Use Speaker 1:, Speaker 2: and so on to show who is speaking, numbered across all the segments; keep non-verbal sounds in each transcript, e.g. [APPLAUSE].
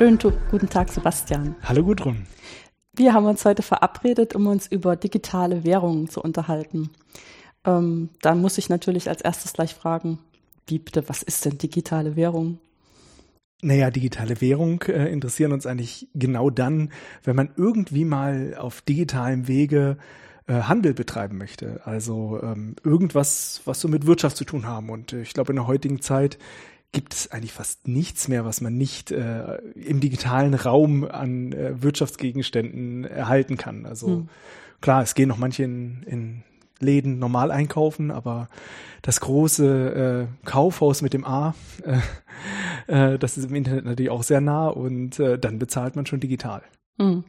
Speaker 1: Schönen guten Tag, Sebastian.
Speaker 2: Hallo Gudrun.
Speaker 1: Wir haben uns heute verabredet, um uns über digitale Währungen zu unterhalten. Ähm, da muss ich natürlich als erstes gleich fragen, wie bitte, was ist denn digitale Währung?
Speaker 2: Naja, digitale Währung äh, interessieren uns eigentlich genau dann, wenn man irgendwie mal auf digitalem Wege äh, Handel betreiben möchte. Also ähm, irgendwas, was so mit Wirtschaft zu tun haben. Und äh, ich glaube, in der heutigen Zeit gibt es eigentlich fast nichts mehr, was man nicht äh, im digitalen Raum an äh, Wirtschaftsgegenständen erhalten kann. Also hm. klar, es gehen noch manche in, in Läden normal einkaufen, aber das große äh, Kaufhaus mit dem A, äh, äh, das ist im Internet natürlich auch sehr nah und äh, dann bezahlt man schon digital.
Speaker 1: Hm.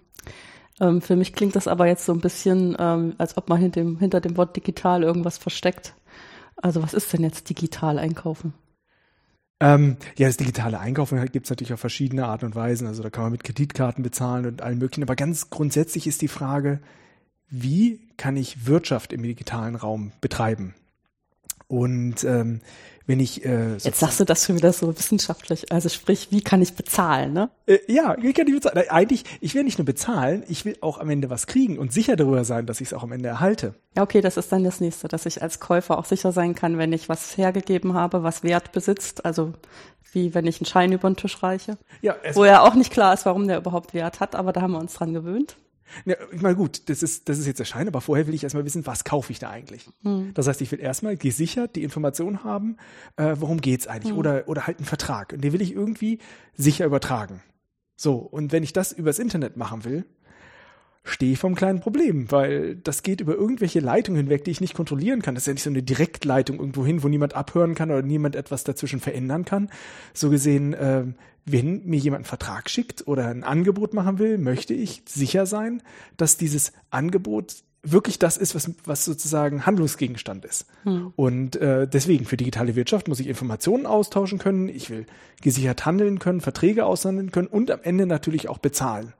Speaker 1: Ähm, für mich klingt das aber jetzt so ein bisschen, ähm, als ob man hinter dem, hinter dem Wort digital irgendwas versteckt. Also was ist denn jetzt digital einkaufen?
Speaker 2: Ähm, ja, das digitale Einkaufen gibt es natürlich auf verschiedene Arten und Weisen. Also da kann man mit Kreditkarten bezahlen und allen möglichen. Aber ganz grundsätzlich ist die Frage, wie kann ich Wirtschaft im digitalen Raum betreiben? Und ähm, wenn ich
Speaker 1: äh, jetzt sagst du das schon wieder so wissenschaftlich, also sprich, wie kann ich bezahlen, ne?
Speaker 2: Äh, ja, wie kann ich bezahlen? Eigentlich, ich will nicht nur bezahlen, ich will auch am Ende was kriegen und sicher darüber sein, dass ich es auch am Ende erhalte.
Speaker 1: Ja, okay, das ist dann das nächste, dass ich als Käufer auch sicher sein kann, wenn ich was hergegeben habe, was Wert besitzt, also wie wenn ich einen Schein über den Tisch reiche. Ja, wo ja auch nicht klar ist, warum der überhaupt Wert hat, aber da haben wir uns dran gewöhnt.
Speaker 2: Ja, ich meine, gut, das ist, das ist jetzt der Schein, aber vorher will ich erstmal wissen, was kaufe ich da eigentlich? Hm. Das heißt, ich will erstmal gesichert die Information haben, äh, worum geht's eigentlich? Hm. Oder, oder halt einen Vertrag. Und den will ich irgendwie sicher übertragen. So, und wenn ich das übers Internet machen will, stehe ich vom kleinen Problem, weil das geht über irgendwelche Leitungen hinweg, die ich nicht kontrollieren kann. Das ist ja nicht so eine Direktleitung irgendwo hin, wo niemand abhören kann oder niemand etwas dazwischen verändern kann. So gesehen, äh, wenn mir jemand einen Vertrag schickt oder ein Angebot machen will, möchte ich sicher sein, dass dieses Angebot wirklich das ist, was, was sozusagen Handlungsgegenstand ist. Hm. Und äh, deswegen für digitale Wirtschaft muss ich Informationen austauschen können, ich will gesichert handeln können, Verträge aushandeln können und am Ende natürlich auch bezahlen.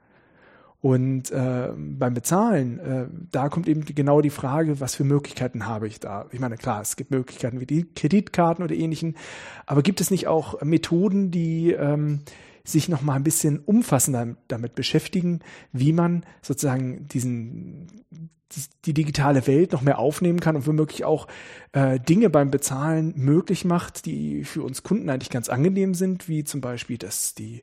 Speaker 2: Und äh, beim Bezahlen, äh, da kommt eben genau die Frage, was für Möglichkeiten habe ich da? Ich meine, klar, es gibt Möglichkeiten wie die Kreditkarten oder ähnlichen, aber gibt es nicht auch Methoden, die ähm, sich noch mal ein bisschen umfassender damit beschäftigen, wie man sozusagen diesen die, digitale Welt noch mehr aufnehmen kann und womöglich auch äh, Dinge beim Bezahlen möglich macht, die für uns Kunden eigentlich ganz angenehm sind, wie zum Beispiel, dass die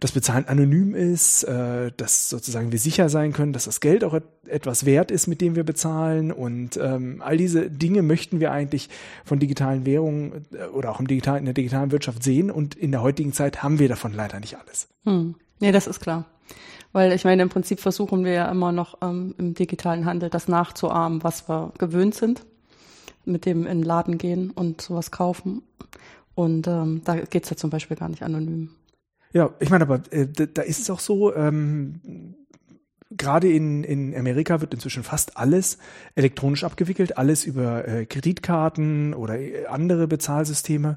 Speaker 2: das Bezahlen anonym ist, äh, dass sozusagen wir sicher sein können, dass das Geld auch et etwas wert ist, mit dem wir bezahlen. Und ähm, all diese Dinge möchten wir eigentlich von digitalen Währungen äh, oder auch im digitalen, in der digitalen Wirtschaft sehen. Und in der heutigen Zeit haben wir davon leider nicht alles.
Speaker 1: Hm. Nee, das ist klar. Weil ich meine, im Prinzip versuchen wir ja immer noch ähm, im digitalen Handel das nachzuahmen, was wir gewöhnt sind, mit dem in den Laden gehen und sowas kaufen. Und ähm, da geht's ja zum Beispiel gar nicht anonym.
Speaker 2: Ja, ich meine, aber äh, da ist es auch so, ähm, gerade in, in Amerika wird inzwischen fast alles elektronisch abgewickelt, alles über äh, Kreditkarten oder äh, andere Bezahlsysteme.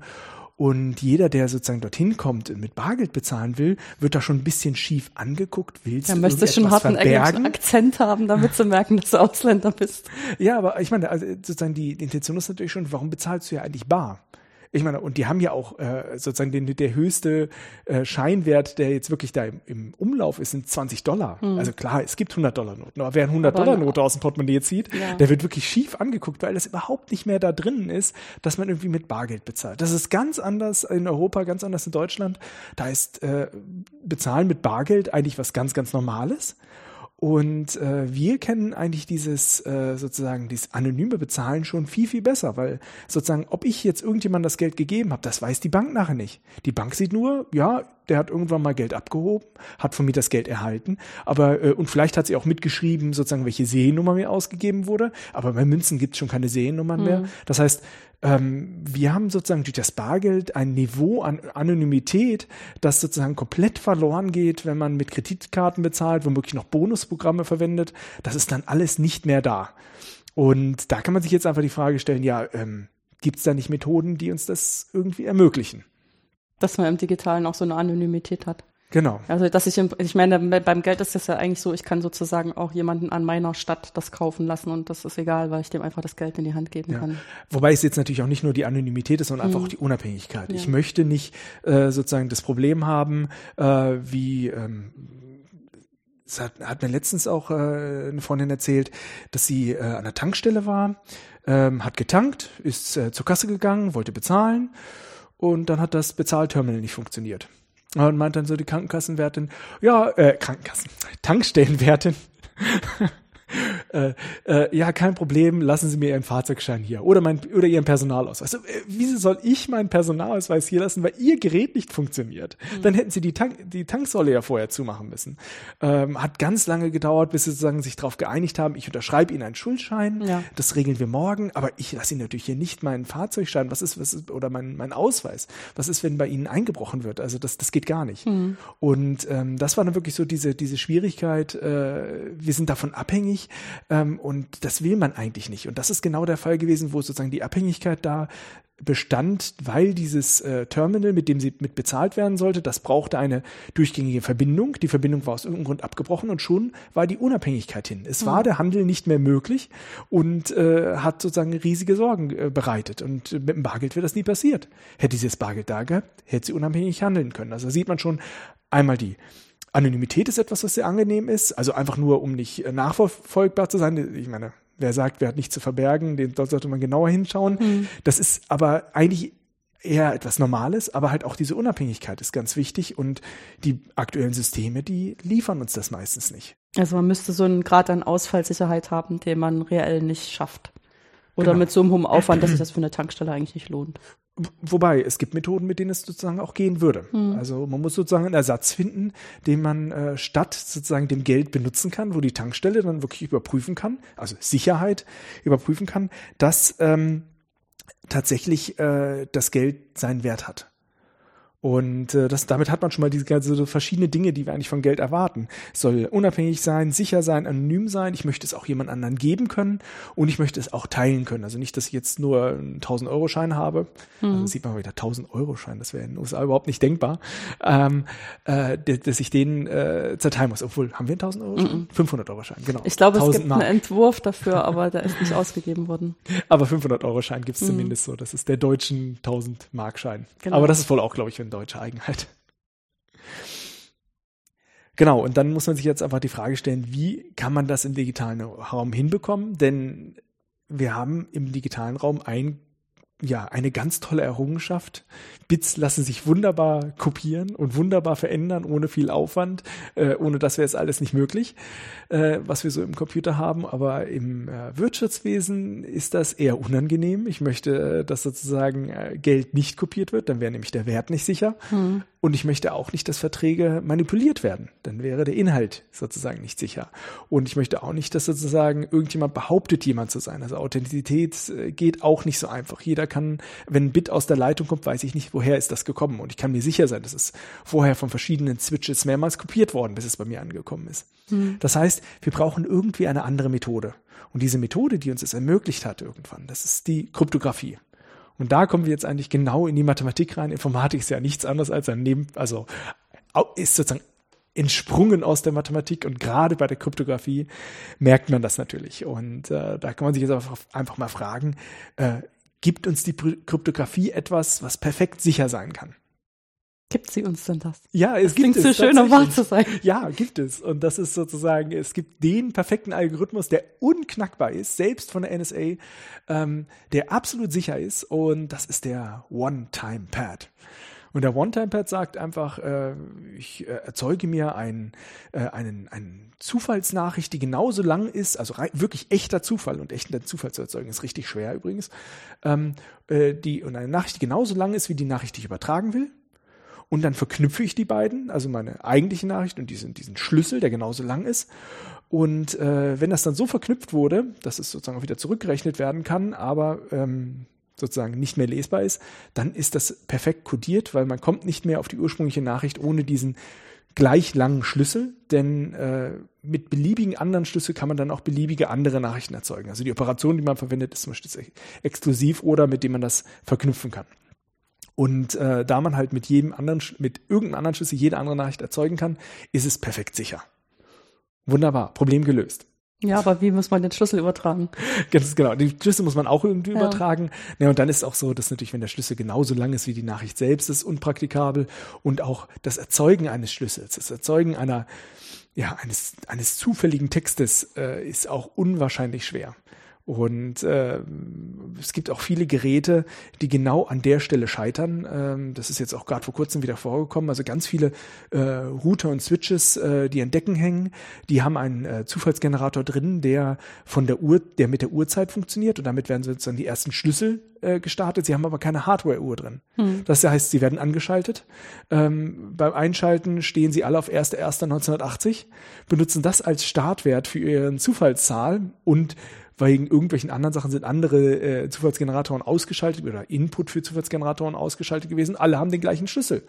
Speaker 2: Und jeder, der sozusagen dorthin kommt und mit Bargeld bezahlen will, wird da schon ein bisschen schief angeguckt. Willst
Speaker 1: ja, du möchtest schon harten englischen Akzent haben, damit zu merken, dass du Ausländer bist.
Speaker 2: Ja, aber ich meine, also sozusagen die, die Intention ist natürlich schon, warum bezahlst du ja eigentlich bar? Ich meine, und die haben ja auch äh, sozusagen den, der höchste äh, Scheinwert, der jetzt wirklich da im, im Umlauf ist, sind 20 Dollar. Mhm. Also klar, es gibt 100 Dollar Noten, aber wer eine 100 Dollar Note aus dem Portemonnaie zieht, ja. der wird wirklich schief angeguckt, weil das überhaupt nicht mehr da drinnen ist, dass man irgendwie mit Bargeld bezahlt. Das ist ganz anders in Europa, ganz anders in Deutschland. Da ist äh, Bezahlen mit Bargeld eigentlich was ganz, ganz Normales. Und äh, wir kennen eigentlich dieses äh, sozusagen dieses anonyme Bezahlen schon viel viel besser, weil sozusagen, ob ich jetzt irgendjemand das Geld gegeben habe, das weiß die Bank nachher nicht. Die Bank sieht nur, ja, der hat irgendwann mal Geld abgehoben, hat von mir das Geld erhalten, aber äh, und vielleicht hat sie auch mitgeschrieben, sozusagen, welche Seriennummer mir ausgegeben wurde, aber bei Münzen gibt es schon keine Seriennummern mhm. mehr. Das heißt, ähm, wir haben sozusagen durch das Bargeld ein Niveau an Anonymität, das sozusagen komplett verloren geht, wenn man mit Kreditkarten bezahlt, womöglich noch Bonusprogramme verwendet. Das ist dann alles nicht mehr da. Und da kann man sich jetzt einfach die Frage stellen, ja, ähm, gibt es da nicht Methoden, die uns das irgendwie ermöglichen?
Speaker 1: Dass man im Digitalen auch so eine Anonymität hat.
Speaker 2: Genau.
Speaker 1: Also, dass ich, im, ich meine, beim Geld ist das ja eigentlich so, ich kann sozusagen auch jemanden an meiner Stadt das kaufen lassen und das ist egal, weil ich dem einfach das Geld in die Hand geben
Speaker 2: Ja.
Speaker 1: kann.
Speaker 2: Wobei es jetzt natürlich auch nicht nur die Anonymität ist, sondern einfach auch die Unabhängigkeit.
Speaker 1: Ja.
Speaker 2: Ich möchte nicht äh, sozusagen das Problem haben, äh, wie ähm, es hat, hat mir letztens auch äh, eine Freundin erzählt, dass sie äh, an der Tankstelle war, ähm, hat getankt, ist äh, zur Kasse gegangen, wollte bezahlen und dann hat das Bezahlterminal nicht funktioniert. Und meint dann so die Krankenkassenwertin, ja, äh, Krankenkassen, Tankstellenwertin, [LAUGHS] äh, äh, ja, kein Problem, lassen Sie mir Ihren Fahrzeugschein hier oder, mein, oder Ihren Personalausweis. Also, äh, wieso soll ich meinen Personalausweis hier lassen, weil Ihr Gerät nicht funktioniert? Dann hätten Sie die, Tank, die Tanksäule ja vorher zumachen müssen. Ähm, hat ganz lange gedauert, bis Sie sozusagen sich darauf geeinigt haben, ich unterschreibe Ihnen einen Schuldschein,
Speaker 1: Ja.
Speaker 2: das regeln wir morgen, aber ich lasse Ihnen natürlich hier nicht meinen Fahrzeugschein, was ist, was ist, oder mein, mein Ausweis. Was ist, wenn bei Ihnen eingebrochen wird? Also das, das geht gar nicht. Und ähm, das war dann wirklich so diese, diese Schwierigkeit, äh, wir sind davon abhängig ähm, und das will man eigentlich nicht. Und das ist genau der Fall gewesen, wo sozusagen die Abhängigkeit da bestand, weil dieses äh, Terminal, mit dem sie mit bezahlt werden sollte, das brauchte eine durchgängige Verbindung. Die Verbindung war aus irgendeinem Grund abgebrochen und schon war die Unabhängigkeit hin. Es war der Handel nicht mehr möglich und äh, hat sozusagen riesige Sorgen äh, bereitet. Und äh, mit dem Bargeld wäre das nie passiert. Hätte sie das Bargeld da gehabt, hätte sie unabhängig handeln können. Also da sieht man schon einmal die Anonymität ist etwas, was sehr angenehm ist. Also einfach nur, um nicht äh, nachverfolgbar zu sein. Ich meine, wer sagt, wer hat nichts zu verbergen, den dort sollte man genauer hinschauen. Das ist aber eigentlich eher etwas Normales, aber halt auch diese Unabhängigkeit ist ganz wichtig und die aktuellen Systeme, die liefern uns das meistens nicht.
Speaker 1: Also man müsste so einen Grad an Ausfallsicherheit haben, den man reell nicht schafft. Oder
Speaker 2: Genau.
Speaker 1: mit so einem hohen Aufwand, dass sich [CLEARS THROAT] das für eine Tankstelle eigentlich nicht lohnt.
Speaker 2: Wobei, es gibt Methoden, mit denen es sozusagen auch gehen würde. Also man muss sozusagen einen Ersatz finden, den man äh, statt sozusagen dem Geld benutzen kann, wo die Tankstelle dann wirklich überprüfen kann, also Sicherheit überprüfen kann, dass ähm, tatsächlich äh, das Geld seinen Wert hat. Und äh, das, damit hat man schon mal diese ganze so verschiedene Dinge, die wir eigentlich von Geld erwarten. Es soll unabhängig sein, sicher sein, anonym sein. Ich möchte es auch jemand anderen geben können und ich möchte es auch teilen können. Also nicht, dass ich jetzt nur einen 1000-Euro-Schein habe. Also sieht man wieder 1000-Euro-Schein, das wäre in den USA überhaupt nicht denkbar, ähm, äh, dass ich den äh, zerteilen muss. Obwohl, haben wir einen 1000-Euro-Schein? 500-Euro-Schein, genau.
Speaker 1: Ich glaube, es
Speaker 2: 1000
Speaker 1: gibt
Speaker 2: Mark.
Speaker 1: einen Entwurf dafür, aber der ist nicht ausgegeben worden. [LAUGHS]
Speaker 2: Aber 500-Euro-Schein gibt es zumindest so. Das ist der deutschen 1000-Mark-Schein.
Speaker 1: Genau.
Speaker 2: Aber das ist wohl auch, glaube ich, eine deutsche Eigenheit. Genau, und dann muss man sich jetzt einfach die Frage stellen, wie kann man das im digitalen Raum hinbekommen? Denn wir haben im digitalen Raum ein, ja, eine ganz tolle Errungenschaft. Bits lassen sich wunderbar kopieren und wunderbar verändern, ohne viel Aufwand. Äh, ohne das wäre es alles nicht möglich, äh, was wir so im Computer haben. Aber im äh, Wirtschaftswesen ist das eher unangenehm. Ich möchte, äh, dass sozusagen äh, Geld nicht kopiert wird, dann wäre nämlich der Wert nicht sicher. Und ich möchte auch nicht, dass Verträge manipuliert werden. Dann wäre der Inhalt sozusagen nicht sicher. Und ich möchte auch nicht, dass sozusagen irgendjemand behauptet, jemand zu sein. Also Authentizität äh, geht auch nicht so einfach. Jeder kann, wenn ein Bit aus der Leitung kommt, weiß ich nicht, woher ist das gekommen. Und ich kann mir sicher sein, dass es vorher von verschiedenen Switches mehrmals kopiert worden, bis es bei mir angekommen ist. Das heißt, wir brauchen irgendwie eine andere Methode. Und diese Methode, die uns es ermöglicht hat irgendwann, das ist die Kryptographie. Und da kommen wir jetzt eigentlich genau in die Mathematik rein. Informatik ist ja nichts anderes als ein Neben, also ist sozusagen entsprungen aus der Mathematik und gerade bei der Kryptographie merkt man das natürlich. Und äh, da kann man sich jetzt einfach, einfach mal fragen, äh, gibt uns die Kryptographie etwas, was perfekt sicher sein kann?
Speaker 1: Gibt sie uns denn das?
Speaker 2: Ja, es
Speaker 1: Klingt
Speaker 2: gibt
Speaker 1: so
Speaker 2: es.
Speaker 1: schön, um wahr zu sein.
Speaker 2: Ja, gibt es. Und das ist sozusagen, es gibt den perfekten Algorithmus, der unknackbar ist, selbst von der NSA, ähm, der absolut sicher ist. Und das ist der One-Time-Pad. Und der One-Time-Pad sagt einfach, äh, ich äh, erzeuge mir ein, äh, einen, einen Zufallsnachricht, die genauso lang ist, also rei- wirklich echter Zufall und echten Zufall zu erzeugen, ist richtig schwer übrigens. Ähm, äh, die, und eine Nachricht, die genauso lang ist wie die Nachricht, die ich übertragen will. Und dann verknüpfe ich die beiden, also meine eigentliche Nachricht und diesen, diesen Schlüssel, der genauso lang ist. Und äh, wenn das dann so verknüpft wurde, dass es sozusagen auch wieder zurückgerechnet werden kann, aber ähm, sozusagen nicht mehr lesbar ist, dann ist das perfekt kodiert, weil man kommt nicht mehr auf die ursprüngliche Nachricht ohne diesen gleich langen Schlüssel, denn äh, mit beliebigen anderen Schlüssel kann man dann auch beliebige andere Nachrichten erzeugen. Also die Operation, die man verwendet, ist zum Beispiel exklusiv oder mit dem man das verknüpfen kann. Und äh, da man halt mit jedem anderen, mit irgendeinem anderen Schlüssel jede andere Nachricht erzeugen kann, ist es perfekt sicher. Wunderbar, Problem gelöst.
Speaker 1: Ja, aber wie muss man den Schlüssel übertragen? [LAUGHS]
Speaker 2: Ganz genau. Den Schlüssel muss man auch irgendwie ja. übertragen. Ja, und dann ist auch so, dass natürlich, wenn der Schlüssel genauso lang ist wie die Nachricht selbst, ist unpraktikabel. Und auch das Erzeugen eines Schlüssels, das Erzeugen einer, ja, eines, eines zufälligen Textes äh, ist auch unwahrscheinlich schwer. Und äh, es gibt auch viele Geräte, die genau an der Stelle scheitern. Ähm, das ist jetzt auch gerade vor kurzem wieder vorgekommen. Also ganz viele äh, Router und Switches, äh, die an Decken hängen, die haben einen äh, Zufallsgenerator drin, der von der Uhr, der mit der Uhrzeit funktioniert. Und damit werden sozusagen die ersten Schlüssel äh, gestartet. Sie haben aber keine Hardware-Uhr drin. Hm. Das heißt, sie werden angeschaltet. Ähm, beim Einschalten stehen sie alle auf 1.1.1980, benutzen das als Startwert für ihren Zufallszahl und wegen irgendwelchen anderen Sachen sind andere äh, Zufallsgeneratoren ausgeschaltet oder Input für Zufallsgeneratoren ausgeschaltet gewesen. Alle haben den gleichen Schlüssel.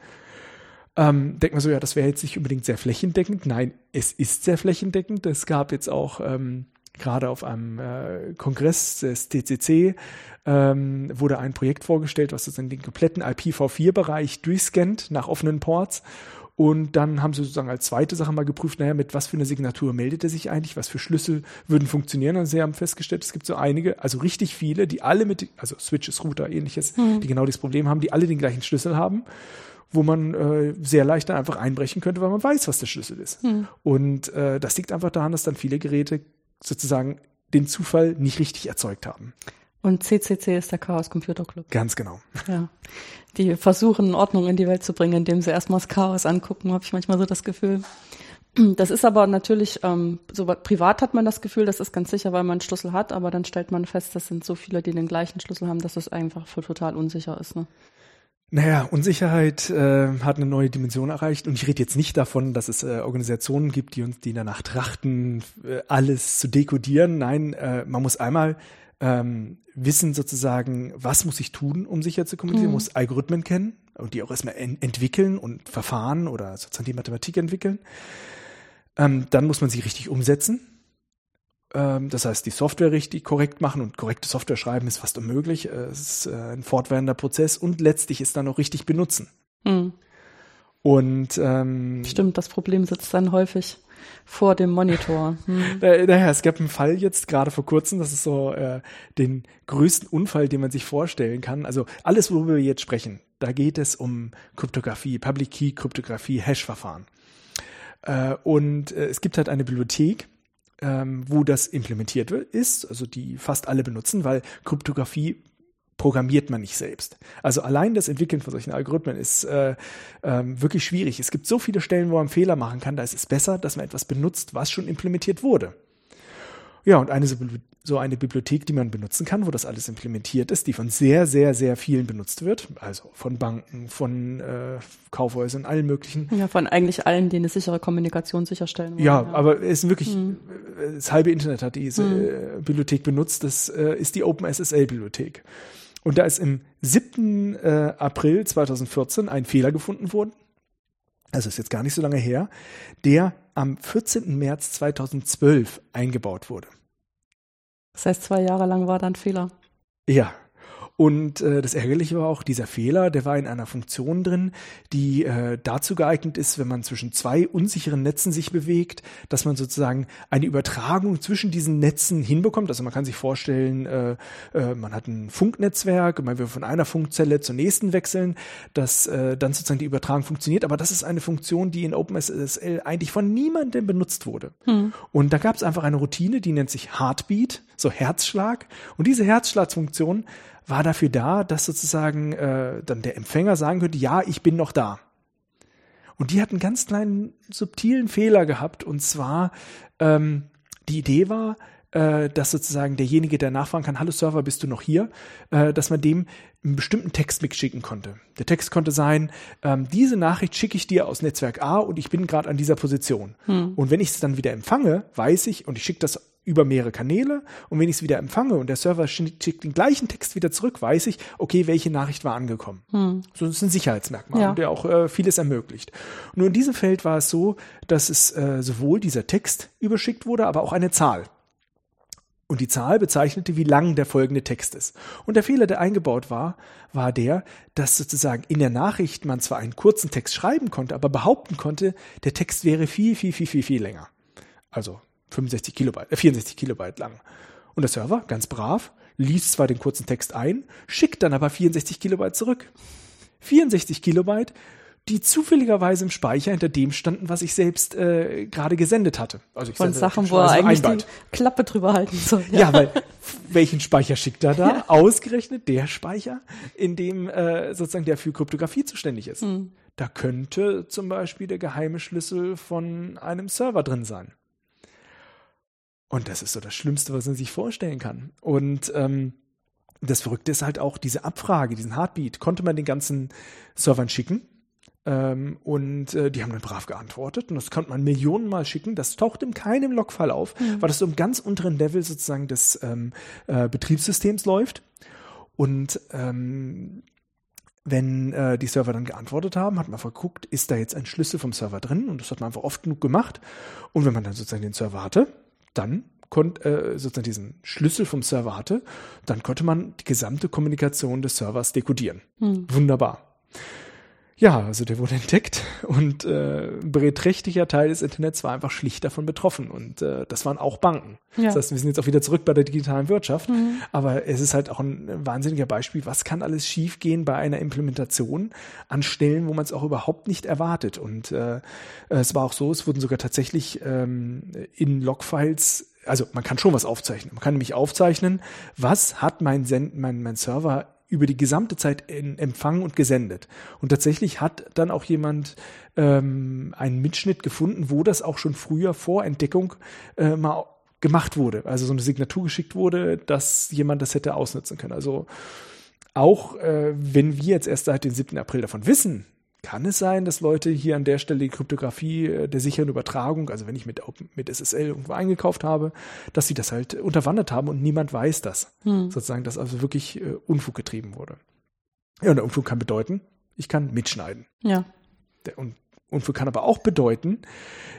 Speaker 2: Ähm, denkt man so, ja, das wäre jetzt nicht unbedingt sehr flächendeckend. Nein, es ist sehr flächendeckend. Es gab jetzt auch ähm, gerade auf einem äh, Kongress des TCC ähm, wurde ein Projekt vorgestellt, was sozusagen den kompletten IPv4-Bereich durchscannt nach offenen Ports und dann haben sie sozusagen als zweite Sache mal geprüft, naja, mit was für eine Signatur meldet er sich eigentlich, was für Schlüssel würden funktionieren. Und sie haben festgestellt, es gibt so einige, also richtig viele, die alle mit, also Switches, Router, ähnliches, mhm. die genau dieses Problem haben, die alle den gleichen Schlüssel haben wo man äh, sehr leicht dann einfach einbrechen könnte, weil man weiß, was der Schlüssel ist. Mhm. Und äh, das liegt einfach daran, dass dann viele Geräte sozusagen den Zufall nicht richtig erzeugt haben.
Speaker 1: Und CCC ist der Chaos Computer Club.
Speaker 2: Ganz genau.
Speaker 1: Ja. Die versuchen, Ordnung in die Welt zu bringen, indem sie erstmal das Chaos angucken, habe ich manchmal so das Gefühl. Das ist aber natürlich, ähm, so privat hat man das Gefühl, das ist ganz sicher, weil man einen Schlüssel hat, aber dann stellt man fest, das sind so viele, die den gleichen Schlüssel haben, dass es einfach voll total unsicher ist. Ne?
Speaker 2: Naja, Unsicherheit äh, hat eine neue Dimension erreicht und ich rede jetzt nicht davon, dass es äh, Organisationen gibt, die uns, die danach trachten, äh, alles zu dekodieren. Nein, äh, man muss einmal ähm, wissen sozusagen, was muss ich tun, um sicher zu kommunizieren, mhm. muss Algorithmen kennen und die auch erstmal en entwickeln und Verfahren oder sozusagen die Mathematik entwickeln. Ähm, dann muss man sie richtig umsetzen. Ähm, das heißt, die Software richtig korrekt machen und korrekte Software schreiben ist fast unmöglich. Äh, es ist äh, ein fortwährender Prozess und letztlich ist dann auch richtig benutzen. Mhm. Und ähm,
Speaker 1: stimmt, das Problem sitzt dann häufig vor dem Monitor. Hm. [LAUGHS]
Speaker 2: Naja, es gab einen Fall jetzt gerade vor kurzem, das ist so äh, den größten Unfall, den man sich vorstellen kann. Also alles, worüber wir jetzt sprechen, da geht es um Kryptographie, Public Key Kryptographie, Hash-Verfahren. Äh, und äh, es gibt halt eine Bibliothek, ähm, wo das implementiert ist, also die fast alle benutzen, weil Kryptographie programmiert man nicht selbst. Also allein das Entwickeln von solchen Algorithmen ist äh, ähm, wirklich schwierig. Es gibt so viele Stellen, wo man Fehler machen kann, da ist es besser, dass man etwas benutzt, was schon implementiert wurde. Ja, und eine so eine Bibliothek, die man benutzen kann, wo das alles implementiert ist, die von sehr, sehr, sehr vielen benutzt wird, also von Banken, von äh, Kaufhäusern, allen möglichen.
Speaker 1: Ja, von eigentlich allen, die eine sichere Kommunikation sicherstellen
Speaker 2: wollen. Ja, ja. aber es ist wirklich, hm. das halbe Internet hat diese hm. Bibliothek benutzt, das äh, ist die OpenSSL-Bibliothek. Und da ist im 7. Äh, April 2014 ein Fehler gefunden worden, also ist jetzt gar nicht so lange her, der am 14. März 2012 eingebaut wurde.
Speaker 1: Das heißt, zwei Jahre lang war da ein Fehler.
Speaker 2: Ja, und äh, das Ärgerliche war auch, dieser Fehler, der war in einer Funktion drin, die äh, dazu geeignet ist, wenn man zwischen zwei unsicheren Netzen sich bewegt, dass man sozusagen eine Übertragung zwischen diesen Netzen hinbekommt. Also man kann sich vorstellen, äh, äh, man hat ein Funknetzwerk man will von einer Funkzelle zur nächsten wechseln, dass äh, dann sozusagen die Übertragung funktioniert. Aber das ist eine Funktion, die in OpenSSL eigentlich von niemandem benutzt wurde. Hm. Und da gab es einfach eine Routine, die nennt sich Heartbeat, so Herzschlag. Und diese Herzschlagfunktion war dafür da, dass sozusagen äh, dann der Empfänger sagen könnte, ja, ich bin noch da. Und die hat einen ganz kleinen subtilen Fehler gehabt. Und zwar, ähm, die Idee war, äh, dass sozusagen derjenige, der nachfragen kann, hallo Server, bist du noch hier, äh, dass man dem einen bestimmten Text mitschicken konnte. Der Text konnte sein, ähm, diese Nachricht schicke ich dir aus Netzwerk A und ich bin gerade an dieser Position. Hm. Und wenn ich es dann wieder empfange, weiß ich, und ich schicke das über mehrere Kanäle und wenn ich es wieder empfange und der Server schickt den gleichen Text wieder zurück, weiß ich, okay, welche Nachricht war angekommen. Hm. So ist ein Sicherheitsmerkmal, ja. der auch äh, vieles ermöglicht. Nur in diesem Feld war es so, dass es äh, sowohl dieser Text überschickt wurde, aber auch eine Zahl. Und die Zahl bezeichnete, wie lang der folgende Text ist. Und der Fehler, der eingebaut war, war der, dass sozusagen in der Nachricht man zwar einen kurzen Text schreiben konnte, aber behaupten konnte, der Text wäre viel, viel, viel, viel, viel länger. Also 65 Kilobyte, äh 64 Kilobyte lang. Und der Server, ganz brav, liest zwar den kurzen Text ein, schickt dann aber 64 Kilobyte zurück. 64 Kilobyte, die zufälligerweise im Speicher hinter dem standen, was ich selbst äh, gerade gesendet hatte.
Speaker 1: Also ich Von Sachen, wo er eigentlich die Klappe drüber halten soll.
Speaker 2: Ja, ja weil welchen Speicher schickt er da? Ja. Ausgerechnet der Speicher, in dem äh, sozusagen der für Kryptographie zuständig ist. Mhm. Da könnte zum Beispiel der geheime Schlüssel von einem Server drin sein. Und das ist so das Schlimmste, was man sich vorstellen kann. Und ähm, das Verrückte ist halt auch diese Abfrage, diesen Heartbeat, konnte man den ganzen Servern schicken. Ähm, und äh, die haben dann brav geantwortet und das konnte man Millionenmal schicken. Das taucht in keinem Logfall auf, mhm. weil das so im ganz unteren Level sozusagen des ähm, äh, Betriebssystems läuft. Und ähm, wenn äh, die Server dann geantwortet haben, hat man geguckt, ist da jetzt ein Schlüssel vom Server drin? Und das hat man einfach oft genug gemacht. Und wenn man dann sozusagen den Server hatte, dann konnte, äh, sozusagen diesen Schlüssel vom Server hatte, dann konnte man die gesamte Kommunikation des Servers dekodieren. Hm. Wunderbar. Ja, also der wurde [LAUGHS] entdeckt und äh, ein beträchtlicher Teil des Internets war einfach schlicht davon betroffen und äh, das waren auch Banken. Ja. Das heißt, wir sind jetzt auch wieder zurück bei der digitalen Wirtschaft, mhm. aber es ist halt auch ein wahnsinniger Beispiel, was kann alles schiefgehen bei einer Implementation an Stellen, wo man es auch überhaupt nicht erwartet und äh, es war auch so, es wurden sogar tatsächlich ähm, in Logfiles also man kann schon was aufzeichnen. Man kann nämlich aufzeichnen, was hat mein, Send, mein, mein Server über die gesamte Zeit empfangen und gesendet. Und tatsächlich hat dann auch jemand ähm, einen Mitschnitt gefunden, wo das auch schon früher vor Entdeckung äh, mal gemacht wurde. Also so eine Signatur geschickt wurde, dass jemand das hätte ausnutzen können. Also auch äh, wenn wir jetzt erst seit dem 7. April davon wissen, kann es sein, dass Leute hier an der Stelle die Kryptographie äh, der sicheren Übertragung, also wenn ich mit, mit SSL irgendwo eingekauft habe, dass sie das halt unterwandert haben und niemand weiß das. Hm. Sozusagen, dass also wirklich äh, Unfug getrieben wurde. Ja, und der Unfug kann bedeuten, ich kann mitschneiden.
Speaker 1: Ja.
Speaker 2: Der Un Unfug kann aber auch bedeuten,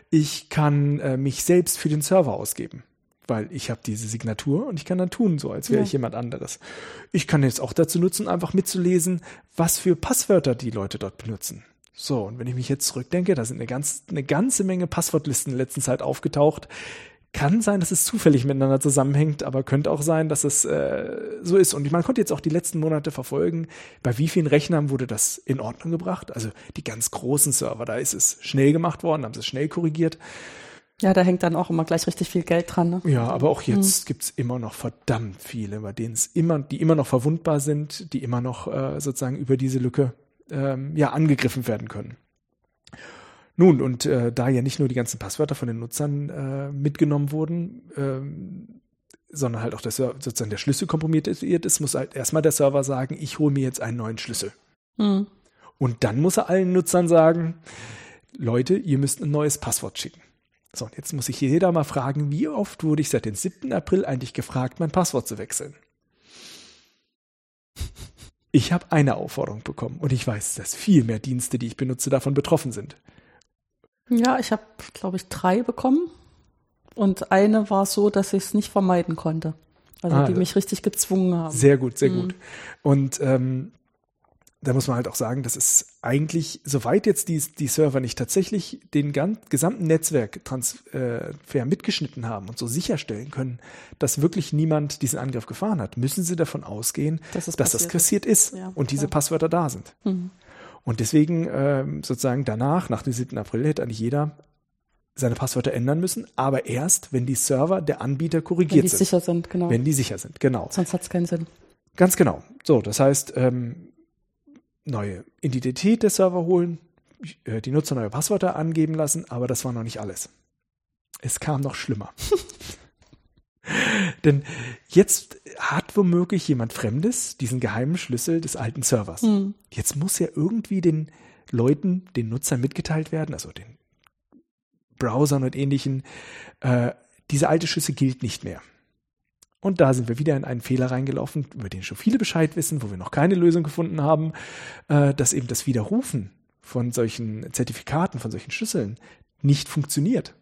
Speaker 2: ich kann äh, mich selbst für den Server ausgeben weil ich habe diese Signatur und ich kann dann tun, so als wäre ja. ich jemand anderes. Ich kann jetzt auch dazu nutzen, einfach mitzulesen, was für Passwörter die Leute dort benutzen. So, und wenn ich mich jetzt zurückdenke, da sind eine, ganz, eine ganze Menge Passwortlisten in letzter Zeit aufgetaucht. Kann sein, dass es zufällig miteinander zusammenhängt, aber könnte auch sein, dass es äh, so ist. Und man konnte jetzt auch die letzten Monate verfolgen, bei wie vielen Rechnern wurde das in Ordnung gebracht. Also die ganz großen Server, da ist es schnell gemacht worden, haben sie es schnell korrigiert.
Speaker 1: Ja, da hängt dann auch immer gleich richtig viel Geld dran. Ne?
Speaker 2: Ja, aber auch jetzt mhm. gibt's immer noch verdammt viele, bei denen es immer, die immer noch verwundbar sind, die immer noch äh, sozusagen über diese Lücke ähm, ja angegriffen werden können. Nun, und äh, da ja nicht nur die ganzen Passwörter von den Nutzern äh, mitgenommen wurden, ähm, sondern halt auch der, sozusagen der Schlüssel kompromittiert ist, muss halt erstmal der Server sagen, ich hole mir jetzt einen neuen Schlüssel. Mhm. Und dann muss er allen Nutzern sagen, Leute, ihr müsst ein neues Passwort schicken. So, und jetzt muss ich jeder mal fragen, wie oft wurde ich seit dem 7. April eigentlich gefragt, mein Passwort zu wechseln? Ich habe eine Aufforderung bekommen und ich weiß, dass viel mehr Dienste, die ich benutze, davon betroffen sind.
Speaker 1: Ja, ich habe, glaube ich, drei bekommen. Und eine war so, dass ich es nicht vermeiden konnte. Also ah, die mich richtig gezwungen haben.
Speaker 2: Sehr gut, sehr mhm. gut. Und ähm, da muss man halt auch sagen, das ist eigentlich, soweit jetzt die, die Server nicht tatsächlich den ganz, gesamten Netzwerktransfer mitgeschnitten haben und so sicherstellen können, dass wirklich niemand diesen Angriff gefahren hat, müssen sie davon ausgehen, dass, dass das kassiert ist, ja, und diese Passwörter da sind. Mhm. Und deswegen ähm, sozusagen danach, nach dem 7. April, hätte eigentlich jeder seine Passwörter ändern müssen, aber erst, wenn die Server der Anbieter korrigiert sind. Wenn die
Speaker 1: sind. sicher sind, genau.
Speaker 2: Wenn die sicher sind, genau.
Speaker 1: Sonst hat es keinen Sinn.
Speaker 2: Ganz genau. So, das heißt, ähm, neue Identität des Server holen, äh, die Nutzer neue Passwörter angeben lassen, aber das war noch nicht alles. Es kam noch schlimmer. [LAUGHS] Denn jetzt hat womöglich jemand Fremdes diesen geheimen Schlüssel des alten Servers. Mhm. Jetzt muss ja irgendwie den Leuten, den Nutzern mitgeteilt werden, also den Browsern und ähnlichen, äh, diese alte Schlüssel gilt nicht mehr. Und da sind wir wieder in einen Fehler reingelaufen, über den schon viele Bescheid wissen, wo wir noch keine Lösung gefunden haben, äh, dass eben das Widerrufen von solchen Zertifikaten, von solchen Schlüsseln nicht funktioniert.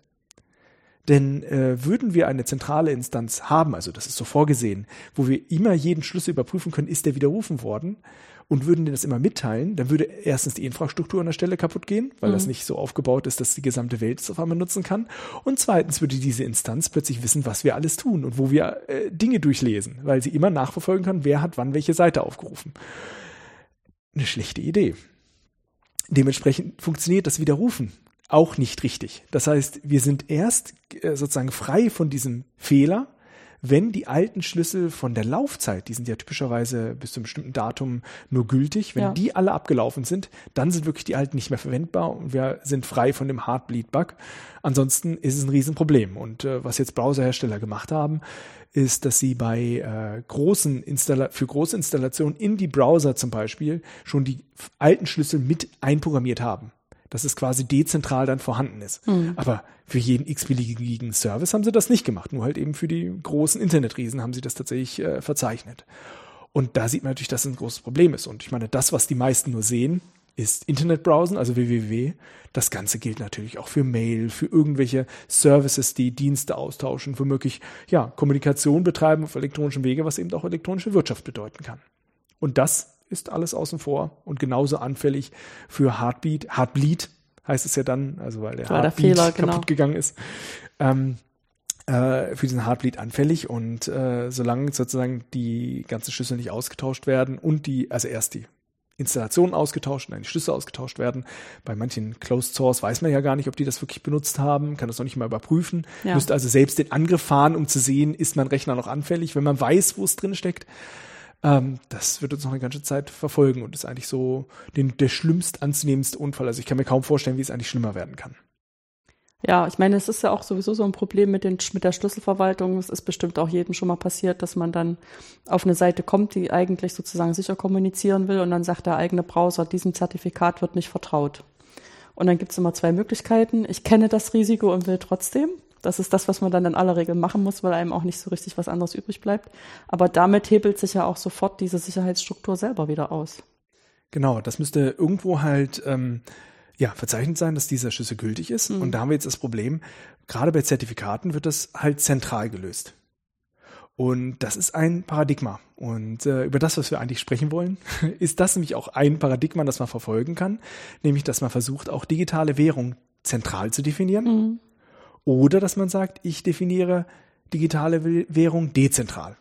Speaker 2: Denn äh, würden wir eine zentrale Instanz haben, also das ist so vorgesehen, wo wir immer jeden Schlüssel überprüfen können, ist der widerrufen worden, und würden das immer mitteilen, dann würde erstens die Infrastruktur an der Stelle kaputt gehen, weil mhm. das nicht so aufgebaut ist, dass die gesamte Welt es auf einmal nutzen kann. Und zweitens würde diese Instanz plötzlich wissen, was wir alles tun und wo wir äh, Dinge durchlesen, weil sie immer nachverfolgen kann, wer hat wann welche Seite aufgerufen. Eine schlechte Idee. Dementsprechend funktioniert das Widerrufen auch nicht richtig. Das heißt, wir sind erst äh, sozusagen frei von diesem Fehler, wenn die alten Schlüssel von der Laufzeit, die sind ja typischerweise bis zu einem bestimmten Datum nur gültig, wenn ja. die alle abgelaufen sind, dann sind wirklich die alten nicht mehr verwendbar und wir sind frei von dem Heartbleed-Bug. Ansonsten ist es ein Riesenproblem. Und äh, was jetzt Browserhersteller gemacht haben, ist, dass sie bei äh, großen Installa für große Installationen in die Browser zum Beispiel schon die alten Schlüssel mit einprogrammiert haben dass es quasi dezentral dann vorhanden ist. Mhm. Aber für jeden x-beliebigen Service haben sie das nicht gemacht. Nur halt eben für die großen Internetriesen haben sie das tatsächlich äh, verzeichnet. Und da sieht man natürlich, dass es ein großes Problem ist. Und ich meine, das, was die meisten nur sehen, ist Internetbrowsen, also www. Das Ganze gilt natürlich auch für Mail, für irgendwelche Services, die Dienste austauschen, womöglich ja, Kommunikation betreiben auf elektronischen Wege, was eben auch elektronische Wirtschaft bedeuten kann. Und das ist alles außen vor und genauso anfällig für Heartbeat. Heartbleed heißt es ja dann, also weil der
Speaker 1: weil
Speaker 2: Heartbeat
Speaker 1: der Fehler,
Speaker 2: kaputt genau. gegangen ist. Ähm, äh, für diesen Heartbleed anfällig und äh, solange sozusagen die ganzen Schlüssel nicht ausgetauscht werden und die, also erst die Installationen ausgetauscht und dann die Schlüssel ausgetauscht werden. Bei manchen Closed Source weiß man ja gar nicht, ob die das wirklich benutzt haben, kann das noch nicht mal überprüfen. Ja. Müsste also selbst den Angriff fahren, um zu sehen, ist mein Rechner noch anfällig, wenn man weiß, wo es drin steckt. Ähm, das wird uns noch eine ganze Zeit verfolgen und ist eigentlich so den, der schlimmst anzunehmendste Unfall. Also ich kann mir kaum vorstellen, wie es eigentlich schlimmer werden kann.
Speaker 1: Ja, ich meine, es ist ja auch sowieso so ein Problem mit, den, mit der Schlüsselverwaltung. Es ist bestimmt auch jedem schon mal passiert, dass man dann auf eine Seite kommt, die eigentlich sozusagen sicher kommunizieren will und dann sagt der eigene Browser, diesem Zertifikat wird nicht vertraut. Und dann gibt es immer zwei Möglichkeiten. Ich kenne das Risiko und will trotzdem. Das ist das, was man dann in aller Regel machen muss, weil einem auch nicht so richtig was anderes übrig bleibt. Aber damit hebelt sich ja auch sofort diese Sicherheitsstruktur selber wieder aus.
Speaker 2: Genau, das müsste irgendwo halt ähm, ja verzeichnet sein, dass dieser Schlüssel gültig ist. Mhm. Und da haben wir jetzt das Problem, gerade bei Zertifikaten wird das halt zentral gelöst. Und das ist ein Paradigma. Und äh, über das, was wir eigentlich sprechen wollen, [LAUGHS] ist das nämlich auch ein Paradigma, das man verfolgen kann, nämlich dass man versucht, auch digitale Währung zentral zu definieren. Mhm. Oder dass man sagt, ich definiere digitale Währung dezentral.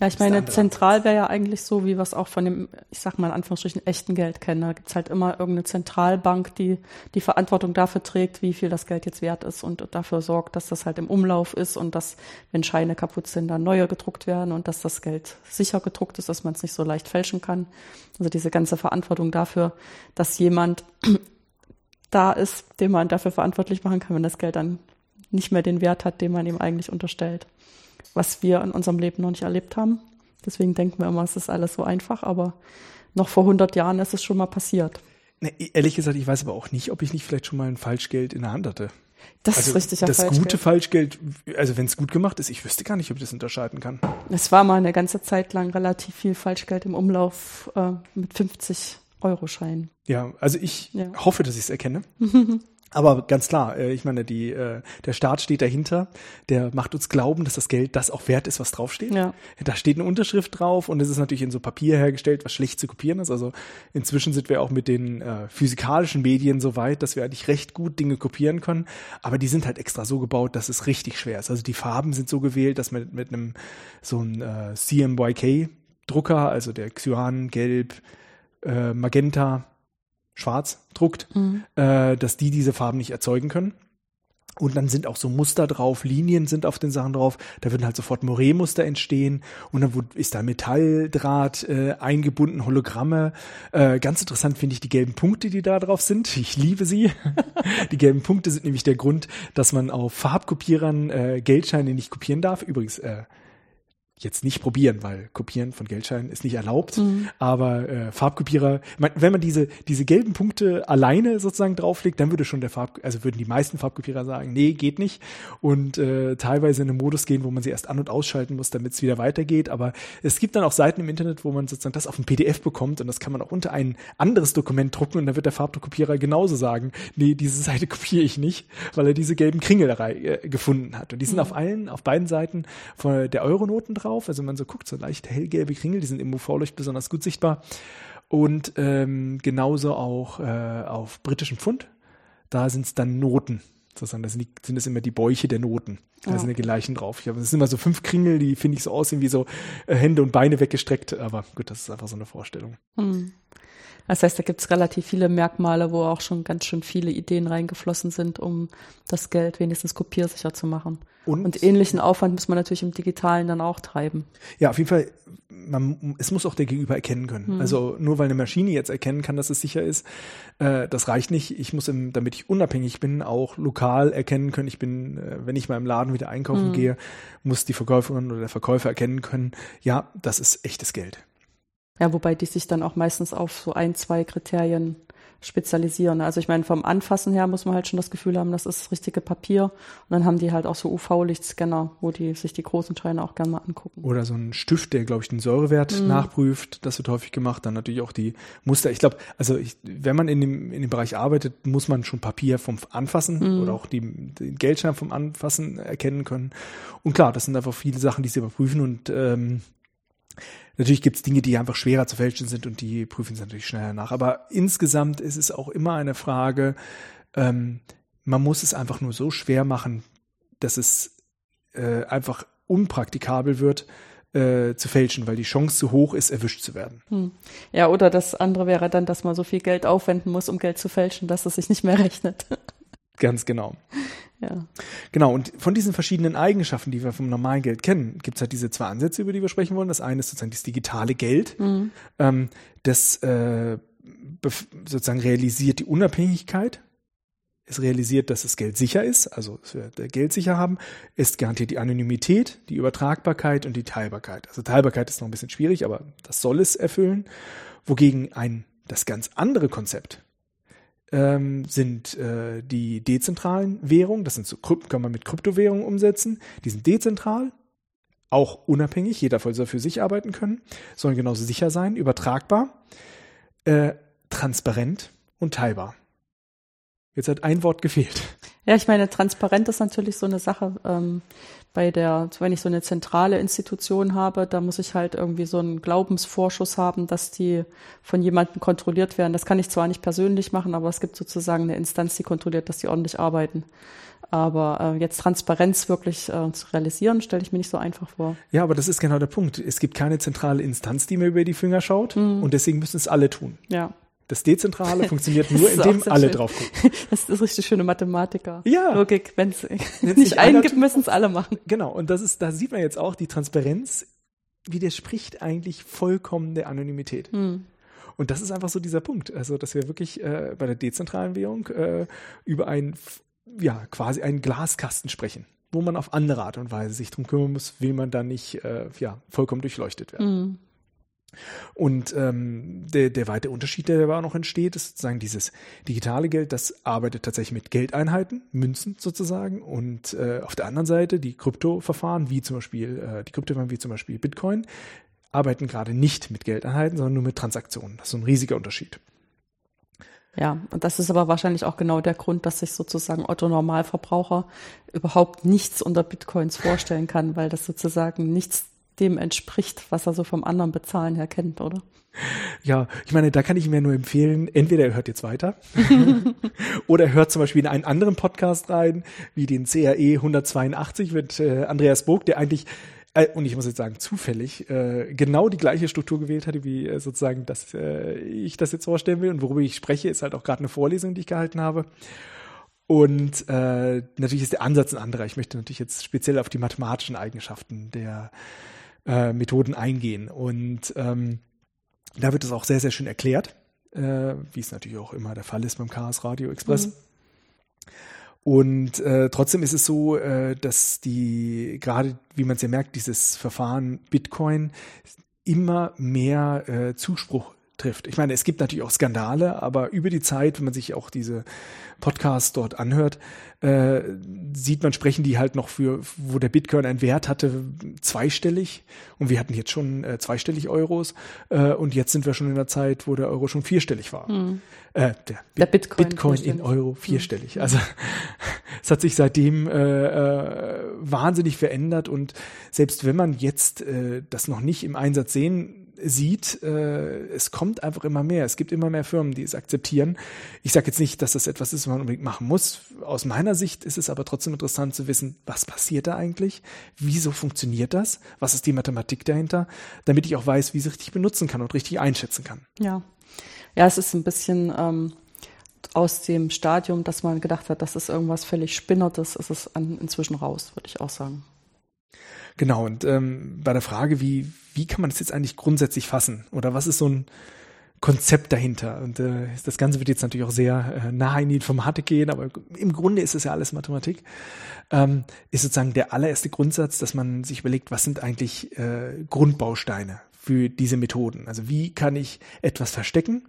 Speaker 1: Ja, ich meine, zentral wäre ja eigentlich so, wie wir es auch von dem, ich sag mal in Anführungsstrichen, echten Geld kennen. Da gibt's halt immer irgendeine Zentralbank, die die Verantwortung dafür trägt, wie viel das Geld jetzt wert ist und dafür sorgt, dass das halt im Umlauf ist und dass, wenn Scheine kaputt sind, dann neue gedruckt werden und dass das Geld sicher gedruckt ist, dass man es nicht so leicht fälschen kann. Also diese ganze Verantwortung dafür, dass jemand [CLEARS THROAT] da ist, den man dafür verantwortlich machen kann, wenn das Geld dann nicht mehr den Wert hat, den man ihm eigentlich unterstellt. Was wir in unserem Leben noch nicht erlebt haben. Deswegen denken wir immer, es ist alles so einfach, aber noch vor 100 Jahren ist es schon mal passiert.
Speaker 2: Ne, ehrlich gesagt, ich weiß aber auch nicht, ob ich nicht vielleicht schon mal ein Falschgeld in der Hand hatte.
Speaker 1: Das also ist richtig.
Speaker 2: Das Falschgeld. gute Falschgeld, also wenn es gut gemacht ist, ich wüsste gar nicht, ob ich das unterscheiden kann.
Speaker 1: Es war mal eine ganze Zeit lang relativ viel Falschgeld im Umlauf äh, mit 50 Euro Scheinen.
Speaker 2: Ja, also ich ja. hoffe, dass ich es erkenne. [LAUGHS] Aber ganz klar, äh, ich meine, die, äh, der Staat steht dahinter, der macht uns glauben, dass das Geld das auch wert ist, was draufsteht. Ja. Da steht eine Unterschrift drauf und es ist natürlich in so Papier hergestellt, was schlecht zu kopieren ist. Also inzwischen sind wir auch mit den äh, physikalischen Medien so weit, dass wir eigentlich recht gut Dinge kopieren können. Aber die sind halt extra so gebaut, dass es richtig schwer ist. Also die Farben sind so gewählt, dass man mit einem so ein äh, CMYK Drucker, also der Cyan, Gelb, äh, Magenta, schwarz druckt, mhm. äh, dass die diese Farben nicht erzeugen können. Und dann sind auch so Muster drauf, Linien sind auf den Sachen drauf, da würden halt sofort Moret-Muster entstehen und dann ist da Metalldraht äh, eingebunden, Hologramme. Äh, ganz interessant finde ich die gelben Punkte, die da drauf sind. Ich liebe sie. [LAUGHS] die gelben Punkte sind nämlich der Grund, dass man auf Farbkopierern äh, Geldscheine nicht kopieren darf. Übrigens, äh, jetzt nicht probieren, weil Kopieren von Geldscheinen ist nicht erlaubt. Mhm. Aber äh, Farbkopierer, wenn man diese, diese gelben Punkte alleine sozusagen drauflegt, dann würde schon der Farb, also würden die meisten Farbkopierer sagen, nee, geht nicht. Und äh, teilweise in einen Modus gehen, wo man sie erst an- und ausschalten muss, damit es wieder weitergeht. Aber es gibt dann auch Seiten im Internet, wo man sozusagen das auf ein PDF bekommt und das kann man auch unter ein anderes Dokument drucken und dann wird der Farbdruckkopierer genauso sagen, nee, diese Seite [LAUGHS] kopiere ich nicht, weil er diese gelben Kringel äh, gefunden hat. Und die sind mhm. auf allen, auf beiden Seiten von der Euronoten drauf. Also wenn man so guckt, so leicht hellgelbe Kringel, die sind im UV-Licht besonders gut sichtbar. Und ähm, genauso auch äh, auf britischen Pfund. Da sind es dann Noten. Sozusagen, da sind, die, sind das immer die Bäuche der Noten. Da ja. sind die gleichen drauf. Ich habe, das sind immer so fünf Kringel, die finde ich so aussehen wie so äh, Hände und Beine weggestreckt. Aber gut, das ist einfach so eine Vorstellung. Hm.
Speaker 1: Das heißt, da gibt es relativ viele Merkmale, wo auch schon ganz schön viele Ideen reingeflossen sind, um das Geld wenigstens kopiersicher zu machen. Und, und ähnlichen Aufwand muss man natürlich im Digitalen dann auch treiben.
Speaker 2: Ja, auf jeden Fall, man, es muss auch der Gegenüber erkennen können. Hm. Also nur weil eine Maschine jetzt erkennen kann, dass es sicher ist, äh, das reicht nicht. Ich muss, im, damit ich unabhängig bin, auch lokal erkennen können. Ich bin, äh, wenn ich mal im Laden wieder einkaufen hm. gehe, muss die Verkäuferin oder der Verkäufer erkennen können, ja, das ist echtes Geld.
Speaker 1: Ja, wobei die sich dann auch meistens auf so ein, zwei Kriterien spezialisieren. Also ich meine, vom Anfassen her muss man halt schon das Gefühl haben, das ist das richtige Papier. Und dann haben die halt auch so UV-Lichtscanner, wo die sich die großen Scheine auch gerne mal angucken.
Speaker 2: Oder so ein Stift, der, glaube ich, den Säurewert mhm. nachprüft. Das wird häufig gemacht. Dann natürlich auch die Muster. Ich glaube, also ich, wenn man in dem, in dem Bereich arbeitet, muss man schon Papier vom Anfassen mhm. oder auch die, den Geldschein vom Anfassen erkennen können. Und klar, das sind einfach viele Sachen, die sie überprüfen und ähm, Natürlich gibt es Dinge, die einfach schwerer zu fälschen sind und die prüfen sie natürlich schneller nach. Aber insgesamt ist es auch immer eine Frage, ähm, man muss es einfach nur so schwer machen, dass es äh, einfach unpraktikabel wird, äh, zu fälschen, weil die Chance zu hoch ist, erwischt zu werden. Hm.
Speaker 1: Ja, oder das andere wäre dann, dass man so viel Geld aufwenden muss, um Geld zu fälschen, dass es sich nicht mehr rechnet.
Speaker 2: Ganz genau. [LAUGHS] Ja. Genau, und von diesen verschiedenen Eigenschaften, die wir vom normalen Geld kennen, gibt es halt diese zwei Ansätze, über die wir sprechen wollen. Das eine ist sozusagen das digitale Geld. Mhm. Ähm, das äh, sozusagen realisiert die Unabhängigkeit. Es realisiert, dass das Geld sicher ist, also dass wir Geld sicher haben. Es garantiert die Anonymität, die Übertragbarkeit und die Teilbarkeit. Also Teilbarkeit ist noch ein bisschen schwierig, aber das soll es erfüllen. Wogegen ein das ganz andere Konzept, ähm, sind äh, die dezentralen Währungen. Das sind so, kann man mit Kryptowährungen umsetzen. Die sind dezentral, auch unabhängig. Jeder soll für sich arbeiten können, sollen genauso sicher sein, übertragbar, äh, transparent und teilbar. Jetzt hat ein Wort gefehlt.
Speaker 1: Ja, ich meine, transparent ist natürlich so eine Sache. Ähm, bei der, wenn ich so eine zentrale Institution habe, da muss ich halt irgendwie so einen Glaubensvorschuss haben, dass die von jemandem kontrolliert werden. Das kann ich zwar nicht persönlich machen, aber es gibt sozusagen eine Instanz, die kontrolliert, dass die ordentlich arbeiten. Aber äh, jetzt Transparenz wirklich äh, zu realisieren, stelle ich mir nicht so einfach vor.
Speaker 2: Ja, aber das ist genau der Punkt. Es gibt keine zentrale Instanz, die mir über die Finger schaut mhm. und deswegen müssen es alle tun.
Speaker 1: Ja.
Speaker 2: Das Dezentrale funktioniert [LAUGHS] nur, indem alle schön. drauf gucken. [LAUGHS]
Speaker 1: Das ist richtig schöne Mathematiker.
Speaker 2: Ja.
Speaker 1: Logik. Wenn es nicht eingibt, müssen es alle machen.
Speaker 2: Genau. Und das ist, da sieht man jetzt auch, die Transparenz widerspricht eigentlich vollkommen der Anonymität. Hm. Und das ist einfach so dieser Punkt. Also, dass wir wirklich äh, bei der dezentralen Währung äh, über ein, ja, quasi einen Glaskasten sprechen, wo man auf andere Art und Weise sich drum kümmern muss, will man da nicht, äh, ja, vollkommen durchleuchtet werden. Hm. Und ähm, der, der weitere Unterschied, der aber auch noch entsteht, ist sozusagen dieses digitale Geld, das arbeitet tatsächlich mit Geldeinheiten, Münzen sozusagen. Und äh, auf der anderen Seite die Kryptoverfahren, wie zum Beispiel äh, die Kryptowährungen, wie zum Beispiel Bitcoin, arbeiten gerade nicht mit Geldeinheiten, sondern nur mit Transaktionen. Das ist so ein riesiger Unterschied.
Speaker 1: Ja, und das ist aber wahrscheinlich auch genau der Grund, dass sich sozusagen Otto Normalverbraucher überhaupt nichts unter Bitcoins vorstellen kann, weil das sozusagen nichts dem entspricht, was er so vom anderen Bezahlen her kennt, oder?
Speaker 2: Ja, ich meine, da kann ich mir nur empfehlen, entweder er hört jetzt weiter [LAUGHS] oder er hört zum Beispiel in einen anderen Podcast rein, wie den CRE 182 mit äh, Andreas Burg, der eigentlich äh, und ich muss jetzt sagen, zufällig äh, genau die gleiche Struktur gewählt hatte, wie äh, sozusagen, dass äh, ich das jetzt vorstellen will. Und worüber ich spreche, ist halt auch gerade eine Vorlesung, die ich gehalten habe. Und äh, natürlich ist der Ansatz ein anderer. Ich möchte natürlich jetzt speziell auf die mathematischen Eigenschaften der äh, Methoden eingehen. Und ähm, da wird es auch sehr, sehr schön erklärt, äh, wie es natürlich auch immer der Fall ist beim Chaos Radio Express. Mhm. Und äh, trotzdem ist es so, äh, dass die, gerade wie man es ja merkt, dieses Verfahren Bitcoin immer mehr äh, Zuspruch trifft. Ich meine, es gibt natürlich auch Skandale, aber über die Zeit, wenn man sich auch diese Podcasts dort anhört, äh, sieht man, sprechen die halt noch für, wo der Bitcoin einen Wert hatte, zweistellig. Und wir hatten jetzt schon äh, zweistellig Euros. Äh, und jetzt sind wir schon in der Zeit, wo der Euro schon vierstellig war. Mhm. Äh, der, der Bitcoin, Bitcoin in Euro hm. vierstellig. Mhm. Also [LAUGHS] es hat sich seitdem äh, äh, wahnsinnig verändert. Und selbst wenn man jetzt äh, das noch nicht im Einsatz sehen sieht, äh, es kommt einfach immer mehr. Es gibt immer mehr Firmen, die es akzeptieren. Ich sage jetzt nicht, dass das etwas ist, was man unbedingt machen muss. Aus meiner Sicht ist es aber trotzdem interessant zu wissen, was passiert da eigentlich? Wieso funktioniert das? Was ist die Mathematik dahinter? Damit ich auch weiß, wie ich es richtig benutzen kann und richtig einschätzen kann.
Speaker 1: Ja. Ja, es ist ein bisschen ähm, aus dem Stadium, dass man gedacht hat, das ist irgendwas völlig Spinnertes, ist es an, inzwischen raus, würde ich auch sagen.
Speaker 2: Genau, und ähm, bei der Frage, wie, wie kann man das jetzt eigentlich grundsätzlich fassen? Oder was ist so ein Konzept dahinter? Und äh, das Ganze wird jetzt natürlich auch sehr äh, nah in die Informatik gehen, aber im Grunde ist es ja alles Mathematik. Ähm, ist sozusagen der allererste Grundsatz, dass man sich überlegt, was sind eigentlich äh, Grundbausteine für diese Methoden? Also wie kann ich etwas verstecken?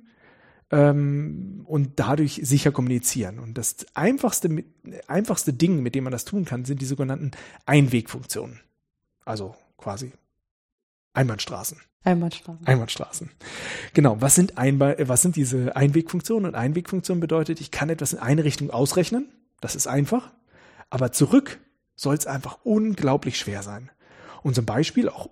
Speaker 2: Ähm, und dadurch sicher kommunizieren. Und das einfachste, einfachste Ding, mit dem man das tun kann, sind die sogenannten Einwegfunktionen. Also quasi Einbahnstraßen.
Speaker 1: Einbahnstraßen.
Speaker 2: Einbahnstraßen. Genau. Was sind, Einba was sind diese Einwegfunktionen? Und Einwegfunktion bedeutet, ich kann etwas in eine Richtung ausrechnen. Das ist einfach. Aber zurück soll es einfach unglaublich schwer sein. Und zum Beispiel, auch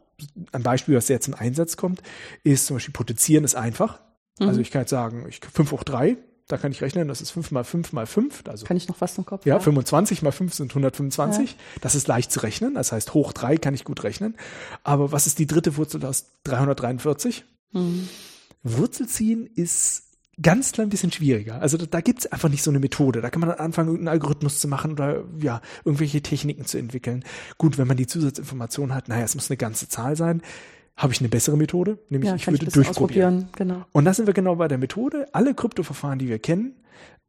Speaker 2: ein Beispiel, was jetzt zum Einsatz kommt, ist zum Beispiel Potenzieren ist einfach. Mhm. Also ich kann jetzt sagen, ich 5 hoch 3 da kann ich rechnen, das ist 5 mal 5 mal 5. Also,
Speaker 1: kann ich noch was im Kopf?
Speaker 2: Ja, 25 mal 5 sind 125. Ja. Das ist leicht zu rechnen. Das heißt, hoch 3 kann ich gut rechnen. Aber was ist die dritte Wurzel aus 343? Mhm. Wurzel ziehen ist ganz klein bisschen schwieriger. Also da, da gibt es einfach nicht so eine Methode. Da kann man dann anfangen, irgendeinen Algorithmus zu machen oder ja, irgendwelche Techniken zu entwickeln. Gut, wenn man die Zusatzinformation hat, naja, es muss eine ganze Zahl sein habe ich eine bessere Methode, nämlich ja, ich würde ich durchprobieren. Genau. Und da sind wir genau bei der Methode. Alle Kryptoverfahren, die wir kennen,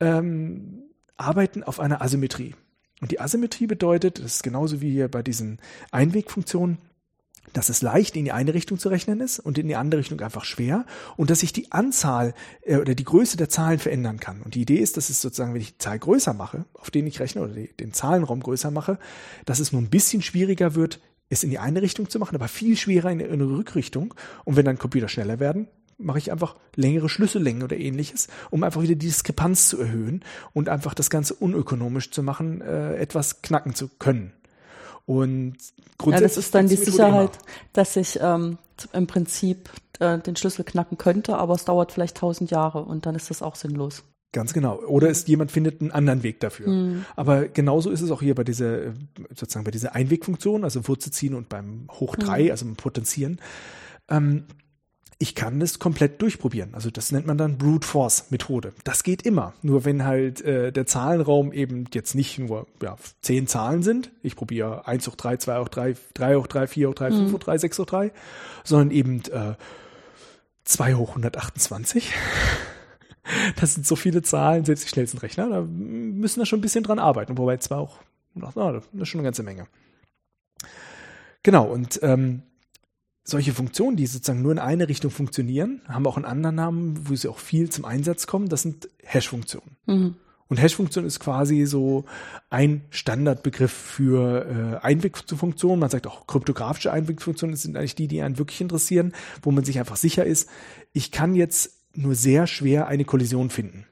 Speaker 2: ähm, arbeiten auf einer Asymmetrie. Und die Asymmetrie bedeutet, das ist genauso wie hier bei diesen Einwegfunktionen, dass es leicht in die eine Richtung zu rechnen ist und in die andere Richtung einfach schwer und dass sich die Anzahl äh, oder die Größe der Zahlen verändern kann. Und die Idee ist, dass es sozusagen, wenn ich die Zahl größer mache, auf den ich rechne oder die, den Zahlenraum größer mache, dass es nur ein bisschen schwieriger wird, es in die eine Richtung zu machen, aber viel schwerer in eine Rückrichtung. Und wenn dann Computer schneller werden, mache ich einfach längere Schlüssellängen oder ähnliches, um einfach wieder die Diskrepanz zu erhöhen und einfach das Ganze unökonomisch zu machen, äh, etwas knacken zu können. Und
Speaker 1: grundsätzlich. Ja, das ist dann die Sicherheit, dass ich ähm, im Prinzip äh, den Schlüssel knacken könnte, aber es dauert vielleicht tausend Jahre und dann ist das auch sinnlos.
Speaker 2: Ganz genau. Oder ist jemand findet einen anderen Weg dafür. Mhm. Aber genauso ist es auch hier bei dieser, sozusagen bei dieser Einwegfunktion, also Wurzel ziehen und beim Hoch 3, mhm. also beim Potenzieren. Ähm, ich kann das komplett durchprobieren. Also das nennt man dann Brute Force Methode. Das geht immer. Nur wenn halt äh, der Zahlenraum eben jetzt nicht nur ja, zehn Zahlen sind, ich probiere 1 hoch 3, 2 hoch 3, 3 hoch 3, 4 hoch 3, 5 hoch 3, 6 hoch 3, sondern eben äh, 2 hoch 128 [LAUGHS] das sind so viele Zahlen, selbst die schnellsten Rechner, da müssen wir schon ein bisschen dran arbeiten, wobei zwar auch, na, das ist schon eine ganze Menge. Genau, und ähm, solche Funktionen, die sozusagen nur in eine Richtung funktionieren, haben auch einen anderen Namen, wo sie auch viel zum Einsatz kommen, das sind Hash-Funktionen. Mhm. Und Hash-Funktion ist quasi so ein Standardbegriff für äh, Einwegfunktionen. Man sagt auch kryptografische Einwegfunktionen sind eigentlich die, die einen wirklich interessieren, wo man sich einfach sicher ist, ich kann jetzt nur sehr schwer eine Kollision finden.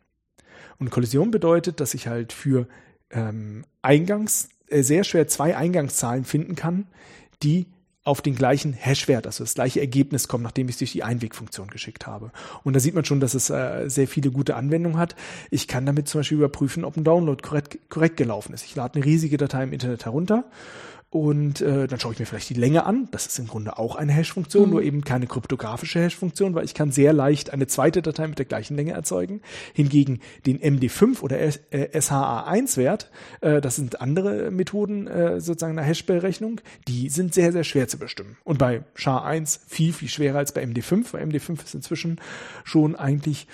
Speaker 2: Und Kollision bedeutet, dass ich halt für ähm, Eingangs, äh, sehr schwer zwei Eingangszahlen finden kann, die auf den gleichen Hashwert, also das gleiche Ergebnis kommen, nachdem ich es durch die Einwegfunktion geschickt habe. Und da sieht man schon, dass es äh, sehr viele gute Anwendungen hat. Ich kann damit zum Beispiel überprüfen, ob ein Download korrekt, korrekt gelaufen ist. Ich lade eine riesige Datei im Internet herunter und äh, dann schaue ich mir vielleicht die Länge an. Das ist im Grunde auch eine Hash-Funktion, mhm. nur eben keine kryptografische Hash-Funktion, weil ich kann sehr leicht eine zweite Datei mit der gleichen Länge erzeugen. Hingegen den MD5 oder SHA1-Wert, äh, das sind andere Methoden äh, sozusagen einer Hash-Berechnung, die sind sehr, sehr schwer zu bestimmen. Und bei SHA1 viel, viel schwerer als bei MD5, weil MD5 ist inzwischen schon eigentlich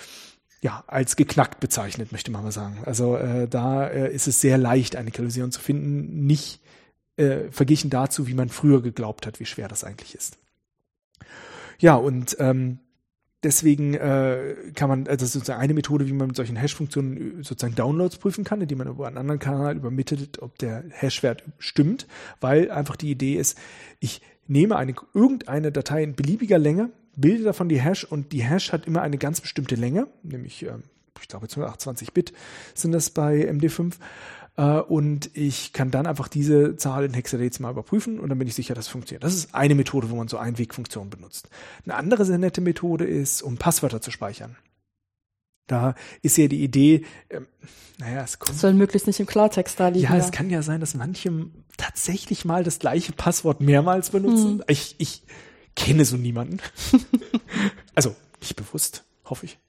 Speaker 2: ja, als geknackt bezeichnet, möchte man mal sagen. Also äh, da äh, ist es sehr leicht, eine Kollision zu finden, nicht äh, verglichen dazu, wie man früher geglaubt hat, wie schwer das eigentlich ist. Ja, und ähm, deswegen äh, kann man, also das ist sozusagen eine Methode, wie man mit solchen Hash-Funktionen sozusagen Downloads prüfen kann, indem man über einen anderen Kanal übermittelt, ob der Hash-Wert stimmt, weil einfach die Idee ist, ich nehme eine, irgendeine Datei in beliebiger Länge, bilde davon die Hash und die Hash hat immer eine ganz bestimmte Länge, nämlich, äh, ich glaube, 228 Bit sind das bei MD5 äh, und ich kann dann einfach diese Zahl in Hexadecimal überprüfen und dann bin ich sicher, dass es funktioniert. Das ist eine Methode, wo man so Einwegfunktionen benutzt. Eine andere sehr nette Methode ist, um Passwörter zu speichern. Da ist ja die Idee, ähm, naja, es
Speaker 1: kommt. Soll möglichst nicht im Klartext da liegen.
Speaker 2: Ja, es kann ja sein, dass manche tatsächlich mal das gleiche Passwort mehrmals benutzen. Hm. Ich, ich kenne so niemanden. [LAUGHS] also, nicht bewusst, hoffe ich.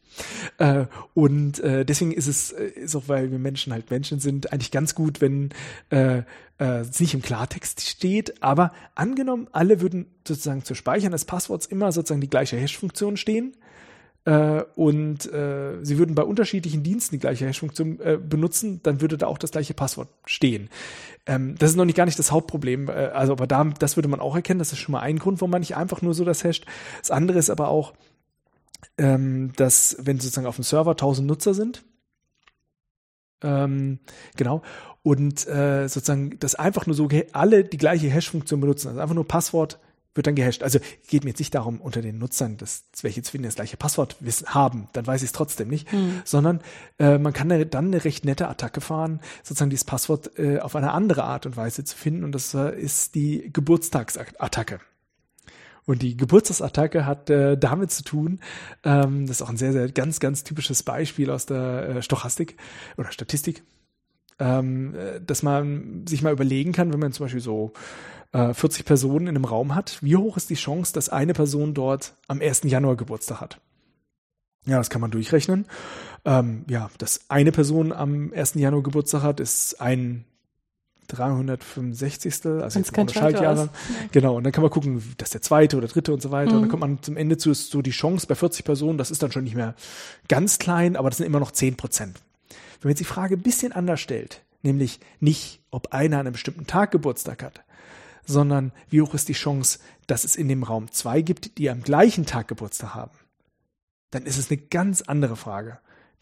Speaker 2: Äh, und äh, deswegen ist es, äh, ist auch weil wir Menschen halt Menschen sind, eigentlich ganz gut, wenn es nicht im Klartext steht, aber angenommen, alle würden sozusagen zu Speichern des Passworts immer sozusagen die gleiche Hash-Funktion stehen, und sie würden bei unterschiedlichen Diensten die gleiche Hash-Funktion benutzen, dann würde da auch das gleiche Passwort stehen. Ähm, das ist noch nicht gar nicht das Hauptproblem. Also, aber da, das würde man auch erkennen. Das ist schon mal ein Grund, warum man nicht einfach nur so das hasht. Das andere ist aber auch, ähm, dass wenn sozusagen auf dem Server 1000 Nutzer sind, ähm, genau, und äh, sozusagen, dass einfach nur so alle die gleiche Hash-Funktion benutzen, also einfach nur Passwort wird dann gehasht. Also geht mir jetzt nicht darum, unter den Nutzern, dass welche Zwillinge das gleiche Passwort wissen, haben, dann weiß ich es trotzdem nicht, mhm. sondern äh, man kann dann eine recht nette Attacke fahren, sozusagen dieses Passwort äh, auf eine andere Art und Weise zu finden und das äh, ist die Geburtstagsattacke. Und die Geburtstagsattacke hat äh, damit zu tun, ähm, das ist auch ein sehr, sehr ganz, ganz typisches Beispiel aus der äh, Stochastik oder Statistik, ähm, äh, dass man sich mal überlegen kann, wenn man zum Beispiel so äh, 40 Personen in einem Raum hat, wie hoch ist die Chance, dass eine Person dort am 1. Januar Geburtstag hat? Ja, das kann man durchrechnen. Ähm, ja, dass eine Person am 1. Januar Geburtstag hat, ist ein 365. Also jetzt ohne Schaltjahre. Ja. Genau, und dann kann man gucken, dass der zweite oder dritte und so weiter. Mhm. Und dann kommt man zum Ende zu, ist so die Chance bei 40 Personen, das ist dann schon nicht mehr ganz klein, aber das sind immer noch 10 Prozent. Wenn man jetzt die Frage ein bisschen anders stellt, nämlich nicht, ob einer an einem bestimmten Tag Geburtstag hat, sondern wie hoch ist die Chance, dass es in dem Raum zwei gibt, die am gleichen Tag Geburtstag haben, dann ist es eine ganz andere Frage.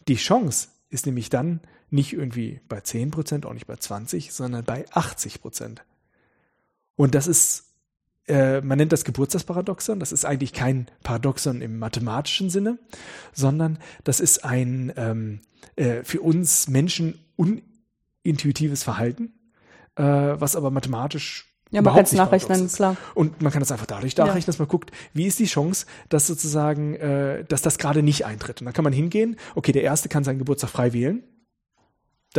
Speaker 2: Die Chance ist nämlich dann nicht irgendwie bei 10 Prozent, auch nicht bei 20%, sondern bei 80 Prozent. Und das ist, äh, man nennt das Geburtstagsparadoxon. Das ist eigentlich kein Paradoxon im mathematischen Sinne, sondern das ist ein ähm, äh, für uns Menschen unintuitives Verhalten, äh, was aber mathematisch
Speaker 1: ja, man kann es nachrechnen, klar.
Speaker 2: Und man kann es einfach dadurch nachrechnen, ja. dass man guckt, wie ist die Chance, dass sozusagen, äh, dass das gerade nicht eintritt. Und dann kann man hingehen, okay, der Erste kann seinen Geburtstag frei wählen.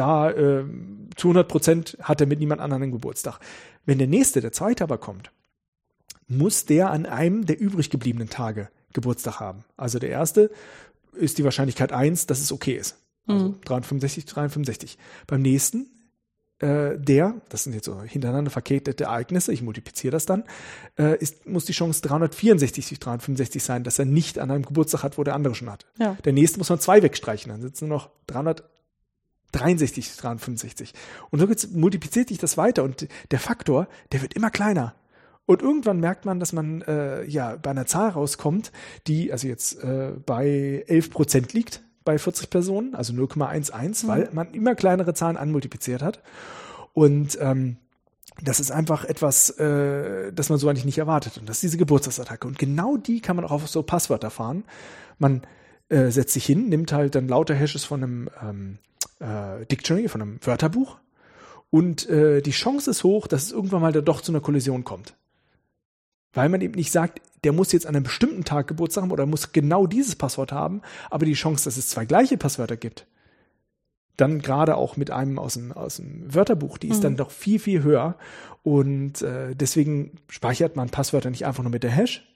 Speaker 2: Da äh, zu 100 Prozent hat er mit niemand anderem einen Geburtstag. Wenn der Nächste, der Zweite aber kommt, muss der an einem der übrig gebliebenen Tage Geburtstag haben. Also der Erste ist die Wahrscheinlichkeit eins, dass es okay ist. Also mhm. 365, 365. Beim nächsten äh, der, das sind jetzt so hintereinander verketete Ereignisse, ich multipliziere das dann, äh, ist, muss die Chance 364 durch 365 sein, dass er nicht an einem Geburtstag hat, wo der andere schon hat. Ja. Der nächste muss man zwei wegstreichen, dann sitzen nur noch 363, 365. Und so multipliziert sich das weiter und der Faktor, der wird immer kleiner. Und irgendwann merkt man, dass man äh, ja bei einer Zahl rauskommt, die also jetzt äh, bei 11 Prozent liegt bei 40 Personen, also 0,11, mhm. weil man immer kleinere Zahlen anmultipliziert hat. Und ähm, das ist einfach etwas, äh, das man so eigentlich nicht erwartet. Und das ist diese Geburtstagsattacke. Und genau die kann man auch auf so Passwörter fahren. Man äh, setzt sich hin, nimmt halt dann lauter Hashes von einem ähm, äh, Dictionary, von einem Wörterbuch. Und äh, die Chance ist hoch, dass es irgendwann mal da doch zu einer Kollision kommt. Weil man eben nicht sagt, der muss jetzt an einem bestimmten Tag Geburtstag haben oder muss genau dieses Passwort haben, aber die Chance, dass es zwei gleiche Passwörter gibt, dann gerade auch mit einem aus dem, aus dem Wörterbuch, die ist mhm. dann doch viel, viel höher. Und äh, deswegen speichert man Passwörter nicht einfach nur mit der Hash,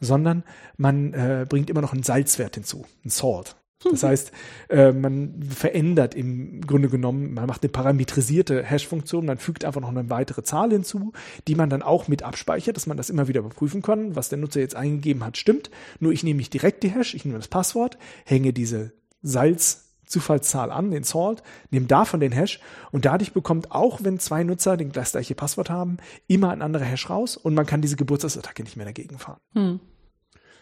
Speaker 2: sondern man äh, bringt immer noch einen Salzwert hinzu, einen Salt. Das [LAUGHS] heißt, äh, man verändert im Grunde genommen, man macht eine parametrisierte Hash-Funktion, man fügt einfach noch eine weitere Zahl hinzu, die man dann auch mit abspeichert, dass man das immer wieder überprüfen kann, was der Nutzer jetzt eingegeben hat, stimmt. Nur ich nehme nicht direkt die Hash, ich nehme das Passwort, hänge diese Salz Zufallszahl an, den Salt, nehme davon den Hash und dadurch bekommt auch, wenn zwei Nutzer den das gleiche Passwort haben, immer ein anderer Hash raus und man kann diese Geburtstagsattacke nicht mehr dagegen fahren. Hm.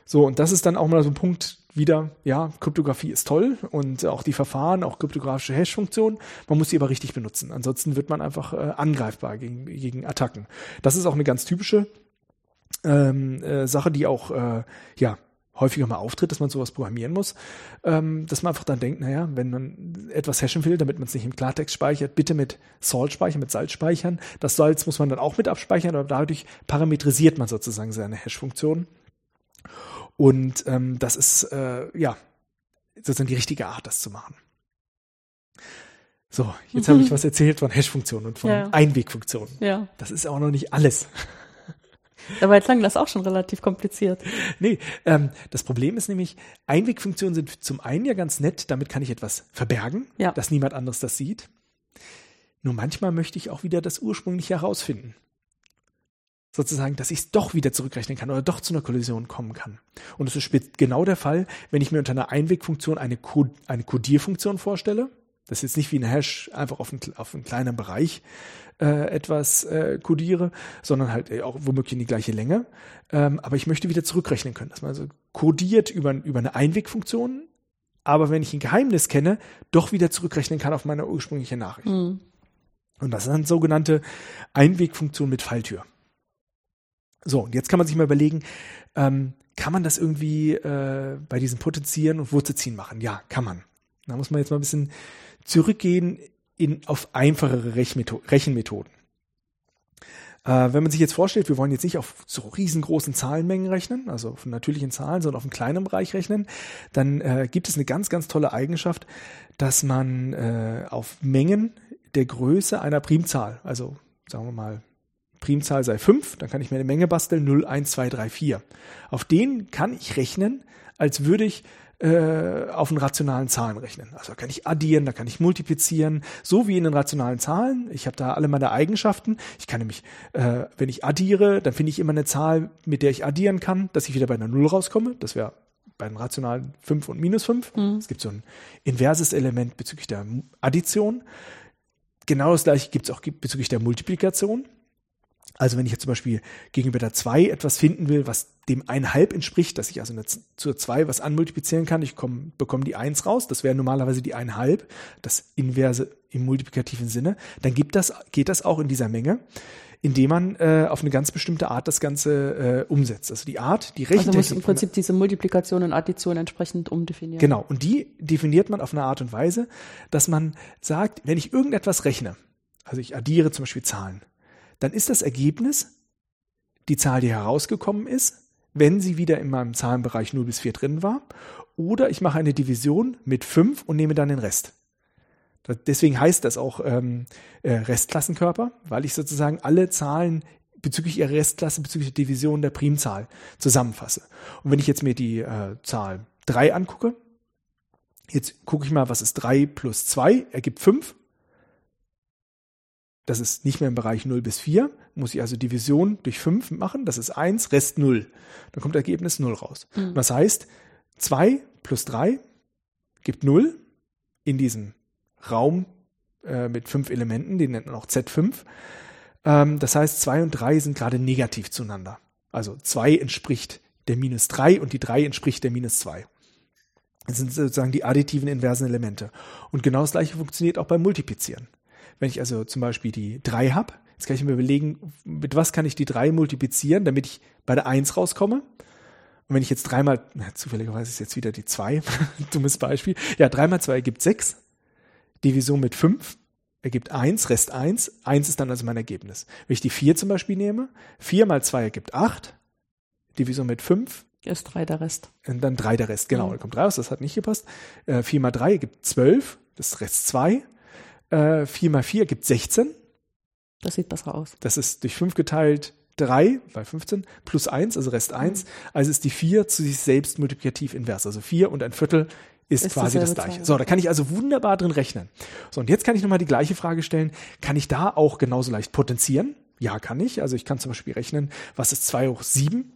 Speaker 2: So, und das ist dann auch mal so ein Punkt wieder, ja, Kryptographie ist toll und auch die Verfahren, auch kryptografische Hash-Funktionen, man muss sie aber richtig benutzen. Ansonsten wird man einfach äh, angreifbar gegen, gegen Attacken. Das ist auch eine ganz typische ähm, äh, Sache, die auch, äh, ja, häufiger mal auftritt, dass man sowas programmieren muss, ähm, dass man einfach dann denkt, naja, wenn man etwas hashen will, damit man es nicht im Klartext speichert, bitte mit Salt speichern, mit Salz speichern. Das Salz muss man dann auch mit abspeichern, aber dadurch parametrisiert man sozusagen seine Hash-Funktion. Und ähm, das ist äh, ja sozusagen die richtige Art, das zu machen. So, jetzt mhm. habe ich was erzählt von Hash-Funktionen und von ja. Einwegfunktionen. Ja. Das ist auch noch nicht alles.
Speaker 1: Dabei klang das auch schon relativ kompliziert.
Speaker 2: Nee, ähm, das Problem ist nämlich, Einwegfunktionen sind zum einen ja ganz nett, damit kann ich etwas verbergen, ja. dass niemand anderes das sieht. Nur manchmal möchte ich auch wieder das ursprünglich herausfinden. Sozusagen, dass ich es doch wieder zurückrechnen kann oder doch zu einer Kollision kommen kann. Und es ist genau der Fall, wenn ich mir unter einer Einwegfunktion eine, Cod eine Codierfunktion vorstelle. Das ist jetzt nicht wie ein Hash einfach auf einen, auf einen kleinen Bereich äh, etwas äh, codiere, sondern halt äh, auch womöglich in die gleiche Länge. Ähm, aber ich möchte wieder zurückrechnen können, dass man also codiert über, über eine Einwegfunktion, aber wenn ich ein Geheimnis kenne, doch wieder zurückrechnen kann auf meine ursprüngliche Nachricht. Mhm. Und das ist eine sogenannte Einwegfunktion mit Falltür. So, und jetzt kann man sich mal überlegen, ähm, kann man das irgendwie äh, bei diesem Potenzieren und Wurzelziehen machen? Ja, kann man. Da muss man jetzt mal ein bisschen zurückgehen in, auf einfachere Rechenmethoden. Äh, wenn man sich jetzt vorstellt, wir wollen jetzt nicht auf so riesengroßen Zahlenmengen rechnen, also von natürlichen Zahlen, sondern auf einen kleinen Bereich rechnen, dann äh, gibt es eine ganz, ganz tolle Eigenschaft, dass man äh, auf Mengen der Größe einer Primzahl, also sagen wir mal, Primzahl sei 5, dann kann ich mir eine Menge basteln, 0, 1, 2, 3, 4. Auf den kann ich rechnen, als würde ich äh, auf einen rationalen Zahlen rechnen. Also da kann ich addieren, da kann ich multiplizieren, so wie in den rationalen Zahlen. Ich habe da alle meine Eigenschaften. Ich kann nämlich, äh, wenn ich addiere, dann finde ich immer eine Zahl, mit der ich addieren kann, dass ich wieder bei einer Null rauskomme. Das wäre bei den rationalen 5 und minus 5. Mhm. Es gibt so ein inverses Element bezüglich der Addition. Genau das gleiche gibt es auch bezüglich der Multiplikation. Also wenn ich jetzt zum Beispiel gegenüber der 2 etwas finden will, was dem 1,5 entspricht, dass ich also zur 2 was anmultiplizieren kann, ich komm, bekomme die 1 raus, das wäre normalerweise die 1,5, das Inverse im multiplikativen Sinne, dann gibt das, geht das auch in dieser Menge, indem man äh, auf eine ganz bestimmte Art das Ganze äh, umsetzt. Also die Art, die Rechte.
Speaker 1: Also muss im Prinzip diese Multiplikation und Addition entsprechend umdefinieren.
Speaker 2: Genau, und die definiert man auf eine Art und Weise, dass man sagt, wenn ich irgendetwas rechne, also ich addiere zum Beispiel Zahlen, dann ist das Ergebnis die Zahl, die herausgekommen ist, wenn sie wieder in meinem Zahlenbereich 0 bis 4 drin war. Oder ich mache eine Division mit 5 und nehme dann den Rest. Deswegen heißt das auch ähm, äh, Restklassenkörper, weil ich sozusagen alle Zahlen bezüglich ihrer Restklasse, bezüglich der Division der Primzahl zusammenfasse. Und wenn ich jetzt mir die äh, Zahl 3 angucke, jetzt gucke ich mal, was ist 3 plus 2, ergibt 5 das ist nicht mehr im Bereich 0 bis 4, muss ich also Division durch 5 machen, das ist 1, Rest 0. Dann kommt Ergebnis 0 raus. Mhm. Das heißt, 2 plus 3 gibt 0 in diesem Raum äh, mit 5 Elementen, den nennt man auch Z5. Ähm, das heißt, 2 und 3 sind gerade negativ zueinander. Also 2 entspricht der minus 3 und die 3 entspricht der minus 2. Das sind sozusagen die additiven inversen Elemente. Und genau das gleiche funktioniert auch beim Multiplizieren. Wenn ich also zum Beispiel die 3 habe, jetzt kann ich mir überlegen, mit was kann ich die 3 multiplizieren, damit ich bei der 1 rauskomme. Und wenn ich jetzt dreimal, na, zufälligerweise ist jetzt wieder die 2, [LAUGHS] dummes Beispiel. Ja, 3 mal 2 ergibt 6. Division mit 5 ergibt 1, Rest 1. 1 ist dann also mein Ergebnis. Wenn ich die 4 zum Beispiel nehme, 4 mal 2 ergibt 8. Division mit 5.
Speaker 1: Ist 3 der Rest.
Speaker 2: Und dann 3 der Rest, genau. Mhm. Da kommt 3 raus, das hat nicht gepasst. Äh, 4 mal 3 ergibt 12. Das ist Rest 2. Äh, 4 mal 4 gibt 16.
Speaker 1: Das sieht besser aus.
Speaker 2: Das ist durch 5 geteilt 3 bei 15 plus 1, also Rest 1. Mhm. Also ist die 4 zu sich selbst multiplikativ invers. Also 4 und ein Viertel ist, ist quasi das gleiche. Zahl. So, da kann ich also wunderbar drin rechnen. So, und jetzt kann ich nochmal die gleiche Frage stellen. Kann ich da auch genauso leicht potenzieren? Ja, kann ich. Also ich kann zum Beispiel rechnen, was ist 2 hoch 7?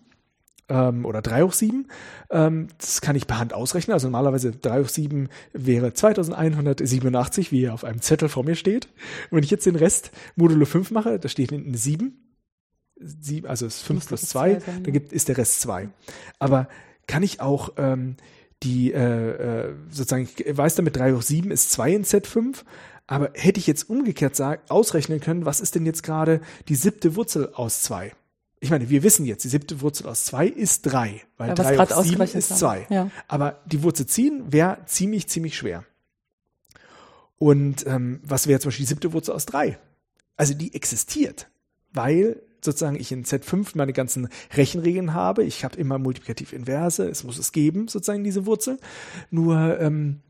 Speaker 2: Ähm, oder 3 hoch 7. Ähm, das kann ich per Hand ausrechnen. Also normalerweise 3 hoch 7 wäre 2187, wie er auf einem Zettel vor mir steht. Und wenn ich jetzt den Rest modulo 5 mache, da steht hinten 7. 7 also ist 5 plus 2, sein, dann gibt, ist der Rest 2. Aber kann ich auch ähm, die, äh, äh, sozusagen, ich weiß damit 3 hoch 7 ist 2 in Z5, aber hätte ich jetzt umgekehrt sag, ausrechnen können, was ist denn jetzt gerade die siebte Wurzel aus 2? Ich meine, wir wissen jetzt, die siebte Wurzel aus 2 ist 3, weil 3 ja, hoch 7 ist 2. Ja. Aber die Wurzel ziehen wäre ziemlich, ziemlich schwer. Und ähm, was wäre zum Beispiel die siebte Wurzel aus 3? Also die existiert, weil sozusagen ich in Z5 meine ganzen Rechenregeln habe. Ich habe immer multiplikativ Inverse, es muss es geben, sozusagen diese Wurzel. Nur ähm,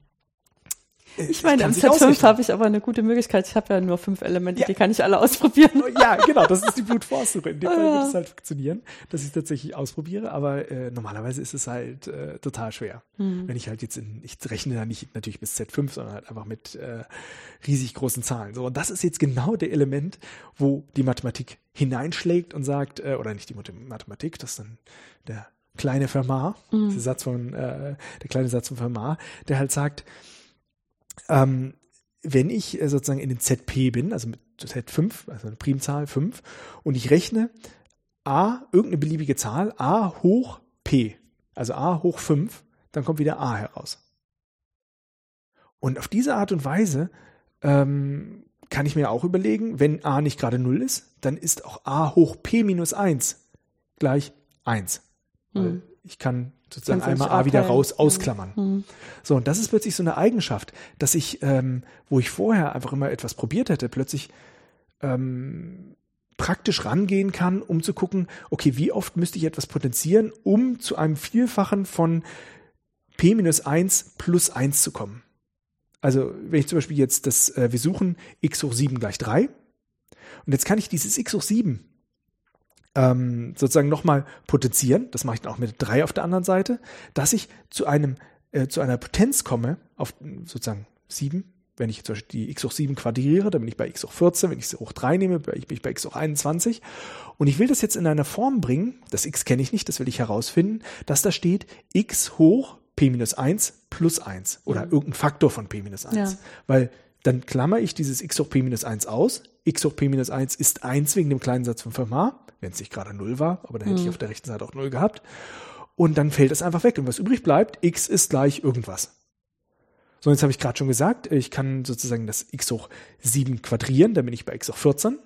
Speaker 1: ich meine, am Z5 habe ich aber eine gute Möglichkeit. Ich habe ja nur fünf Elemente, ja. die kann ich alle ausprobieren.
Speaker 2: Ja, genau, das ist die Brute Force Suche. In dem Fall wird es halt funktionieren, dass ich tatsächlich ausprobiere, aber äh, normalerweise ist es halt äh, total schwer. Hm. Wenn ich halt jetzt in, ich rechne da nicht natürlich bis Z5, sondern halt einfach mit äh, riesig großen Zahlen. So, und das ist jetzt genau der Element, wo die Mathematik hineinschlägt und sagt, äh, oder nicht die Mathematik, das ist dann der kleine Fermat, mhm. der Satz von, äh, der kleine Satz von Fermat, der halt sagt, ähm, wenn ich äh, sozusagen in den ZP bin, also mit Z5, also eine Primzahl 5, und ich rechne a, irgendeine beliebige Zahl, a hoch p, also a hoch 5, dann kommt wieder a heraus. Und auf diese Art und Weise ähm, kann ich mir auch überlegen, wenn a nicht gerade 0 ist, dann ist auch a hoch p minus 1 gleich 1. Hm. ich kann sozusagen einmal A wieder raus ausklammern. Mhm. So, und das ist plötzlich so eine Eigenschaft, dass ich, ähm, wo ich vorher einfach immer etwas probiert hätte, plötzlich ähm, praktisch rangehen kann, um zu gucken, okay, wie oft müsste ich etwas potenzieren, um zu einem Vielfachen von P minus 1 plus 1 zu kommen. Also, wenn ich zum Beispiel jetzt das, äh, wir suchen x hoch 7 gleich 3. Und jetzt kann ich dieses x hoch 7 ähm, sozusagen nochmal potenzieren, das mache ich dann auch mit drei auf der anderen Seite, dass ich zu einem, äh, zu einer Potenz komme, auf sozusagen sieben, wenn ich zum Beispiel die x hoch 7 quadriere, dann bin ich bei x hoch 14, wenn ich sie hoch 3 nehme, bin ich bei x hoch 21. Und ich will das jetzt in eine Form bringen, das x kenne ich nicht, das will ich herausfinden, dass da steht x hoch p minus 1 plus 1 oder mhm. irgendein Faktor von p minus 1. Ja. Weil dann klammer ich dieses x hoch p minus 1 aus. x hoch p minus 1 ist 1 wegen dem kleinen Satz von Fermat wenn es nicht gerade null war, aber dann hätte mhm. ich auf der rechten Seite auch null gehabt. Und dann fällt es einfach weg. Und was übrig bleibt, x ist gleich irgendwas. So, jetzt habe ich gerade schon gesagt, ich kann sozusagen das x hoch 7 quadrieren, dann bin ich bei x hoch 14.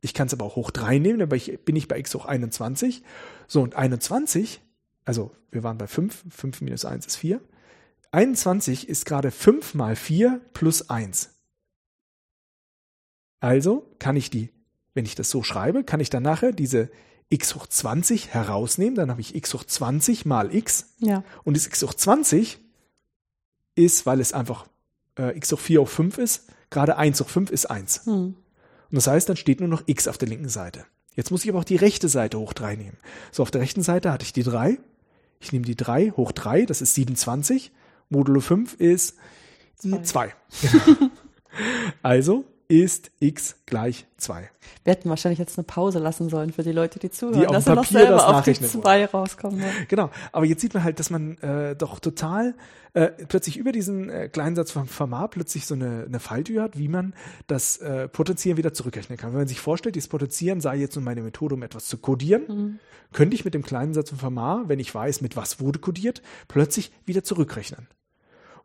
Speaker 2: Ich kann es aber auch hoch 3 nehmen, dann bin ich bei x hoch 21. So, und 21, also wir waren bei 5, 5 minus 1 ist 4. 21 ist gerade 5 mal 4 plus 1. Also kann ich die wenn ich das so schreibe, kann ich dann nachher diese x hoch 20 herausnehmen. Dann habe ich x hoch 20 mal x.
Speaker 1: Ja.
Speaker 2: Und das x hoch 20 ist, weil es einfach äh, x hoch 4 hoch 5 ist, gerade 1 hoch 5 ist 1. Hm. Und das heißt, dann steht nur noch x auf der linken Seite. Jetzt muss ich aber auch die rechte Seite hoch 3 nehmen. So, auf der rechten Seite hatte ich die 3. Ich nehme die 3 hoch 3, das ist 27. Modulo 5 ist 2. Genau. [LAUGHS] also ist x gleich 2.
Speaker 1: Wir hätten wahrscheinlich jetzt eine Pause lassen sollen für die Leute, die zuhören, die dass sie noch selber das auf die 2 rauskommen. Ja.
Speaker 2: Genau, aber jetzt sieht man halt, dass man äh, doch total äh, plötzlich über diesen äh, kleinen Satz von Fermat plötzlich so eine, eine Falltür hat, wie man das äh, Potenzieren wieder zurückrechnen kann. Wenn man sich vorstellt, dieses Potenzieren sei jetzt nur meine Methode, um etwas zu codieren, mhm. könnte ich mit dem kleinen Satz von Fermat, wenn ich weiß, mit was wurde codiert, plötzlich wieder zurückrechnen.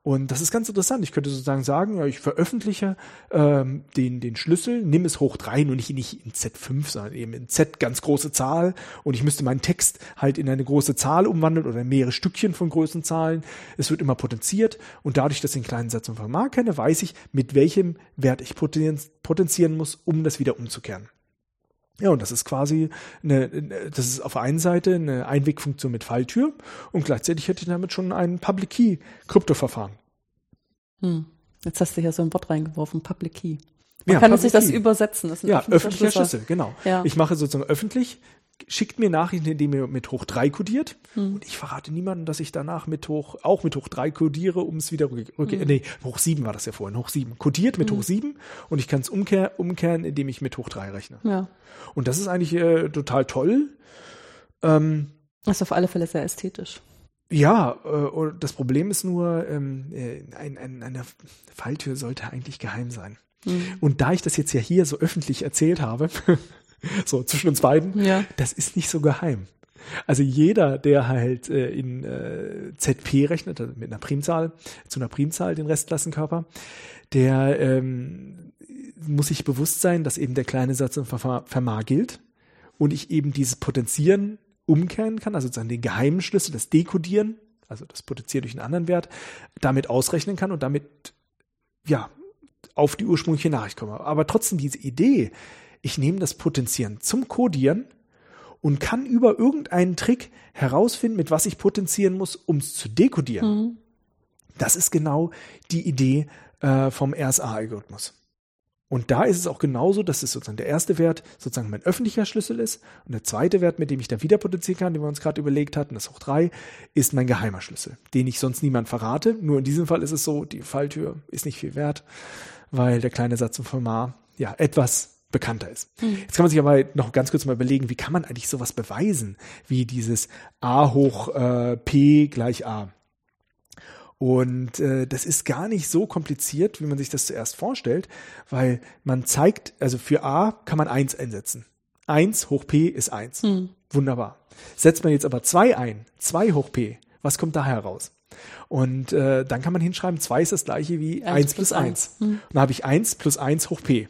Speaker 2: Und das ist ganz interessant. Ich könnte sozusagen sagen, ja, ich veröffentliche ähm, den, den Schlüssel, nimm es hoch drei, nur nicht, nicht in Z5, sondern eben in Z ganz große Zahl. Und ich müsste meinen Text halt in eine große Zahl umwandeln oder mehrere Stückchen von großen Zahlen. Es wird immer potenziert. Und dadurch, dass ich den kleinen Satz von Fermat kenne, weiß ich, mit welchem Wert ich potenzieren muss, um das wieder umzukehren. Ja, und das ist quasi eine, das ist auf der einen Seite eine Einwegfunktion mit Falltür und gleichzeitig hätte ich damit schon ein Public Key Kryptoverfahren.
Speaker 1: Hm. Jetzt hast du hier so ein Wort reingeworfen, Public Key. Man ja, kann sich das übersetzen. Das
Speaker 2: ja, öffentlicher Schlüssel, Schlüssel genau. Ja. Ich mache sozusagen öffentlich, schickt mir Nachrichten, indem ihr mit hoch 3 kodiert. Hm. Und ich verrate niemandem, dass ich danach mit hoch, auch mit hoch 3 codiere, um es wieder rück, rück, hm. nee, hoch 7 war das ja vorhin, hoch 7. Kodiert mit hm. hoch 7 und ich kann es umkehr, umkehren, indem ich mit hoch 3 rechne.
Speaker 1: Ja.
Speaker 2: Und das ist eigentlich äh, total toll. Ähm,
Speaker 1: Das ist auf alle Fälle sehr ästhetisch.
Speaker 2: Ja, äh, das Problem ist nur, ähm, äh, ein, ein, eine Falltür sollte eigentlich geheim sein. Mhm. Und da ich das jetzt ja hier so öffentlich erzählt habe, [LAUGHS] [LAUGHS] so zwischen uns beiden, ja. das ist nicht so geheim. Also jeder, der halt äh, in äh, ZP rechnet, also mit einer Primzahl, zu einer Primzahl den Restklassenkörper, der ähm, muss sich bewusst sein, dass eben der kleine Satz im Fermat gilt und ich eben dieses Potenzieren umkehren kann, also sozusagen den geheimen Schlüssel, das Dekodieren, also das Potenzieren durch einen anderen Wert, damit ausrechnen kann und damit ja auf die ursprüngliche Nachricht komme. Aber trotzdem diese Idee, ich nehme das Potenzieren zum Codieren und kann über irgendeinen Trick herausfinden, mit was ich potenzieren muss, um es zu dekodieren. Mhm. Das ist genau die Idee äh, vom RSA-Algorithmus. Und da ist es auch genauso, dass es sozusagen der erste Wert sozusagen mein öffentlicher Schlüssel ist und der zweite Wert, mit dem ich dann wieder potenzieren kann, den wir uns gerade überlegt hatten, das auch drei, ist mein geheimer Schlüssel, den ich sonst niemand verrate. Nur in diesem Fall ist es so, die Falltür ist nicht viel wert, weil der kleine Satz zum Formar ja etwas bekannter ist. Mhm. Jetzt kann man sich aber noch ganz kurz mal überlegen, wie kann man eigentlich sowas beweisen, wie dieses a hoch äh, p gleich a. Und äh, das ist gar nicht so kompliziert, wie man sich das zuerst vorstellt, weil man zeigt, also für a kann man 1 einsetzen. 1 hoch p ist 1. Mhm. Wunderbar. Setzt man jetzt aber 2 ein, 2 hoch p, was kommt da heraus? Und äh, dann kann man hinschreiben, 2 ist das gleiche wie 1 plus 1. Mhm. Und dann habe ich 1 plus 1 hoch p.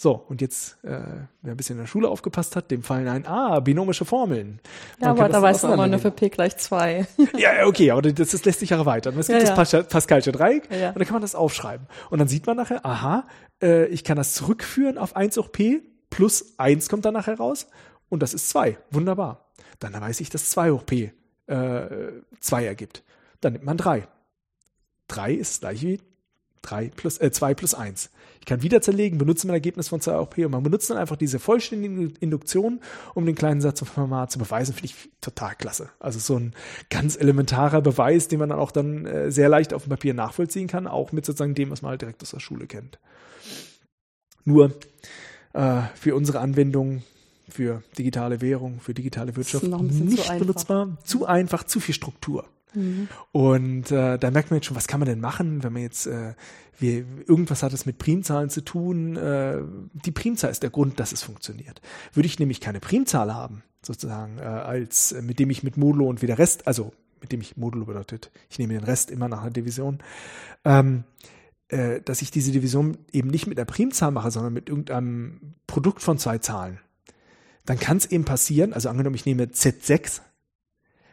Speaker 2: So, und jetzt, äh, wer ein bisschen in der Schule aufgepasst hat, dem fallen ein, ah, binomische Formeln.
Speaker 1: Man ja, aber da weiß man immer nur für P gleich 2. [LAUGHS]
Speaker 2: ja, okay, aber das, das lässt sich ja erweitern. Es gibt ja, das ja. Pascalsche Dreieck ja, und dann kann man das aufschreiben. Und dann sieht man nachher, aha, äh, ich kann das zurückführen auf 1 hoch P, plus 1 kommt dann nachher raus und das ist 2. Wunderbar. Dann weiß ich, dass 2 hoch P äh, 2 ergibt. Dann nimmt man 3. 3 ist gleich wie 3 plus, äh, 2 plus 1. Ich kann wieder zerlegen, benutze mein Ergebnis von 2 auch P und man benutzt dann einfach diese vollständige Induktion, um den kleinen Satz vom Format zu beweisen, finde ich total klasse. Also so ein ganz elementarer Beweis, den man dann auch dann äh, sehr leicht auf dem Papier nachvollziehen kann, auch mit sozusagen dem, was man halt direkt aus der Schule kennt. Nur äh, für unsere Anwendung für digitale Währung, für digitale Wirtschaft nicht benutzbar, zu einfach, zu viel Struktur. Mhm. Und äh, da merkt man jetzt schon, was kann man denn machen, wenn man jetzt, äh, wir, irgendwas hat es mit Primzahlen zu tun. Äh, die Primzahl ist der Grund, dass es funktioniert. Würde ich nämlich keine Primzahl haben, sozusagen, äh, als äh, mit dem ich mit Modulo und wieder Rest, also mit dem ich Modulo bedeutet, ich nehme den Rest immer nach einer Division, ähm, äh, dass ich diese Division eben nicht mit einer Primzahl mache, sondern mit irgendeinem Produkt von zwei Zahlen. Dann kann es eben passieren, also angenommen, ich nehme Z6,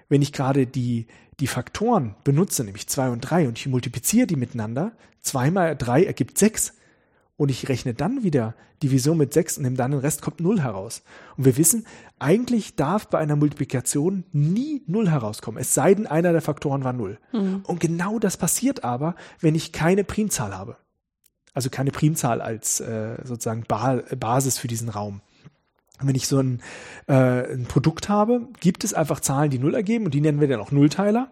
Speaker 2: wenn ich gerade die, die Faktoren benutze, nämlich 2 und 3, und ich multipliziere die miteinander, 2 mal 3 ergibt 6, und ich rechne dann wieder Division mit 6 und nehme dann den Rest, kommt 0 heraus. Und wir wissen, eigentlich darf bei einer Multiplikation nie 0 herauskommen, es sei denn, einer der Faktoren war 0. Mhm. Und genau das passiert aber, wenn ich keine Primzahl habe. Also keine Primzahl als äh, sozusagen ba Basis für diesen Raum wenn ich so ein, äh, ein Produkt habe, gibt es einfach Zahlen, die Null ergeben und die nennen wir dann auch Nullteiler.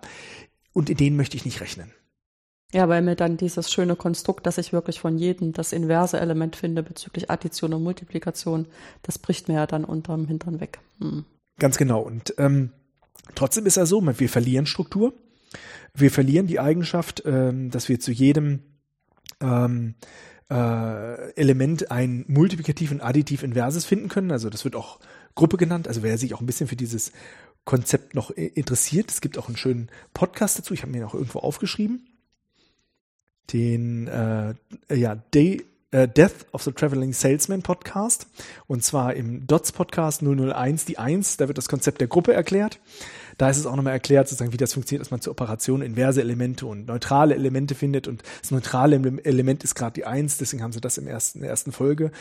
Speaker 2: Und in denen möchte ich nicht rechnen.
Speaker 1: Ja, weil mir dann dieses schöne Konstrukt, dass ich wirklich von jedem das inverse Element finde bezüglich Addition und Multiplikation, das bricht mir ja dann unterm Hintern weg. Hm.
Speaker 2: Ganz genau. Und ähm, trotzdem ist ja so, wir verlieren Struktur. Wir verlieren die Eigenschaft, ähm, dass wir zu jedem ähm, äh, Element ein Multiplikativ und Additiv Inverses finden können. Also das wird auch Gruppe genannt. Also wer sich auch ein bisschen für dieses Konzept noch interessiert, es gibt auch einen schönen Podcast dazu. Ich habe mir noch irgendwo aufgeschrieben. Den äh, ja, Day, äh, Death of the Traveling Salesman Podcast. Und zwar im DOTS Podcast 001, die 1. Da wird das Konzept der Gruppe erklärt. Da ist es auch nochmal erklärt, sozusagen, wie das funktioniert, dass man zur Operation inverse Elemente und neutrale Elemente findet. Und das neutrale Element ist gerade die Eins, deswegen haben sie das im ersten, in der ersten Folge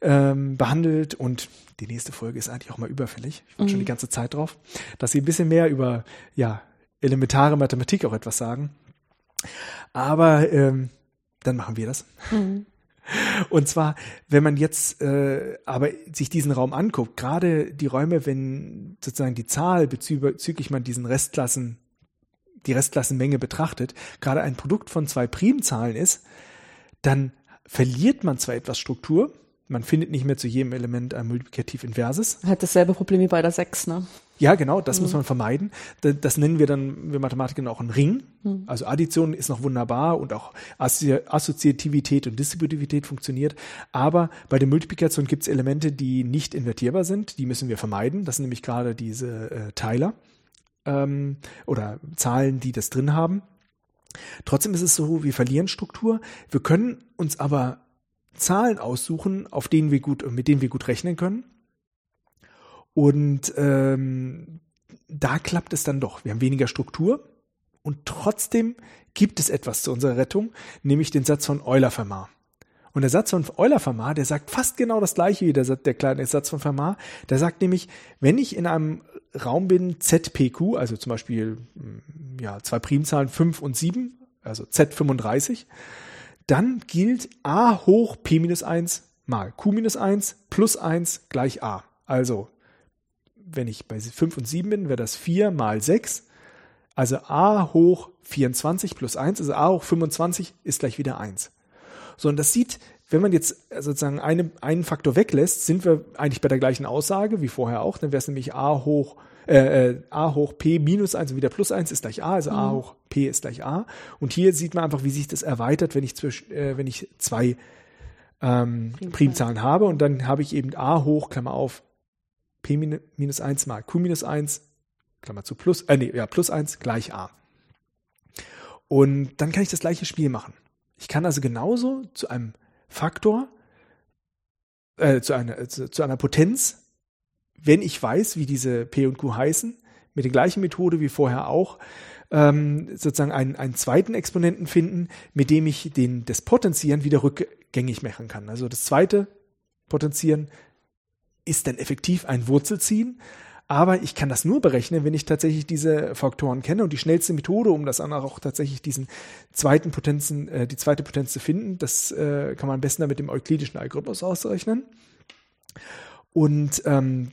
Speaker 2: ähm, behandelt. Und die nächste Folge ist eigentlich auch mal überfällig. Ich warte mhm. schon die ganze Zeit drauf, dass sie ein bisschen mehr über ja, elementare Mathematik auch etwas sagen. Aber ähm, dann machen wir das. Mhm. Und zwar, wenn man jetzt äh, aber sich diesen Raum anguckt, gerade die Räume, wenn sozusagen die Zahl bezüglich man diesen Restklassen, die Restklassenmenge betrachtet, gerade ein Produkt von zwei Primzahlen ist, dann verliert man zwar etwas Struktur, man findet nicht mehr zu jedem Element ein Multiplikativ Inverses.
Speaker 1: Hat dasselbe Problem wie bei der 6, ne?
Speaker 2: Ja, genau, das mhm. muss man vermeiden. Das, nennen wir dann, wir Mathematiker auch einen Ring. Mhm. Also Addition ist noch wunderbar und auch Assozi Assoziativität und Distributivität funktioniert. Aber bei der Multiplikation gibt es Elemente, die nicht invertierbar sind. Die müssen wir vermeiden. Das sind nämlich gerade diese äh, Teiler ähm, oder Zahlen, die das drin haben. Trotzdem ist es so, wir verlieren Struktur. Wir können uns aber Zahlen aussuchen, auf denen wir gut, mit denen wir gut rechnen können. Und ähm, da klappt es dann doch. Wir haben weniger Struktur und trotzdem gibt es etwas zu unserer Rettung, nämlich den Satz von Euler-Fermat. Und der Satz von Euler-Fermat, der sagt fast genau das gleiche wie der, der kleine Satz von Fermat. Der sagt nämlich, wenn ich in einem Raum bin ZPQ, also zum Beispiel mm, ja, zwei Primzahlen 5 und 7, also Z35, dann gilt a hoch p minus 1 mal q minus 1 plus 1 gleich a. Also wenn ich bei 5 und 7 bin, wäre das 4 mal 6. Also a hoch 24 plus 1, also a hoch 25 ist gleich wieder 1. So, und das sieht, wenn man jetzt sozusagen eine, einen Faktor weglässt, sind wir eigentlich bei der gleichen Aussage wie vorher auch. Dann wäre es nämlich a hoch äh, äh, a hoch p minus 1 und wieder plus 1 ist gleich a, also mhm. a hoch p ist gleich a. Und hier sieht man einfach, wie sich das erweitert, wenn ich, zwischen, äh, wenn ich zwei ähm, Primzahlen habe und dann habe ich eben a hoch, Klammer auf, p minus 1 mal q minus 1, Klammer zu plus, äh, nee, ja, plus 1 gleich a. Und dann kann ich das gleiche Spiel machen. Ich kann also genauso zu einem Faktor, äh, zu, einer, zu, zu einer Potenz, wenn ich weiß, wie diese P und Q heißen, mit der gleichen Methode wie vorher auch, ähm, sozusagen einen, einen zweiten Exponenten finden, mit dem ich den, das Potenzieren wieder rückgängig machen kann. Also das zweite Potenzieren ist dann effektiv ein Wurzelziehen. Aber ich kann das nur berechnen, wenn ich tatsächlich diese Faktoren kenne. Und die schnellste Methode, um das auch tatsächlich diesen zweiten Potenzen, äh, die zweite Potenz zu finden, das äh, kann man am besten dann mit dem euklidischen Algorithmus ausrechnen. Und ähm,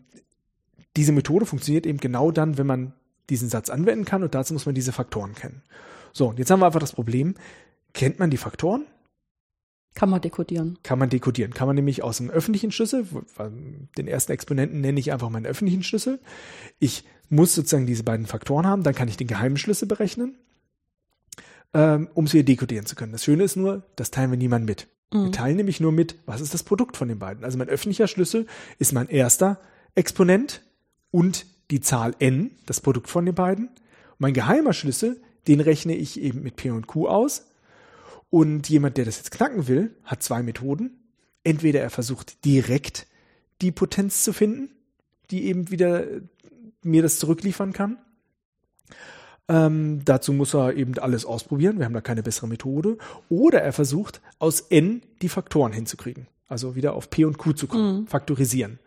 Speaker 2: diese Methode funktioniert eben genau dann, wenn man diesen Satz anwenden kann. Und dazu muss man diese Faktoren kennen. So, und jetzt haben wir einfach das Problem. Kennt man die Faktoren?
Speaker 1: Kann man dekodieren.
Speaker 2: Kann man dekodieren. Kann man nämlich aus dem öffentlichen Schlüssel, den ersten Exponenten nenne ich einfach meinen öffentlichen Schlüssel. Ich muss sozusagen diese beiden Faktoren haben, dann kann ich den geheimen Schlüssel berechnen, ähm, um sie dekodieren zu können. Das Schöne ist nur, das teilen wir niemand mit. Mhm. Wir teilen nämlich nur mit, was ist das Produkt von den beiden. Also mein öffentlicher Schlüssel ist mein erster Exponent und die Zahl n, das Produkt von den beiden. Und mein geheimer Schlüssel, den rechne ich eben mit P und Q aus und jemand, der das jetzt knacken will, hat zwei Methoden. Entweder er versucht direkt die Potenz zu finden, die eben wieder mir das zurückliefern kann. Ähm, dazu muss er eben alles ausprobieren. Wir haben da keine bessere Methode. Oder er versucht, aus n die Faktoren hinzukriegen. Also wieder auf P und Q zu kommen, mhm. faktorisieren.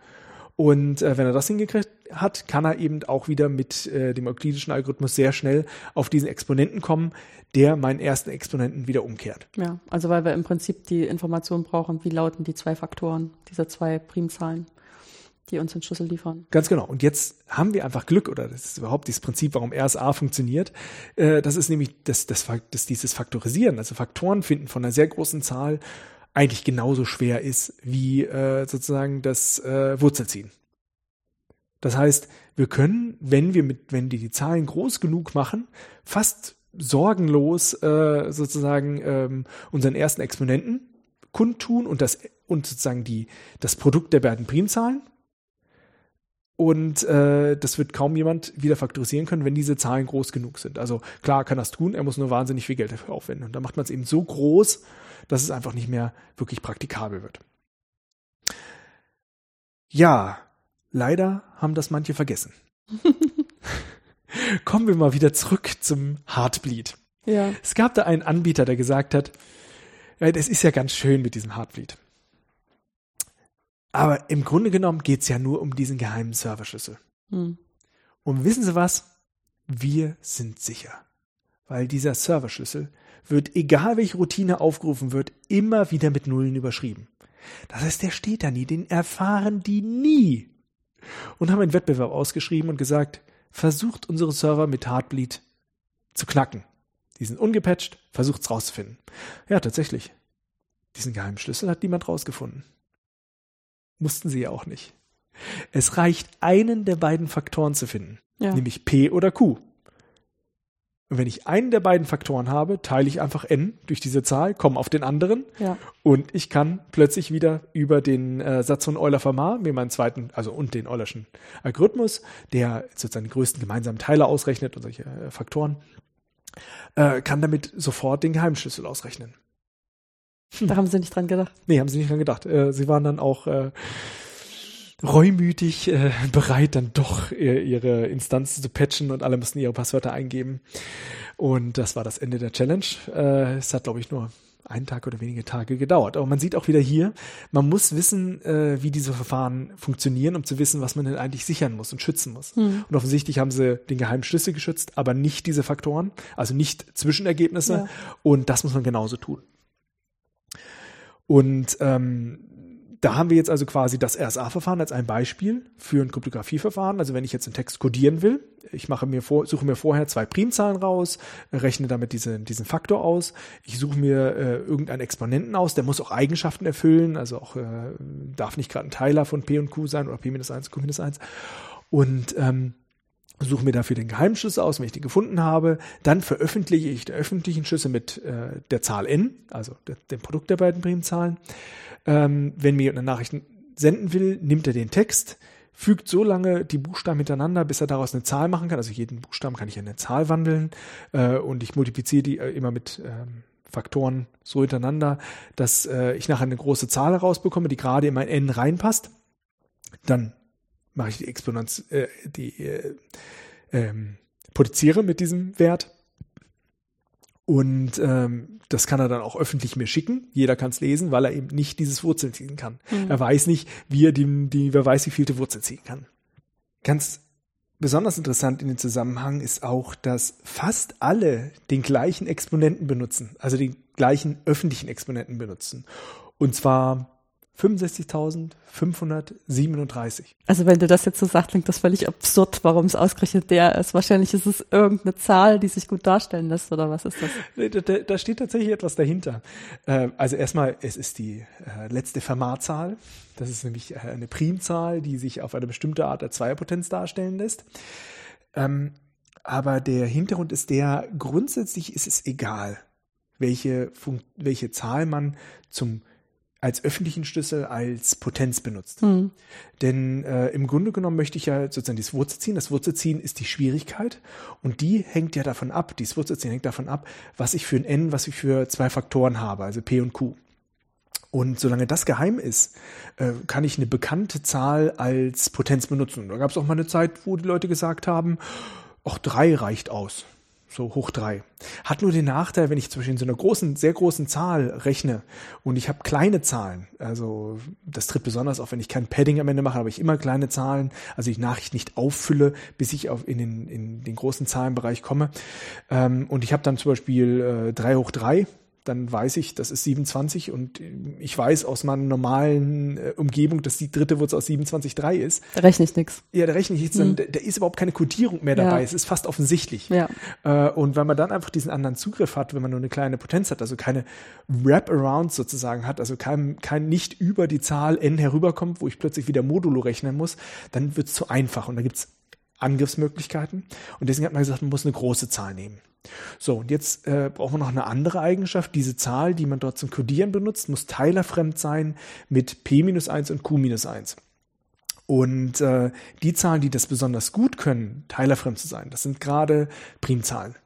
Speaker 2: Und äh, wenn er das hingekriegt hat, kann er eben auch wieder mit äh, dem euklidischen Algorithmus sehr schnell auf diesen Exponenten kommen, der meinen ersten Exponenten wieder umkehrt.
Speaker 1: Ja, also weil wir im Prinzip die Information brauchen, wie lauten die zwei Faktoren dieser zwei Primzahlen die uns den Schlüssel liefern.
Speaker 2: Ganz genau. Und jetzt haben wir einfach Glück, oder das ist überhaupt dieses Prinzip, warum RSA funktioniert. Äh, das ist nämlich das, das, das, dieses Faktorisieren, also Faktoren finden von einer sehr großen Zahl eigentlich genauso schwer ist wie äh, sozusagen das äh, Wurzelziehen. Das heißt, wir können, wenn wir mit, wenn die die Zahlen groß genug machen, fast sorgenlos äh, sozusagen ähm, unseren ersten Exponenten kundtun und das und sozusagen die das Produkt der beiden Primzahlen. Und äh, das wird kaum jemand wieder faktorisieren können, wenn diese Zahlen groß genug sind. Also klar kann das tun, er muss nur wahnsinnig viel Geld dafür aufwenden. Und da macht man es eben so groß, dass es einfach nicht mehr wirklich praktikabel wird. Ja, leider haben das manche vergessen. [LAUGHS] Kommen wir mal wieder zurück zum Heartbleed. Ja. Es gab da einen Anbieter, der gesagt hat, ja, das ist ja ganz schön mit diesem Heartbleed. Aber im Grunde genommen geht es ja nur um diesen geheimen Serverschlüssel. Hm. Und wissen Sie was? Wir sind sicher. Weil dieser Serverschlüssel wird, egal welche Routine aufgerufen wird, immer wieder mit Nullen überschrieben. Das heißt, der steht da nie, den erfahren die nie. Und haben einen Wettbewerb ausgeschrieben und gesagt, versucht unsere Server mit Heartbleed zu knacken. Die sind ungepatcht, versucht's rauszufinden. Ja, tatsächlich. Diesen geheimen Schlüssel hat niemand rausgefunden. Mussten sie ja auch nicht. Es reicht, einen der beiden Faktoren zu finden,
Speaker 1: Ja.
Speaker 2: nämlich P oder Q. Und wenn ich einen der beiden Faktoren habe, teile ich einfach n durch diese Zahl, komme auf den anderen
Speaker 1: Ja.
Speaker 2: und ich kann plötzlich wieder über den äh, Satz von Euler-Fermat mir meinen zweiten, also und den Eulerschen Algorithmus, der sozusagen den größten gemeinsamen Teiler ausrechnet und solche äh, Faktoren, äh, kann damit sofort den Geheimschlüssel ausrechnen.
Speaker 1: Da haben sie nicht dran gedacht.
Speaker 2: Nee, haben sie nicht dran gedacht. Äh, sie waren dann auch äh, reumütig äh, bereit, dann doch äh, ihre Instanzen zu patchen und alle mussten ihre Passwörter eingeben. Und das war das Ende der Challenge. Äh, es hat, glaube ich, nur einen Tag oder wenige Tage gedauert. Aber man sieht auch wieder hier, man muss wissen, äh, wie diese Verfahren funktionieren, um zu wissen, was man denn eigentlich sichern muss und schützen muss. Und offensichtlich haben sie den geheimen Schlüssel geschützt, aber nicht diese Faktoren, also nicht Zwischenergebnisse.
Speaker 1: Ja.
Speaker 2: Und das muss man genauso tun. Und ähm, da haben wir jetzt also quasi das RSA-Verfahren als ein Beispiel für ein Kryptografieverfahren. Also wenn ich jetzt einen Text codieren will, ich mache mir vor, suche mir vorher zwei Primzahlen raus, rechne damit diese, diesen Faktor aus. Ich suche mir äh, irgendeinen Exponenten aus, der muss auch Eigenschaften erfüllen, also auch äh, darf nicht gerade ein Teiler von P und Q sein oder P minus 1, Q minus 1. Und ähm, suche mir dafür den Geheimschlüssel aus, wenn ich den gefunden habe. Dann veröffentliche ich den öffentlichen Schlüssel mit äh, der Zahl n, also de, dem Produkt der beiden Primzahlen. Ähm, wenn mir eine Nachricht senden will, nimmt er den Text, fügt so lange die Buchstaben hintereinander, bis er daraus eine Zahl machen kann. Also jeden Buchstaben kann ich in eine Zahl wandeln äh, und ich multipliziere die äh, immer mit ähm, Faktoren so hintereinander, dass äh, ich nachher eine große Zahl herausbekomme, die gerade in mein n reinpasst. Dann mache ich die Exponenz, äh, die äh, ähm, potenziere mit diesem Wert. Und ähm, das kann er dann auch öffentlich mir schicken. Jeder kann es lesen, weil er eben nicht dieses Wurzeln ziehen kann. Er weiß nicht, wie er die, die, wer weiß, wie vielte Wurzel ziehen kann. Ganz besonders interessant in dem Zusammenhang ist auch, dass fast alle den gleichen Exponenten benutzen, also den gleichen öffentlichen Exponenten benutzen. Und zwar 65.537.
Speaker 1: Also wenn du das jetzt so sagst, klingt das völlig absurd, warum es ausgerechnet der ist. Wahrscheinlich ist es irgendeine Zahl, die sich gut darstellen lässt, oder was ist das?
Speaker 2: Da, da, da steht tatsächlich etwas dahinter. Äh, also erstmal, es ist die äh, letzte Fermat-Zahl. Das ist nämlich äh, eine Primzahl, die sich auf eine bestimmte Art der Zweierpotenz darstellen lässt. Ähm, aber der Hintergrund ist der, grundsätzlich ist es egal, welche, Fun welche Zahl man zum als öffentlichen Schlüssel als Potenz benutzt.
Speaker 1: Hm.
Speaker 2: Denn äh, im Grunde genommen möchte ich ja sozusagen das Wurzelziehen. Das Wurzelziehen ist die Schwierigkeit und die hängt ja davon ab, dieses Wurzelziehen hängt davon ab, was ich für ein n, was ich für zwei Faktoren habe, also p und q. Und solange das geheim ist, äh, kann ich eine bekannte Zahl als Potenz benutzen. Und da gab es auch mal eine Zeit, wo die Leute gesagt haben, auch drei reicht aus. So hoch drei. Hat nur den Nachteil, wenn ich in so einer großen, sehr großen Zahl rechne und ich habe kleine Zahlen, also das tritt besonders auf, wenn ich kein Padding am Ende mache, aber ich immer kleine Zahlen, also die Nachricht nicht auffülle, bis ich auf in den, in den großen Zahlenbereich komme. Ähm, und ich habe dann zum Beispiel äh, drei hoch drei dann weiß ich, das ist 27 und ich weiß aus meiner normalen äh, Umgebung, dass die dritte Wurzel aus 27,3 ist.
Speaker 1: Da rechne ich nichts.
Speaker 2: Ja, da rechne ich jetzt, dann, da, da ist überhaupt keine Kodierung mehr dabei.
Speaker 1: Ja.
Speaker 2: Es ist fast offensichtlich.
Speaker 1: Ja.
Speaker 2: Äh, und wenn man dann einfach diesen anderen Zugriff hat, wenn man nur eine kleine Potenz hat, also keine Wraparound sozusagen hat, also kein, kein nicht über die Zahl n herüberkommt, wo ich plötzlich wieder Modulo rechnen muss, dann wird es zu einfach und da gibt's Angriffsmöglichkeiten. Und deswegen hat man gesagt, man muss eine große Zahl nehmen. So, und jetzt äh, brauchen wir noch eine andere Eigenschaft. Diese Zahl, die man dort zum Codieren benutzt, muss teilerfremd sein mit p-1 und q-1. Und äh, die Zahlen, die das besonders gut können, teilerfremd zu sein, das sind gerade Primzahlen.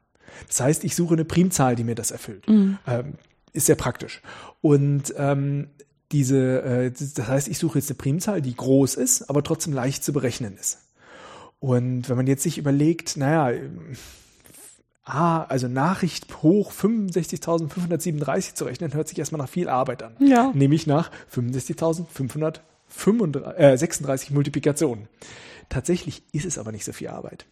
Speaker 2: Das heißt, ich suche eine Primzahl, die mir das erfüllt. Ähm, ist sehr praktisch. Und ähm, diese, äh, das heißt, ich suche jetzt eine Primzahl, die groß ist, aber trotzdem leicht zu berechnen ist. Und wenn man jetzt sich überlegt, naja, ah, also Nachricht hoch 65.537 zu rechnen, hört sich erstmal nach viel Arbeit an.
Speaker 1: Ja.
Speaker 2: Nämlich nach 65.536 Multiplikationen. Tatsächlich ist es aber nicht so viel Arbeit.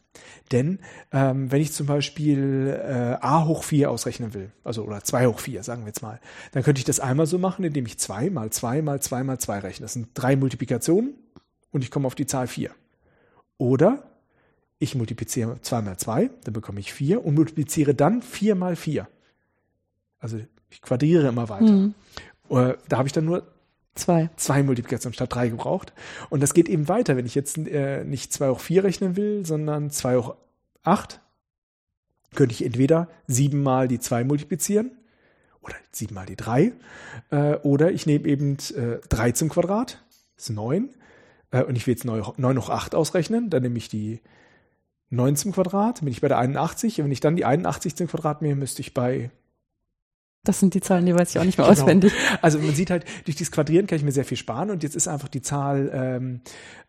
Speaker 2: Denn ähm, wenn ich zum Beispiel äh, a hoch 4 ausrechnen will, also oder 2 hoch 4, sagen wir jetzt mal, dann könnte ich das einmal so machen, indem ich 2 mal 2 mal 2 mal 2 rechne. Das sind drei Multiplikationen und ich komme auf die Zahl 4. Oder ich multipliziere 2 mal 2, dann bekomme ich 4 und multipliziere dann 4 mal 4. Also ich quadriere immer weiter.
Speaker 1: Mhm.
Speaker 2: Äh, Da habe ich dann nur
Speaker 1: Zwei.
Speaker 2: Zwei Multiplikationen statt drei gebraucht. Und das geht eben weiter, wenn ich jetzt äh, nicht zwei hoch vier rechnen will, sondern zwei hoch acht, könnte ich entweder siebenmal die zwei multiplizieren oder siebenmal die drei, äh, oder ich nehme eben äh, drei zum Quadrat, ist neun, äh, und ich will jetzt neun hoch acht ausrechnen, dann nehme ich die 9 zum Quadrat, bin ich bei der 81. Und wenn ich dann die 81 zum Quadrat nehme, müsste ich bei
Speaker 1: das sind die Zahlen, die weiß ich auch nicht mehr genau. auswendig.
Speaker 2: Also man sieht halt, durch dieses Quadrieren kann ich mir sehr viel sparen und jetzt ist einfach die Zahl ähm,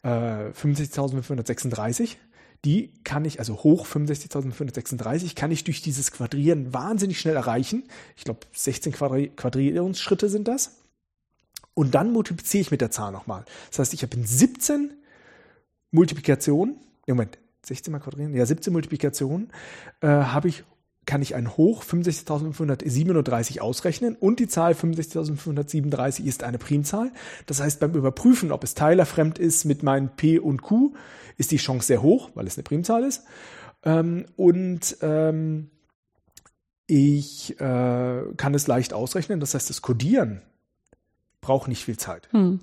Speaker 2: äh, 65.536. Die kann ich, also hoch 65.536, kann ich durch dieses Quadrieren wahnsinnig schnell erreichen. Ich glaube, 16 Quadri Quadrierungsschritte sind das. Und dann multipliziere ich mit der Zahl nochmal. Das heißt, ich habe in 17 Multiplikationen, Moment, 16 mal quadrieren, ja, 17 Multiplikationen, äh, habe ich kann ich ein Hoch 65.537 ausrechnen und die Zahl 65.537 ist eine Primzahl. Das heißt, beim Überprüfen, ob es teilerfremd ist mit meinen P und Q, ist die Chance sehr hoch, weil es eine Primzahl ist. Ähm, und ähm, ich äh, kann es leicht ausrechnen. Das heißt, das Codieren braucht nicht viel Zeit. Hm.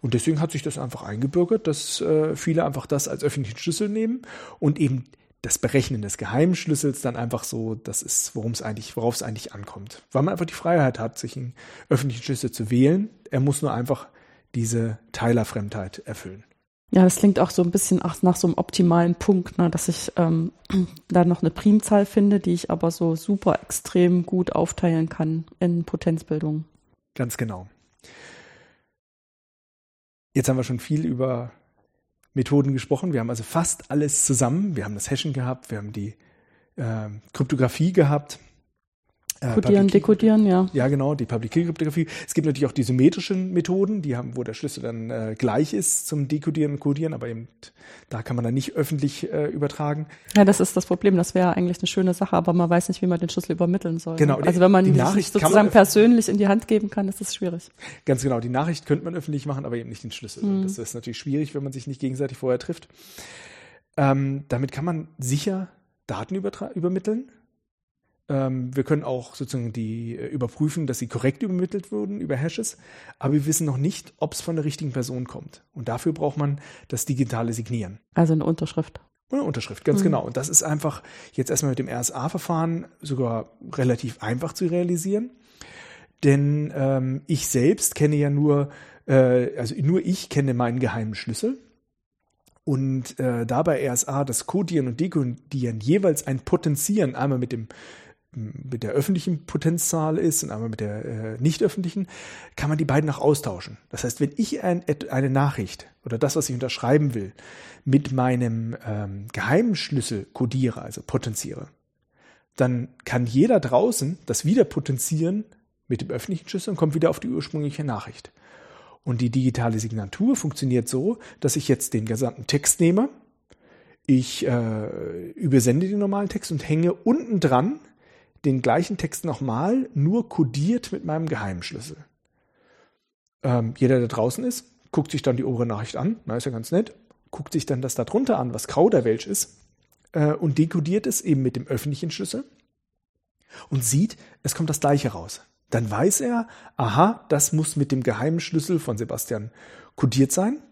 Speaker 2: Und deswegen hat sich das einfach eingebürgert, dass äh, viele einfach das als öffentlichen Schlüssel nehmen und eben das Berechnen des Geheimschlüssels dann einfach so, das ist, worum es eigentlich, worauf es eigentlich ankommt. Weil man einfach die Freiheit hat, sich einen öffentlichen Schlüssel zu wählen. Er muss nur einfach diese Teilerfremdheit erfüllen.
Speaker 1: Ja, das klingt auch so ein bisschen nach so einem optimalen Punkt, ne, dass ich ähm, [CLEARS THROAT] da noch eine Primzahl finde, die ich aber so super extrem gut aufteilen kann in Potenzbildung.
Speaker 2: Ganz genau. Jetzt haben wir schon viel über Methoden gesprochen. Wir haben also fast alles zusammen. Wir haben das Hashen gehabt, wir haben die äh, Kryptographie gehabt.
Speaker 1: Äh, Codieren, dekodieren, ja.
Speaker 2: Ja, genau, die Public Key Kryptographie. Es gibt natürlich auch die symmetrischen Methoden, die haben, wo der Schlüssel dann äh, gleich ist zum Dekodieren und Codieren, aber eben da kann man dann nicht öffentlich äh, übertragen.
Speaker 1: Ja, das ist das Problem. Das wäre eigentlich eine schöne Sache, aber man weiß nicht, wie man den Schlüssel übermitteln soll.
Speaker 2: Genau.
Speaker 1: Also wenn man die Nachricht sozusagen persönlich in die Hand geben kann, ist das schwierig.
Speaker 2: Ganz genau. Die Nachricht könnte man öffentlich machen, aber eben nicht den Schlüssel. Mhm. Das ist natürlich schwierig, wenn man sich nicht gegenseitig vorher trifft. Ähm, damit kann man sicher Daten übermitteln wir können auch sozusagen die äh, überprüfen, dass sie korrekt übermittelt wurden über Hashes, aber wir wissen noch nicht, ob es von der richtigen Person kommt. Und dafür braucht man das digitale Signieren.
Speaker 1: Also eine Unterschrift.
Speaker 2: Eine Unterschrift, ganz mhm. genau. Und das ist einfach jetzt erstmal mit dem RSA-Verfahren sogar relativ einfach zu realisieren. Denn ähm, ich selbst kenne ja nur, äh, also nur ich kenne meinen geheimen Schlüssel. Und äh, dabei RSA das Codieren und Dekodieren jeweils ein Potenzieren, einmal mit dem mit der öffentlichen Potenzzahl ist und einmal mit der äh, nicht öffentlichen, kann man die beiden auch austauschen. Das heißt, wenn ich ein, eine Nachricht oder das, was ich unterschreiben will, mit meinem ähm, Geheimschlüssel codiere, also potenziere, dann kann jeder draußen das wieder potenzieren mit dem öffentlichen Schlüssel und kommt wieder auf die ursprüngliche Nachricht. Und die digitale Signatur funktioniert so, dass ich jetzt den gesamten Text nehme, ich äh, übersende den normalen Text und hänge unten dran den gleichen Text nochmal, nur kodiert mit meinem Geheimschlüssel. Ähm, jeder, der draußen ist, guckt sich dann die obere Nachricht an, na, ist ja ganz nett, guckt sich dann das da drunter an, was Kauderwelsch ist, äh, und dekodiert es eben mit dem öffentlichen Schlüssel und sieht, es kommt das gleiche raus. Dann weiß er, aha, das muss mit dem geheimen Schlüssel von Sebastian kodiert sein.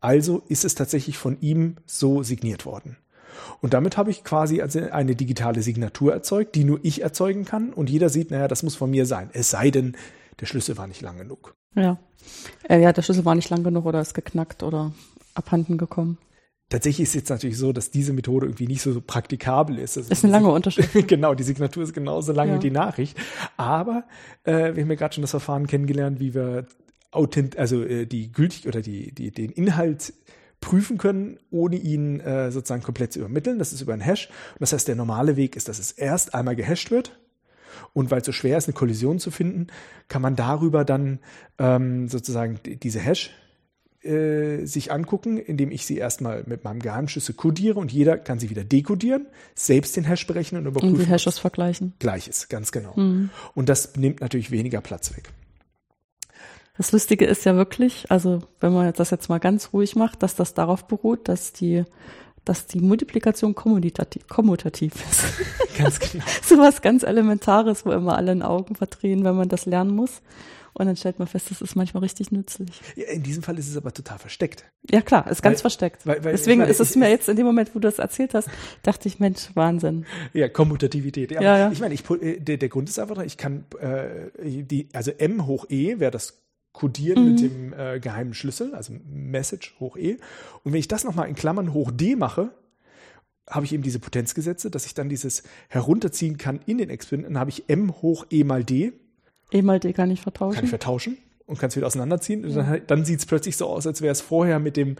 Speaker 2: Also ist es tatsächlich von ihm so signiert worden. Und damit habe ich quasi eine digitale Signatur erzeugt, die nur ich erzeugen kann. Und jeder sieht, naja, das muss von mir sein. Es sei denn, der Schlüssel war nicht lang genug.
Speaker 1: Ja. Äh, ja, der Schlüssel war nicht lang genug oder ist geknackt oder abhanden gekommen.
Speaker 2: Tatsächlich ist es jetzt natürlich so, dass diese Methode irgendwie nicht so, so praktikabel ist.
Speaker 1: Also ist ein langer Unterschied. [LAUGHS]
Speaker 2: genau, die Signatur ist genauso lang ja. wie die Nachricht. Aber äh, wir haben ja gerade schon das Verfahren kennengelernt, wie wir authent also äh, die gültig oder die, die, den Inhalt prüfen können, ohne ihn äh, sozusagen komplett zu übermitteln. Das ist über einen Hash. Und das heißt, der normale Weg ist, dass es erst einmal gehasht wird. Und weil es so schwer ist, eine Kollision zu finden, kann man darüber dann ähm, sozusagen diese Hash äh, sich angucken, indem ich sie erstmal mit meinem Geheimschlüssel kodiere und jeder kann sie wieder dekodieren, selbst den Hash berechnen und überprüfen. Und
Speaker 1: die Hashes vergleichen.
Speaker 2: Gleiches, ganz genau. Mhm. Und das nimmt natürlich weniger Platz weg.
Speaker 1: Das Lustige ist ja wirklich, also wenn man das jetzt mal ganz ruhig macht, dass das darauf beruht, dass die dass die Multiplikation kommutativ, kommutativ ist. [LAUGHS]
Speaker 2: Ganz genau. [LAUGHS]
Speaker 1: so was ganz Elementares, wo immer alle in Augen verdrehen, wenn man das lernen muss. Und dann stellt man fest, das ist manchmal richtig nützlich.
Speaker 2: Ja, in diesem Fall ist es aber total versteckt.
Speaker 1: Ja klar, ist ganz
Speaker 2: Weil-
Speaker 1: versteckt.
Speaker 2: weil- weil-
Speaker 1: Deswegen ist es mir jetzt in dem Moment, wo du das erzählt hast, dachte ich, Mensch, Wahnsinn.
Speaker 2: Ja, Kommutativität. Ja,
Speaker 1: Ja, ja.
Speaker 2: Ich meine, ich, äh, der, der Grund ist einfach, ich kann äh, die, also M hoch E wäre das Codieren
Speaker 1: Mhm.
Speaker 2: mit dem äh, geheimen Schlüssel, also Message hoch E. Und wenn ich das nochmal in Klammern hoch D mache, habe ich eben diese Potenzgesetze, dass ich dann dieses herunterziehen kann in den Exponenten. Dann habe ich M hoch E mal D,
Speaker 1: E mal D kann ich
Speaker 2: kann
Speaker 1: vertauschen.
Speaker 2: ich vertauschen und kann es wieder auseinanderziehen. Und dann, dann sieht es plötzlich so aus, als wäre es vorher mit dem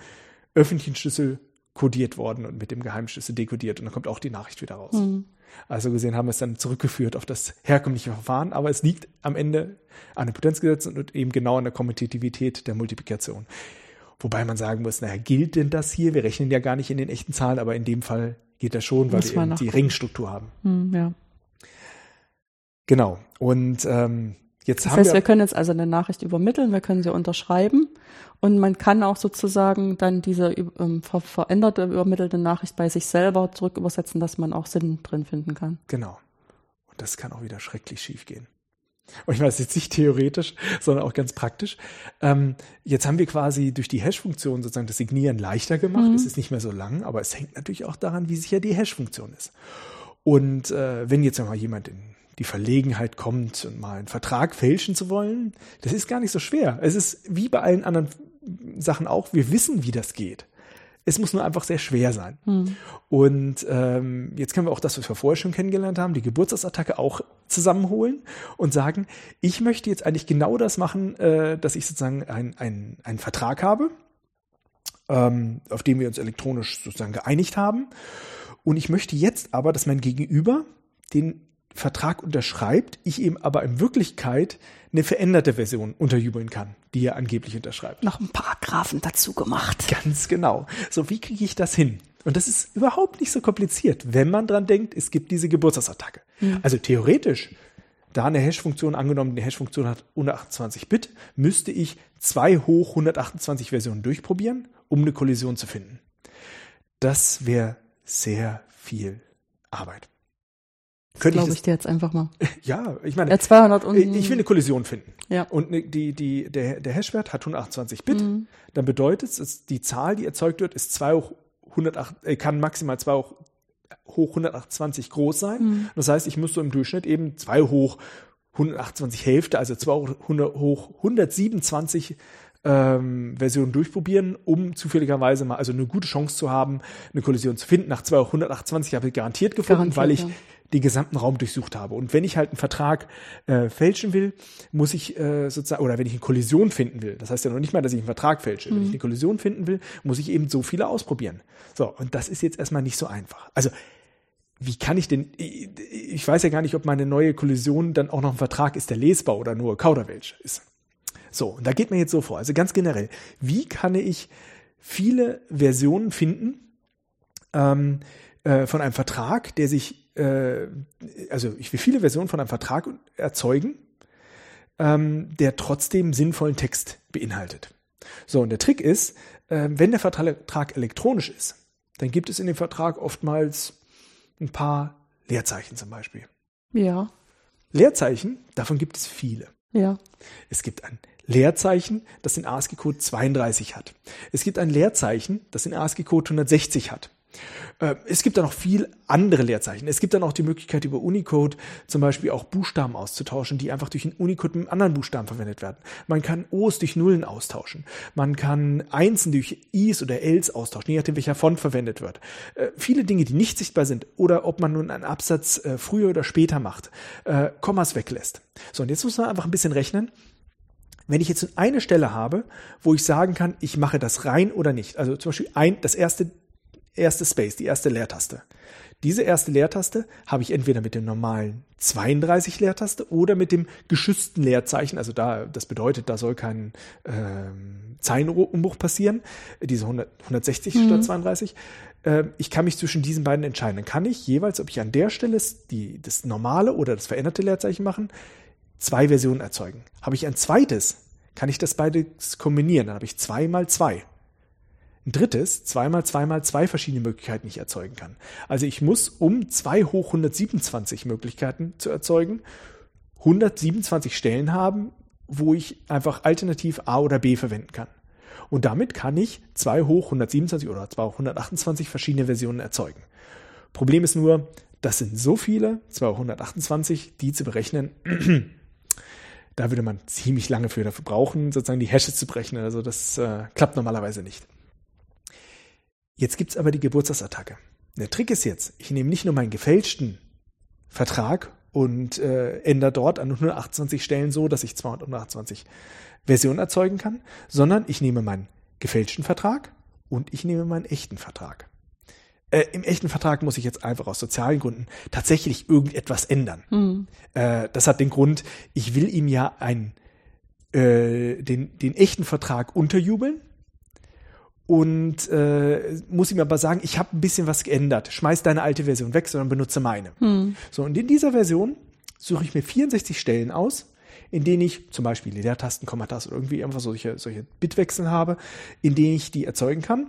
Speaker 2: öffentlichen Schlüssel kodiert worden und mit dem geheimen Schlüssel dekodiert. Und dann kommt auch die Nachricht wieder raus. Also gesehen haben wir es dann zurückgeführt auf das herkömmliche Verfahren, aber es liegt am Ende an den Potenzgesetzen und eben genau an der Kommutativität der Multiplikation. Wobei man sagen muss, naja, gilt denn das hier? Wir rechnen ja gar nicht in den echten Zahlen, aber in dem Fall geht das schon, weil
Speaker 1: Muss
Speaker 2: wir eben die. Ringstruktur haben.
Speaker 1: Hm, ja.
Speaker 2: Genau. Und ähm, jetzt
Speaker 1: Das heißt,
Speaker 2: wir,
Speaker 1: wir können jetzt also eine Nachricht übermitteln, wir können sie unterschreiben und man kann auch sozusagen dann diese ähm, ver veränderte, übermittelte Nachricht bei sich selber zurück übersetzen, dass man auch Sinn drin finden kann.
Speaker 2: Genau. Und das kann auch wieder schrecklich schief gehen. Und ich meine, das ist jetzt nicht theoretisch, sondern auch ganz praktisch. Ähm, jetzt haben wir quasi durch die Hash-Funktion sozusagen das Signieren leichter gemacht. Es ist nicht mehr so lang, aber es hängt natürlich auch daran, wie sicher die Hash-Funktion ist. Und äh, wenn jetzt noch mal jemand in die Verlegenheit kommt mal einen Vertrag fälschen zu wollen, das ist gar nicht so schwer. Es ist wie bei allen anderen Sachen auch, wir wissen, wie das geht. Es muss nur einfach sehr schwer sein. Und ähm, jetzt können wir auch das, was wir vorher schon kennengelernt haben, die Geburtstagsattacke auch zusammenholen und sagen, ich möchte jetzt eigentlich genau das machen, äh, dass ich sozusagen ein- ein- einen Vertrag habe, ähm, auf den wir uns elektronisch sozusagen geeinigt haben. Und ich möchte jetzt aber, dass mein Gegenüber den Vertrag unterschreibt, ich ihm aber in Wirklichkeit eine veränderte Version unterjubeln kann, die er angeblich unterschreibt.
Speaker 1: Noch ein Paragraphen dazu gemacht.
Speaker 2: Ganz genau. So, wie kriege ich das hin? Und das ist überhaupt nicht so kompliziert, wenn man dran denkt, es gibt diese Geburtstagsattacke. Also theoretisch, da eine Hash-Funktion angenommen, die Hash-Funktion hat 128 Bit, müsste ich zwei hoch 128 Versionen durchprobieren, um eine Kollision zu finden. Das wäre sehr viel Arbeit. Könnte
Speaker 1: Glaube
Speaker 2: ich
Speaker 1: ich dir jetzt einfach mal. [LAUGHS]
Speaker 2: ja, ich meine,
Speaker 1: Ja, 200 und
Speaker 2: ich will eine Kollision finden.
Speaker 1: ja.
Speaker 2: Und ne- die, die, der, der Hashwert hat 128 Bit.
Speaker 1: Mhm.
Speaker 2: Dann bedeutet es, dass die Zahl, die erzeugt wird, ist 2 hoch 108, äh, kann maximal 2 hoch, hoch 128 groß sein.
Speaker 1: Mhm.
Speaker 2: Das heißt, ich muss so im Durchschnitt eben 2 hoch 128 Hälfte, also 2 hoch 100 hoch 127 ähm, Versionen durchprobieren, um zufälligerweise mal, also eine gute Chance zu haben, eine Kollision zu finden. Nach 2 hoch 128 habe ich garantiert gefunden,
Speaker 1: Garantiert,
Speaker 2: weil ich
Speaker 1: ja.
Speaker 2: Den gesamten Raum durchsucht habe. Und wenn ich halt einen Vertrag äh, fälschen will, muss ich äh, sozusagen, oder wenn ich eine Kollision finden will, das heißt ja noch nicht mal, dass ich einen Vertrag fälsche, wenn ich eine Kollision finden will, muss ich eben so viele ausprobieren. So, und das ist jetzt erstmal nicht so einfach. Also, wie kann ich denn, ich ich weiß ja gar nicht, ob meine neue Kollision dann auch noch ein Vertrag ist, der lesbar oder nur Kauderwelsch ist. So, und da geht man jetzt so vor. Also ganz generell, wie kann ich viele Versionen finden ähm, äh, von einem Vertrag, der sich, äh, also ich will viele Versionen von einem Vertrag erzeugen, ähm, der trotzdem sinnvollen Text beinhaltet. So, und der Trick ist, äh, wenn der Vertrag elektronisch ist, dann gibt es in dem Vertrag oftmals ein paar Leerzeichen zum Beispiel.
Speaker 1: Ja,
Speaker 2: Leerzeichen, davon gibt es viele.
Speaker 1: ja.
Speaker 2: Es gibt ein Leerzeichen, das den ASCII-Code 32 hat. Es gibt ein Leerzeichen, das den ASCII-Code 160 hat. Äh, Es gibt da noch viel andere Leerzeichen. Es gibt dann auch die Möglichkeit, über Unicode zum Beispiel auch Buchstaben auszutauschen, die einfach durch den Unicode mit einem anderen Buchstaben verwendet werden. Man kann O's durch Nullen austauschen. Man kann Einsen durch I's oder L's austauschen, je nachdem, welcher Font verwendet wird. Äh, viele Dinge, die nicht sichtbar sind oder ob man nun einen Absatz äh, früher oder später macht, äh, Kommas weglässt. So, und jetzt muss man einfach ein bisschen rechnen wenn ich jetzt eine Stelle habe, wo ich sagen kann, ich mache das rein oder nicht. Also zum Beispiel ein, das erste, erste Space, die erste Leertaste. Diese erste Leertaste habe ich entweder mit dem normalen 32 Leertaste oder mit dem geschützten Leerzeichen. Also da, das bedeutet, da soll kein ähm, Zeilenumbruch passieren. Diese 100, 160 statt 32. Ähm, ich kann mich zwischen diesen beiden entscheiden. Dann kann ich jeweils, ob ich an der Stelle die, das normale oder das veränderte Leerzeichen machen, zwei Versionen erzeugen. Habe ich ein zweites, kann ich das beides kombinieren. Dann habe ich zwei mal zwei. Ein drittes, zweimal zweimal zwei verschiedene Möglichkeiten, ich erzeugen kann. Also ich muss, um zwei hoch 127 Möglichkeiten zu erzeugen, 127 Stellen haben, wo ich einfach alternativ A oder B verwenden kann. Und damit kann ich 2 hoch 127 oder 2 hoch 128 verschiedene Versionen erzeugen. Problem ist nur, das sind so viele, 228, die zu berechnen, [CLEARS THROAT] da würde man ziemlich lange für dafür brauchen, sozusagen die Hashes zu berechnen. Also das äh, klappt normalerweise nicht. Jetzt gibt es aber die Geburtstagsattacke. Der Trick ist jetzt, ich nehme nicht nur meinen gefälschten Vertrag und äh, ändere dort an 128 Stellen so, dass ich 228 Versionen erzeugen kann, sondern ich nehme meinen gefälschten Vertrag und ich nehme meinen echten Vertrag. Äh, Im echten Vertrag muss ich jetzt einfach aus sozialen Gründen tatsächlich irgendetwas ändern. Mhm. Äh, das hat den Grund, ich will ihm ja einen, äh, den, den echten Vertrag unterjubeln und äh, muss ihm aber sagen, ich habe ein bisschen was geändert. Schmeiß deine alte Version weg, sondern benutze meine. Mhm. So, und in dieser Version suche ich mir 64 Stellen aus, in denen ich zum Beispiel Leertasten, Kommatasten oder irgendwie einfach solche, solche Bitwechsel habe, in denen ich die erzeugen kann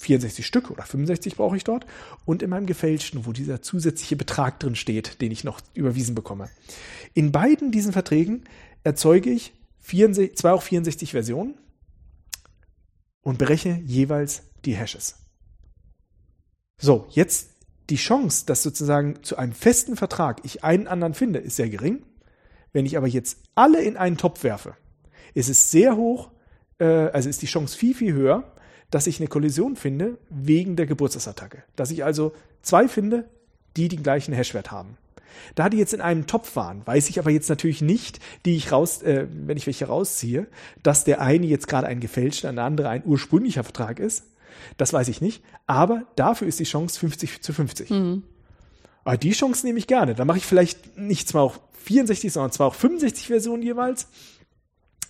Speaker 2: 64 Stück oder 65 brauche ich dort und in meinem gefälschten, wo dieser zusätzliche Betrag drin steht, den ich noch überwiesen bekomme. In beiden diesen Verträgen erzeuge ich 64, zwei auch 64 Versionen und berechne jeweils die Hashes. So, jetzt die Chance, dass sozusagen zu einem festen Vertrag ich einen anderen finde, ist sehr gering. Wenn ich aber jetzt alle in einen Topf werfe, ist es sehr hoch, äh, also ist die Chance viel, viel höher, dass ich eine Kollision finde wegen der Geburtstagsattacke. Dass ich also zwei finde, die den gleichen Hashwert haben. Da die jetzt in einem Topf waren, weiß ich aber jetzt natürlich nicht, die ich raus, äh, wenn ich welche rausziehe, dass der eine jetzt gerade ein gefälschter, der andere ein ursprünglicher Vertrag ist. Das weiß ich nicht. Aber dafür ist die Chance 50 zu 50. Mhm. Aber die Chance nehme ich gerne. Da mache ich vielleicht nicht zwar auch 64, sondern zwar auch 65 Versionen jeweils.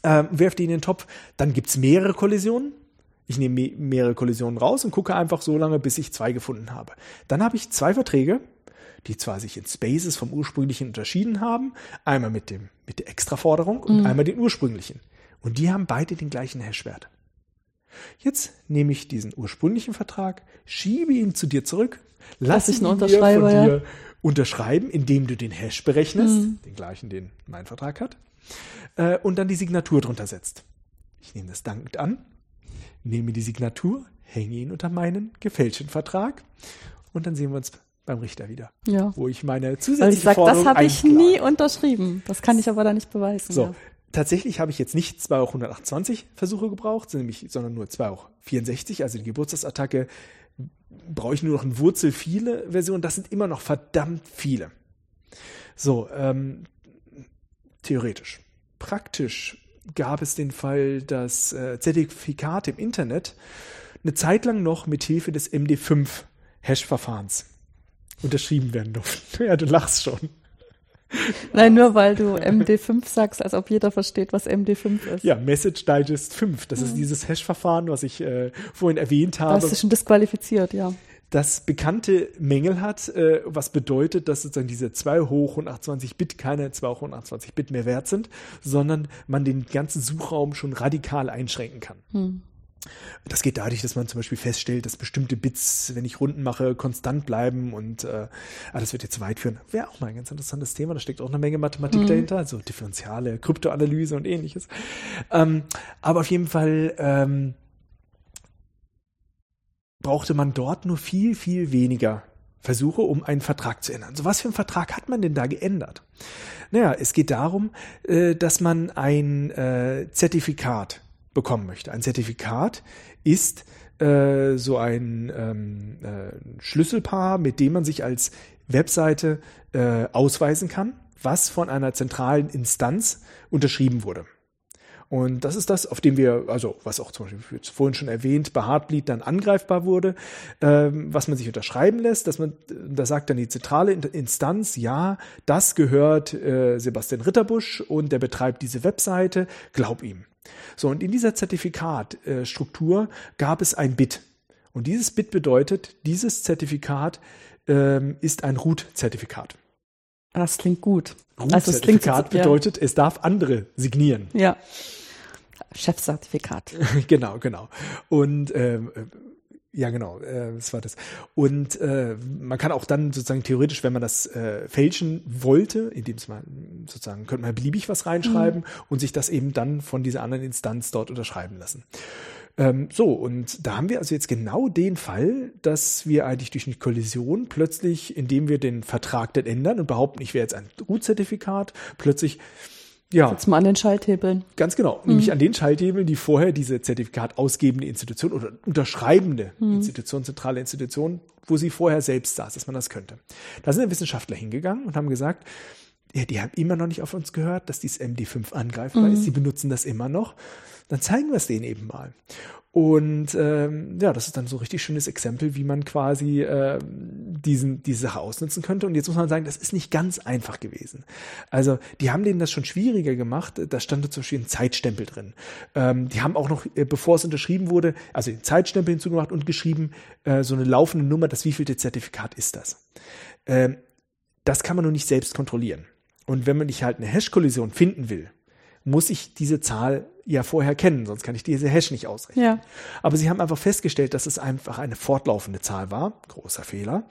Speaker 2: Ähm, werfe die in den Topf. Dann gibt's mehrere Kollisionen. Ich nehme mehrere Kollisionen raus und gucke einfach so lange, bis ich zwei gefunden habe. Dann habe ich zwei Verträge, die zwar sich in Spaces vom ursprünglichen unterschieden haben, einmal mit dem mit der Extraforderung und mhm. einmal den ursprünglichen. Und die haben beide den gleichen Hashwert. Jetzt nehme ich diesen ursprünglichen Vertrag, schiebe ihn zu dir zurück, lasse ihn
Speaker 1: Unterschreiber, von dir ja.
Speaker 2: unterschreiben, indem du den Hash berechnest, mhm. den gleichen, den mein Vertrag hat, äh, und dann die Signatur drunter setzt. Ich nehme das dankend an nehme die Signatur, hänge ihn unter meinen gefälschten Vertrag und dann sehen wir uns beim Richter wieder.
Speaker 1: Ja.
Speaker 2: Wo ich meine zusätzliche
Speaker 1: Weil ich sage, das habe ich nie unterschrieben. Das kann ich aber da nicht beweisen.
Speaker 2: So. Ja. Tatsächlich habe ich jetzt nicht 2 auch 128 Versuche gebraucht, sondern nur 2 auch 64, also die Geburtstagsattacke brauche ich nur noch eine Wurzel viele Versionen. Das sind immer noch verdammt viele. So, ähm, theoretisch. Praktisch gab es den Fall, dass äh, Zertifikate im Internet eine Zeit lang noch mit Hilfe des MD5-Hash-Verfahrens unterschrieben werden durften. [LAUGHS] Ja, du lachst schon.
Speaker 1: Nein, nur weil du MD5 sagst, als ob jeder versteht, was MD5 ist.
Speaker 2: Ja, Message Digest 5. Das ja. ist dieses Hash-Verfahren, was ich äh, vorhin erwähnt habe.
Speaker 1: Das ist schon disqualifiziert, ja
Speaker 2: das bekannte Mängel hat, äh, was bedeutet, dass sozusagen diese 2 hoch 128 Bit keine 2 hoch 128 Bit mehr wert sind, sondern man den ganzen Suchraum schon radikal einschränken kann. Hm. Das geht dadurch, dass man zum Beispiel feststellt, dass bestimmte Bits, wenn ich Runden mache, konstant bleiben und äh, ah, das wird jetzt zu weit führen. Wäre auch mal ein ganz interessantes Thema, da steckt auch eine Menge Mathematik mhm. dahinter, also differenziale Kryptoanalyse und ähnliches. Ähm, aber auf jeden Fall ähm, brauchte man dort nur viel, viel weniger Versuche, um einen Vertrag zu ändern. So was für einen Vertrag hat man denn da geändert? Naja, es geht darum, äh, dass man ein äh, Zertifikat bekommen möchte. Ein Zertifikat ist äh, so ein ähm, Schlüsselpaar, mit dem man sich als Webseite ausweisen kann, was von einer zentralen Instanz unterschrieben wurde. Und das ist das, auf dem wir, also was auch zum Beispiel vorhin schon erwähnt, bei Heartbleed dann angreifbar wurde, ähm, was man sich unterschreiben lässt, dass man, da sagt dann die zentrale Instanz, ja, das gehört äh, Sebastian Ritterbusch und der betreibt diese Webseite, glaub ihm. So, und in dieser Zertifikatstruktur äh, gab es ein Bit. Und dieses Bit bedeutet, dieses Zertifikat ähm, ist ein Root-Zertifikat.
Speaker 1: Das klingt gut.
Speaker 2: Root-Zertifikat also bedeutet, ja. es darf andere signieren.
Speaker 1: Ja. Chefzertifikat. [LAUGHS]
Speaker 2: genau, genau. Und ähm, Ja, genau, äh, das war das. Und äh, man kann auch dann sozusagen theoretisch, wenn man das äh, fälschen wollte, indem es mal sozusagen, könnte man beliebig was reinschreiben mhm. und sich das eben dann von dieser anderen Instanz dort unterschreiben lassen. Ähm, so, und da haben wir also jetzt genau den Fall, dass wir eigentlich durch eine Kollision plötzlich, indem wir den Vertrag dann ändern und behaupten, ich wäre jetzt ein Root-Zertifikat, plötzlich ja.
Speaker 1: Sitzen wir an den Schalthebeln.
Speaker 2: Ganz genau. Mhm. Nämlich an den Schalthebeln, die vorher diese Zertifikat ausgebende Institution oder unterschreibende mhm. Institution, zentrale Institution, wo sie vorher selbst saß, dass man das könnte. Da sind Wissenschaftler hingegangen und haben gesagt, ja, die haben immer noch nicht auf uns gehört, dass dieses MD5 angreifbar mhm. ist. Sie benutzen das immer noch. Dann zeigen wir es denen eben mal. Und ähm, ja, das ist dann so richtig schönes Exempel, wie man quasi äh, diesen, diese Sache ausnutzen könnte. Und jetzt muss man sagen, das ist nicht ganz einfach gewesen. Also die haben denen das schon schwieriger gemacht. Da stand zum Beispiel ein Zeitstempel drin. Ähm, die haben auch noch, äh, bevor es unterschrieben wurde, also den Zeitstempel hinzugemacht und geschrieben, äh, so eine laufende Nummer, das wievielte Zertifikat ist das. Ähm, das kann man nur nicht selbst kontrollieren. Und wenn man nicht halt eine Hash-Kollision finden will, muss ich diese Zahl ja vorher kennen, sonst kann ich diese Hash nicht ausrechnen. Ja. Aber sie haben einfach festgestellt, dass es einfach eine fortlaufende Zahl war, großer Fehler,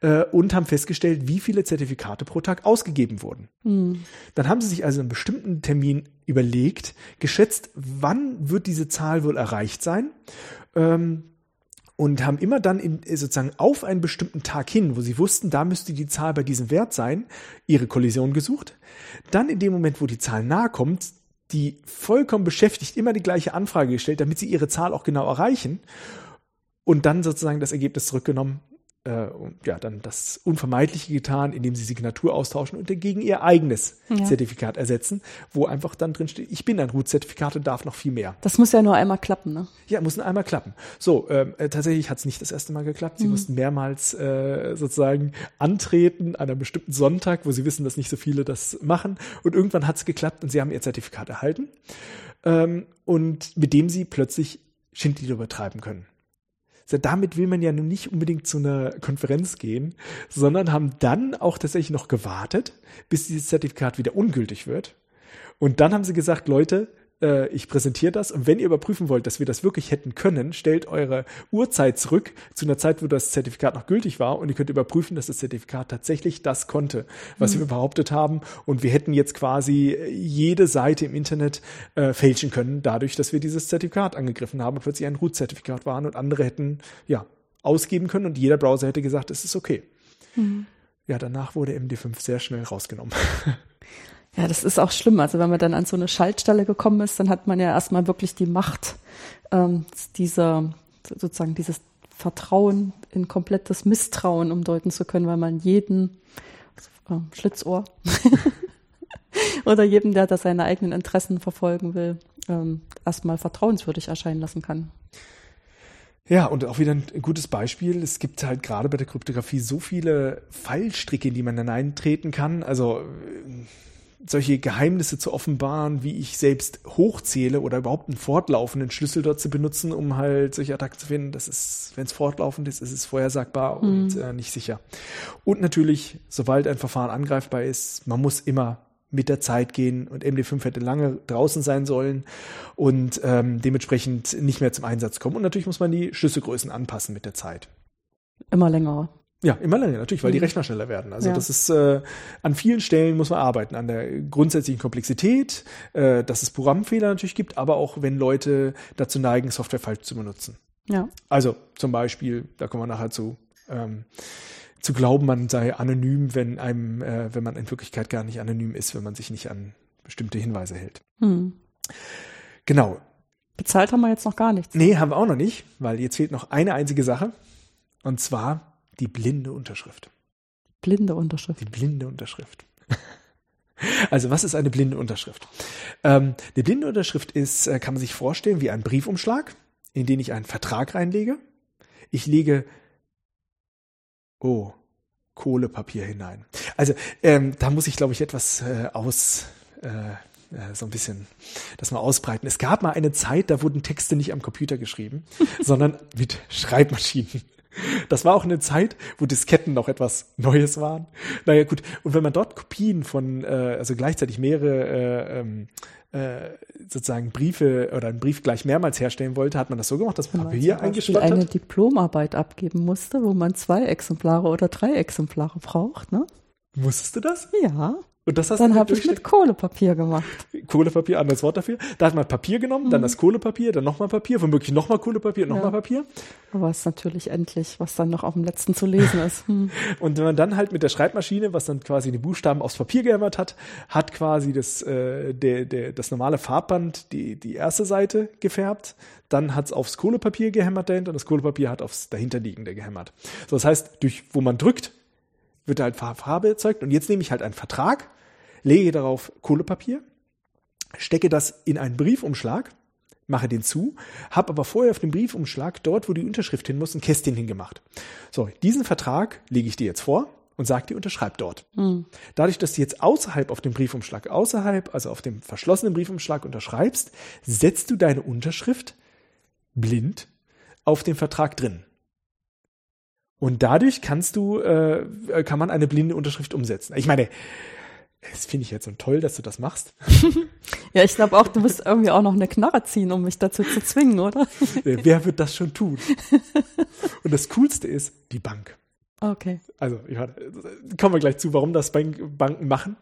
Speaker 2: äh, und haben festgestellt, wie viele Zertifikate pro Tag ausgegeben wurden. Mhm. Dann haben sie sich also einen bestimmten Termin überlegt, geschätzt, wann wird diese Zahl wohl erreicht sein. Ähm, und haben immer dann in, sozusagen auf einen bestimmten Tag hin, wo sie wussten, da müsste die Zahl bei diesem Wert sein, ihre Kollision gesucht. Dann in dem Moment, wo die Zahl nahe kommt, die vollkommen beschäftigt immer die gleiche Anfrage gestellt, damit sie ihre Zahl auch genau erreichen und dann sozusagen das Ergebnis zurückgenommen äh, ja, dann das Unvermeidliche getan, indem sie Signatur austauschen und dagegen ihr eigenes ja. Zertifikat ersetzen, wo einfach dann drin steht, ich bin ein Root-Zertifikat und darf noch viel mehr.
Speaker 1: Das muss ja nur einmal klappen, ne?
Speaker 2: Ja, muss nur einmal klappen. So, ähm, äh, tatsächlich hat es nicht das erste Mal geklappt. Sie mhm. mussten mehrmals äh, sozusagen antreten an einem bestimmten Sonntag, wo sie wissen, dass nicht so viele das machen. Und irgendwann hat es geklappt und sie haben ihr Zertifikat erhalten. Ähm, und mit dem sie plötzlich Schindlieder übertreiben können. Damit will man ja nun nicht unbedingt zu einer Konferenz gehen, sondern haben dann auch tatsächlich noch gewartet, bis dieses Zertifikat wieder ungültig wird. Und dann haben sie gesagt, Leute, äh, ich präsentiere das und wenn ihr überprüfen wollt, dass wir das wirklich hätten können, stellt eure Uhrzeit zurück zu einer Zeit, wo das Zertifikat noch gültig war und ihr könnt überprüfen, dass das Zertifikat tatsächlich das konnte, was mhm. wir behauptet haben und wir hätten jetzt quasi jede Seite im Internet äh, fälschen können, dadurch, dass wir dieses Zertifikat angegriffen haben und plötzlich ein Root-Zertifikat waren und andere hätten ja ausgeben können und jeder Browser hätte gesagt, es ist okay. Mhm. Ja, danach wurde MD5 sehr schnell rausgenommen. [LAUGHS]
Speaker 1: Ja, das ist auch schlimm. Also wenn man dann an so eine Schaltstelle gekommen ist, dann hat man ja erstmal wirklich die Macht, ähm, dieser, sozusagen dieses Vertrauen in komplettes Misstrauen umdeuten zu können, weil man jeden äh, Schlitzohr [LAUGHS] oder jedem, der da seine eigenen Interessen verfolgen will, ähm, erstmal vertrauenswürdig erscheinen lassen kann.
Speaker 2: Ja, und auch wieder ein gutes Beispiel. Es gibt halt gerade bei der Kryptographie so viele Fallstricke, in die man hineintreten kann. Also solche Geheimnisse zu offenbaren, wie ich selbst hochzähle oder überhaupt einen fortlaufenden Schlüssel dort zu benutzen, um halt solche Attacken zu finden. Das ist, wenn es fortlaufend ist, ist es vorhersagbar mhm. und äh, nicht sicher. Und natürlich, sobald ein Verfahren angreifbar ist, man muss immer mit der Zeit gehen und MD5 hätte lange draußen sein sollen und ähm, dementsprechend nicht mehr zum Einsatz kommen. Und natürlich muss man die Schlüsselgrößen anpassen mit der Zeit.
Speaker 1: Immer länger.
Speaker 2: Ja, immer länger, natürlich, weil die mhm. Rechner schneller werden. Also ja. das ist äh, an vielen Stellen muss man arbeiten, an der grundsätzlichen Komplexität, äh, dass es Programmfehler natürlich gibt, aber auch wenn Leute dazu neigen, Software falsch zu benutzen. Ja. Also zum Beispiel, da kommen wir nachher zu, ähm, zu glauben, man sei anonym, wenn einem, äh, wenn man in Wirklichkeit gar nicht anonym ist, wenn man sich nicht an bestimmte Hinweise hält. Hm. Genau.
Speaker 1: Bezahlt haben wir jetzt noch gar nichts.
Speaker 2: Nee, haben wir auch noch nicht, weil jetzt fehlt noch eine einzige Sache. Und zwar die blinde Unterschrift.
Speaker 1: Blinde Unterschrift.
Speaker 2: Die blinde Unterschrift. [LAUGHS] Also was ist eine blinde Unterschrift? Ähm, eine blinde Unterschrift ist, äh, kann man sich vorstellen, wie ein Briefumschlag, in den ich einen Vertrag reinlege. Ich lege, oh, Kohlepapier hinein. Also ähm, da muss ich, glaube ich, etwas äh, aus, äh, äh, so ein bisschen das mal ausbreiten. Es gab mal eine Zeit, da wurden Texte nicht am Computer geschrieben, [LAUGHS] sondern mit Schreibmaschinen. Das war auch eine Zeit, wo Disketten noch etwas Neues waren. Naja, gut. Und wenn man dort Kopien von, äh, also gleichzeitig mehrere äh, ähm, äh, sozusagen Briefe oder einen Brief gleich mehrmals herstellen wollte, hat man das so gemacht, dass man Papier eingeschlossen
Speaker 1: hat. eine Diplomarbeit abgeben musste, wo man zwei Exemplare oder drei Exemplare braucht, ne?
Speaker 2: Musstest du das?
Speaker 1: Ja.
Speaker 2: Und das hast
Speaker 1: dann habe ich mit Kohlepapier gemacht.
Speaker 2: Kohlepapier, anderes Wort dafür. Da hat man Papier genommen, mhm. dann das Kohlepapier, dann nochmal Papier, womöglich nochmal Kohlepapier und nochmal ja. Papier.
Speaker 1: Aber es ist natürlich endlich, was dann noch auf dem letzten zu lesen ist. Hm. [LAUGHS]
Speaker 2: Und wenn man dann halt mit der Schreibmaschine, was dann quasi die Buchstaben aufs Papier gehämmert hat, hat quasi das, äh, der, der, das normale Farbband die, die erste Seite gefärbt, dann hat es aufs Kohlepapier gehämmert und das Kohlepapier hat aufs dahinterliegende gehämmert. So, das heißt, durch wo man drückt, wird halt Farbe erzeugt. Und jetzt nehme ich halt einen Vertrag lege darauf Kohlepapier, stecke das in einen Briefumschlag, mache den zu, habe aber vorher auf dem Briefumschlag, dort wo die Unterschrift hin muss, ein Kästchen hingemacht. So, diesen Vertrag lege ich dir jetzt vor und sage dir, unterschreib dort. Mhm. Dadurch, dass du jetzt außerhalb auf dem Briefumschlag, außerhalb, also auf dem verschlossenen Briefumschlag unterschreibst, setzt du deine Unterschrift blind auf den Vertrag drin. Und dadurch kannst du, äh, kann man eine blinde Unterschrift umsetzen. Ich meine, das finde ich jetzt so toll, dass du das machst. [LAUGHS] [LAUGHS]
Speaker 1: ja, ich glaube auch, du musst irgendwie auch noch eine Knarre ziehen, um mich dazu zu zwingen, oder?
Speaker 2: Wer wird das schon tun? [LAUGHS] Und das Coolste ist die Bank.
Speaker 1: Okay.
Speaker 2: Also, ja, kommen wir gleich zu, warum das Banken machen.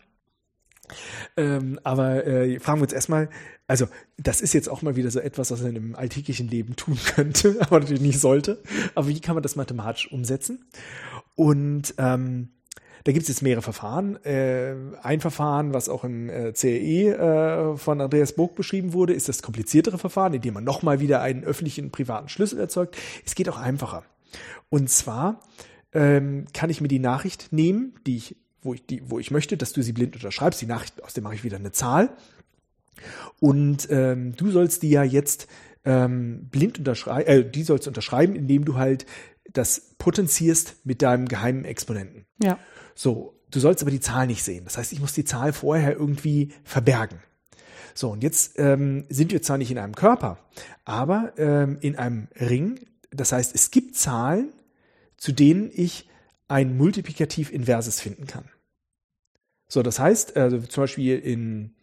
Speaker 2: Ähm, aber äh, fragen wir uns erstmal, also das ist jetzt auch mal wieder so etwas, was man im alltäglichen Leben tun könnte, aber natürlich nicht sollte. Aber wie kann man das mathematisch umsetzen? Und ähm, da gibt es jetzt mehrere Verfahren. Äh, ein Verfahren, was auch im äh, CRE äh, von Andreas Burg beschrieben wurde, ist das kompliziertere Verfahren, in dem man nochmal wieder einen öffentlichen privaten Schlüssel erzeugt. Es geht auch einfacher. Und zwar ähm, kann ich mir die Nachricht nehmen, die ich, wo ich, die, wo ich möchte, dass du sie blind unterschreibst. Die Nachricht, aus der mache ich wieder eine Zahl. Und ähm, du sollst die ja jetzt ähm, blind unterschreiben, äh, die sollst du unterschreiben, indem du halt das potenzierst mit deinem geheimen Exponenten.
Speaker 1: Ja.
Speaker 2: So, du sollst aber die Zahl nicht sehen. Das heißt, ich muss die Zahl vorher irgendwie verbergen. So, und jetzt ähm, sind wir zwar nicht in einem Körper, aber ähm, in einem Ring. Das heißt, es gibt Zahlen, zu denen ich ein Multiplikativ Inverses finden kann. So, das heißt, also zum Beispiel in,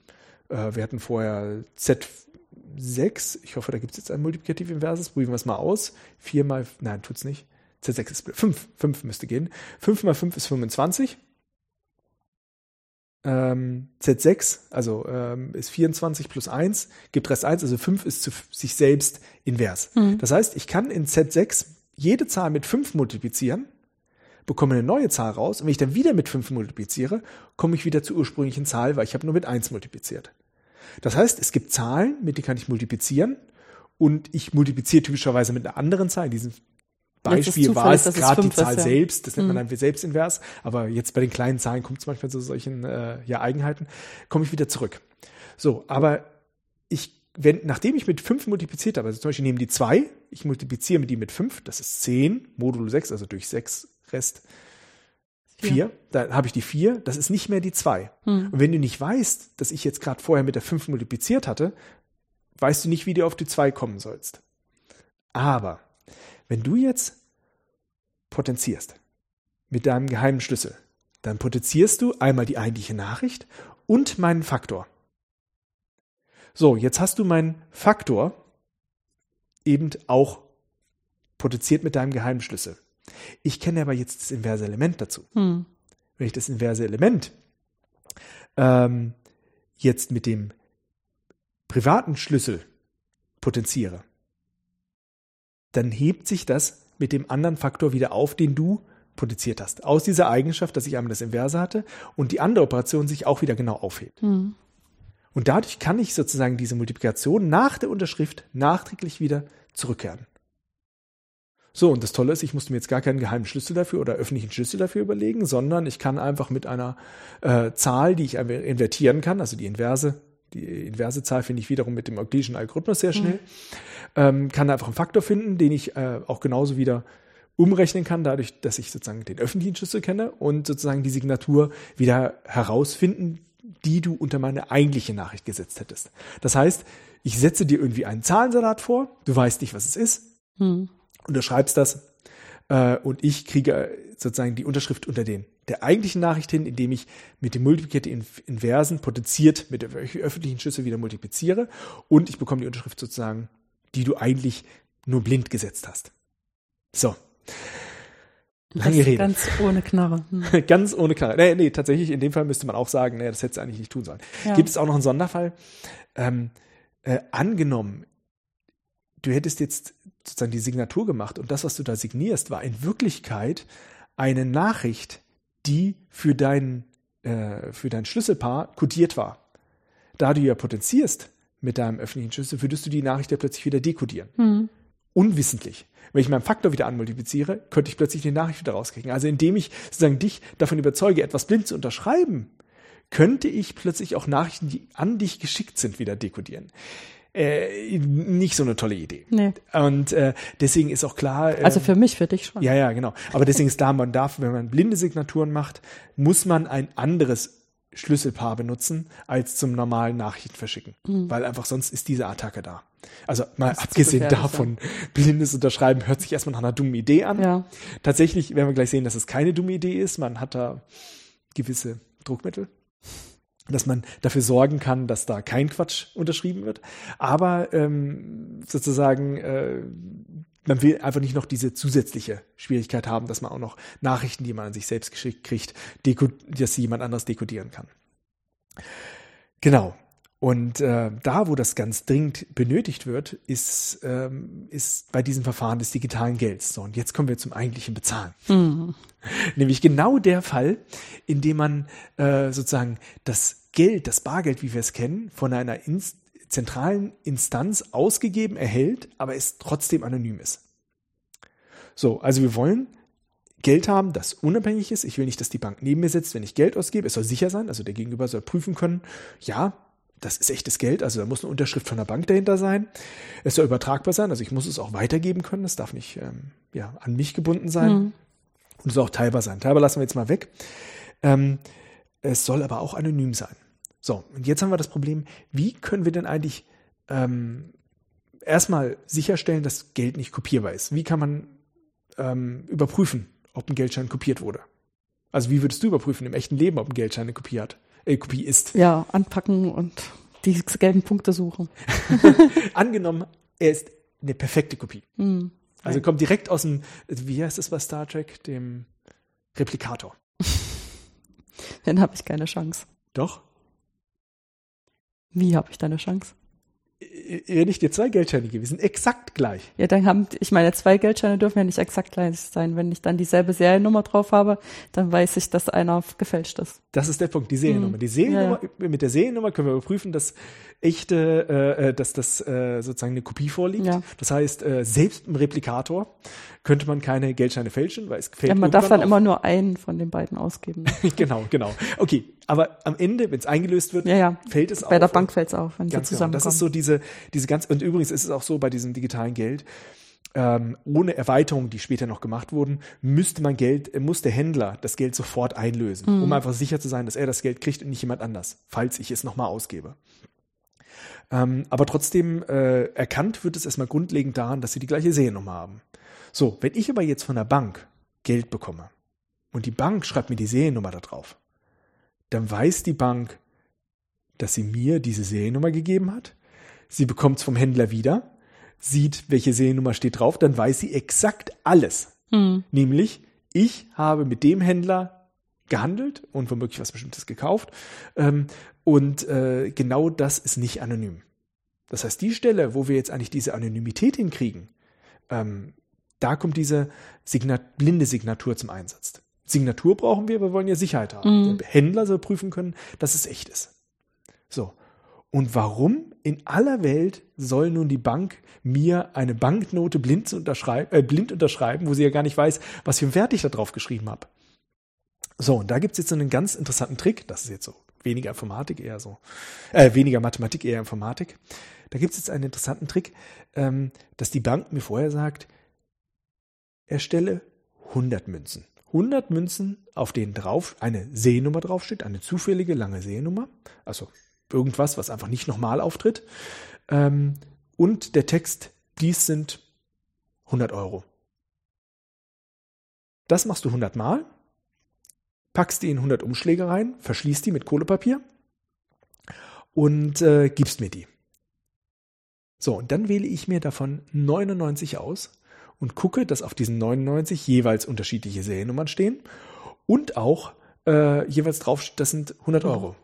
Speaker 2: äh, wir hatten vorher Z6, ich hoffe, da gibt es jetzt ein Multiplikativ Inverses, probieren wir es mal aus. Viermal, nein, tut's nicht. Z6 ist 5. 5 müsste gehen. 5 mal 5 ist 25. Ähm, Z6, also ähm, ist 24 plus 1, gibt Rest 1, also 5 ist zu sich selbst invers. Mhm. Das heißt, ich kann in Z6 jede Zahl mit 5 multiplizieren, bekomme eine neue Zahl raus und wenn ich dann wieder mit 5 multipliziere, komme ich wieder zur ursprünglichen Zahl, weil ich habe nur mit 1 multipliziert. Das heißt, es gibt Zahlen, mit denen kann ich multiplizieren und ich multipliziere typischerweise mit einer anderen Zahl, in diesem Beispiel war es gerade die Zahl ist, ja. selbst, das nennt man mhm. dann selbstinvers, aber jetzt bei den kleinen Zahlen kommt es manchmal zu solchen äh, ja, Eigenheiten, komme ich wieder zurück. So, aber ich, wenn, nachdem ich mit 5 multipliziert habe, also zum Beispiel nehmen die 2, ich multipliziere mit die mit 5, das ist 10, Modulo 6, also durch 6 Rest 4, dann habe ich die 4, das ist nicht mehr die 2. Mhm. Und wenn du nicht weißt, dass ich jetzt gerade vorher mit der 5 multipliziert hatte, weißt du nicht, wie du auf die 2 kommen sollst. Aber wenn du jetzt potenzierst mit deinem geheimen Schlüssel, dann potenzierst du einmal die eigentliche Nachricht und meinen Faktor. So, jetzt hast du meinen Faktor eben auch potenziert mit deinem geheimen Schlüssel. Ich kenne aber jetzt das inverse Element dazu. Hm. Wenn ich das inverse Element ähm, jetzt mit dem privaten Schlüssel potenziere, dann hebt sich das mit dem anderen Faktor wieder auf, den du potenziert hast. Aus dieser Eigenschaft, dass ich einmal das Inverse hatte und die andere Operation sich auch wieder genau aufhebt. Mhm. Und dadurch kann ich sozusagen diese Multiplikation nach der Unterschrift nachträglich wieder zurückkehren. So, und das Tolle ist, ich musste mir jetzt gar keinen geheimen Schlüssel dafür oder öffentlichen Schlüssel dafür überlegen, sondern ich kann einfach mit einer äh, Zahl, die ich invertieren kann, also die Inverse die inverse Zahl finde ich wiederum mit dem euklidischen Algorithmus sehr schnell. Mhm. Ähm, kann einfach einen Faktor finden, den ich äh, auch genauso wieder umrechnen kann, dadurch, dass ich sozusagen den öffentlichen Schlüssel kenne und sozusagen die Signatur wieder herausfinden, die du unter meine eigentliche Nachricht gesetzt hättest. Das heißt, ich setze dir irgendwie einen Zahlensalat vor, du weißt nicht, was es ist, mhm. und du schreibst das äh, und ich kriege sozusagen die Unterschrift unter den der eigentlichen Nachricht hin, indem ich mit dem Multiplicator Inversen potenziert mit der öffentlichen Schlüssel wieder multipliziere und ich bekomme die Unterschrift sozusagen, die du eigentlich nur blind gesetzt hast. So.
Speaker 1: Lange Rede. Ganz ohne Knarre. [LAUGHS]
Speaker 2: Hm. ganz ohne Knarre. Nee, nee, tatsächlich, in dem Fall müsste man auch sagen, nee, das hättest du eigentlich nicht tun sollen. Ja. Gibt es auch noch einen Sonderfall? Ähm, äh, angenommen, du hättest jetzt sozusagen die Signatur gemacht und das, was du da signierst, war in Wirklichkeit eine Nachricht, die für dein, äh, für dein Schlüsselpaar kodiert war. Da du ja potenzierst mit deinem öffentlichen Schlüssel, würdest du die Nachricht ja plötzlich wieder dekodieren. Mhm. Unwissentlich. Wenn ich meinen Faktor wieder anmultipliziere, könnte ich plötzlich die Nachricht wieder rauskriegen. Also indem ich sozusagen dich davon überzeuge, etwas blind zu unterschreiben, könnte ich plötzlich auch Nachrichten, die an dich geschickt sind, wieder dekodieren äh, nicht so eine tolle Idee. Nee. Und äh, deswegen ist auch klar.
Speaker 1: Äh, also für mich, für dich schon.
Speaker 2: Ja, ja, genau. Aber deswegen ist da, man darf, wenn man blinde Signaturen macht, muss man ein anderes Schlüsselpaar benutzen als zum normalen Nachrichten verschicken, mhm. weil einfach sonst ist diese Attacke da. Also mal abgesehen davon, ja. [LAUGHS] blindes Unterschreiben hört sich erstmal nach einer dummen Idee an. Ja. Tatsächlich werden wir gleich sehen, dass es keine dumme Idee ist. Man hat da gewisse Druckmittel dass man dafür sorgen kann, dass da kein Quatsch unterschrieben wird. Aber ähm, sozusagen, äh, man will einfach nicht noch diese zusätzliche Schwierigkeit haben, dass man auch noch Nachrichten, die man an sich selbst geschickt kriegt, dass sie jemand anderes dekodieren kann. Genau. Und äh, da, wo das ganz dringend benötigt wird, ist, ähm, ist bei diesem Verfahren des digitalen Gelds. So, und jetzt kommen wir zum eigentlichen Bezahlen. Mhm. [LAUGHS] Nämlich genau der Fall, in dem man äh, sozusagen das Geld, das Bargeld, wie wir es kennen, von einer Inst zentralen Instanz ausgegeben erhält, aber es trotzdem anonym ist. So, also wir wollen Geld haben, das unabhängig ist. Ich will nicht, dass die Bank neben mir sitzt, wenn ich Geld ausgebe. Es soll sicher sein, also der Gegenüber soll prüfen können, ja, das ist echtes Geld, also da muss eine Unterschrift von der Bank dahinter sein. Es soll übertragbar sein, also ich muss es auch weitergeben können, es darf nicht ähm, ja, an mich gebunden sein. Mhm. Und es soll auch teilbar sein. Teilbar lassen wir jetzt mal weg. Ähm, es soll aber auch anonym sein. So, und jetzt haben wir das Problem, wie können wir denn eigentlich ähm, erstmal sicherstellen, dass Geld nicht kopierbar ist? Wie kann man ähm, überprüfen, ob ein Geldschein kopiert wurde? Also wie würdest du überprüfen im echten Leben, ob ein Geldschein eine Kopie hat? äh, Kopie ist.
Speaker 1: Ja, anpacken und die gelben Punkte suchen. [LAUGHS]
Speaker 2: Angenommen, er ist eine perfekte Kopie. Mhm. Also kommt direkt aus dem, wie heißt das bei Star Trek, dem Replikator. [LAUGHS]
Speaker 1: Dann habe ich keine Chance.
Speaker 2: Doch.
Speaker 1: Wie habe ich da eine Chance?
Speaker 2: Wenn ich dir zwei Geldscheine gebe, sind exakt gleich.
Speaker 1: Ja, dann haben, ich meine, zwei Geldscheine dürfen ja nicht exakt gleich sein. Wenn ich dann dieselbe Seriennummer drauf habe, dann weiß ich, dass einer gefälscht ist.
Speaker 2: Das ist der Punkt, die Seriennummer. Hm. Die Seriennummer, ja, mit der Seriennummer können wir überprüfen, dass echte, äh, äh, dass das äh, sozusagen eine Kopie vorliegt. Ja. Das heißt, äh, selbst im Replikator könnte man keine Geldscheine fälschen, weil es fällt
Speaker 1: Ja, man darf dann auf. immer nur einen von den beiden ausgeben. [LAUGHS]
Speaker 2: genau, genau. Okay, aber am Ende, wenn es eingelöst wird,
Speaker 1: ja, ja.
Speaker 2: fällt es
Speaker 1: auf. Bei der Bank fällt es auf, wenn sie zusammenkommen.
Speaker 2: Genau. Das ist so diese, diese ganz, und übrigens ist es auch so bei diesem digitalen Geld, ähm, ohne Erweiterungen, die später noch gemacht wurden, müsste man Geld, äh, muss der Händler das Geld sofort einlösen, mhm. um einfach sicher zu sein, dass er das Geld kriegt und nicht jemand anders, falls ich es nochmal ausgebe. Ähm, aber trotzdem äh, erkannt wird es erstmal grundlegend daran, dass sie die gleiche Seriennummer haben. So, wenn ich aber jetzt von der Bank Geld bekomme und die Bank schreibt mir die Seriennummer da drauf, dann weiß die Bank, dass sie mir diese Seriennummer gegeben hat. Sie bekommt es vom Händler wieder, sieht, welche Seriennummer steht drauf, dann weiß sie exakt alles. Mhm. Nämlich, ich habe mit dem Händler gehandelt und womöglich was Bestimmtes gekauft. Ähm, und äh, genau das ist nicht anonym. Das heißt, die Stelle, wo wir jetzt eigentlich diese Anonymität hinkriegen, ähm, da kommt diese Signat blinde Signatur zum Einsatz. Signatur brauchen wir, wir wollen ja Sicherheit haben. Mhm. Der Händler soll prüfen können, dass es echt ist. So. Und warum in aller Welt soll nun die Bank mir eine Banknote blind, unterschreiben, äh, blind unterschreiben, wo sie ja gar nicht weiß, was für ein Wert ich da drauf geschrieben habe? So, und da gibt es jetzt so einen ganz interessanten Trick, das ist jetzt so weniger Informatik, eher so, äh, weniger Mathematik, eher Informatik. Da gibt es jetzt einen interessanten Trick, ähm, dass die Bank mir vorher sagt, erstelle 100 Münzen. 100 Münzen, auf denen drauf eine Sehnummer draufsteht, eine zufällige lange Sehnummer, also irgendwas, was einfach nicht nochmal auftritt. Ähm, und der Text, dies sind 100 Euro. Das machst du 100 Mal, packst die in 100 Umschläge rein, verschließt die mit Kohlepapier und äh, gibst mir die. So, und dann wähle ich mir davon 99 aus und gucke, dass auf diesen 99 jeweils unterschiedliche Seriennummern stehen und auch äh, jeweils drauf, das sind 100 Euro.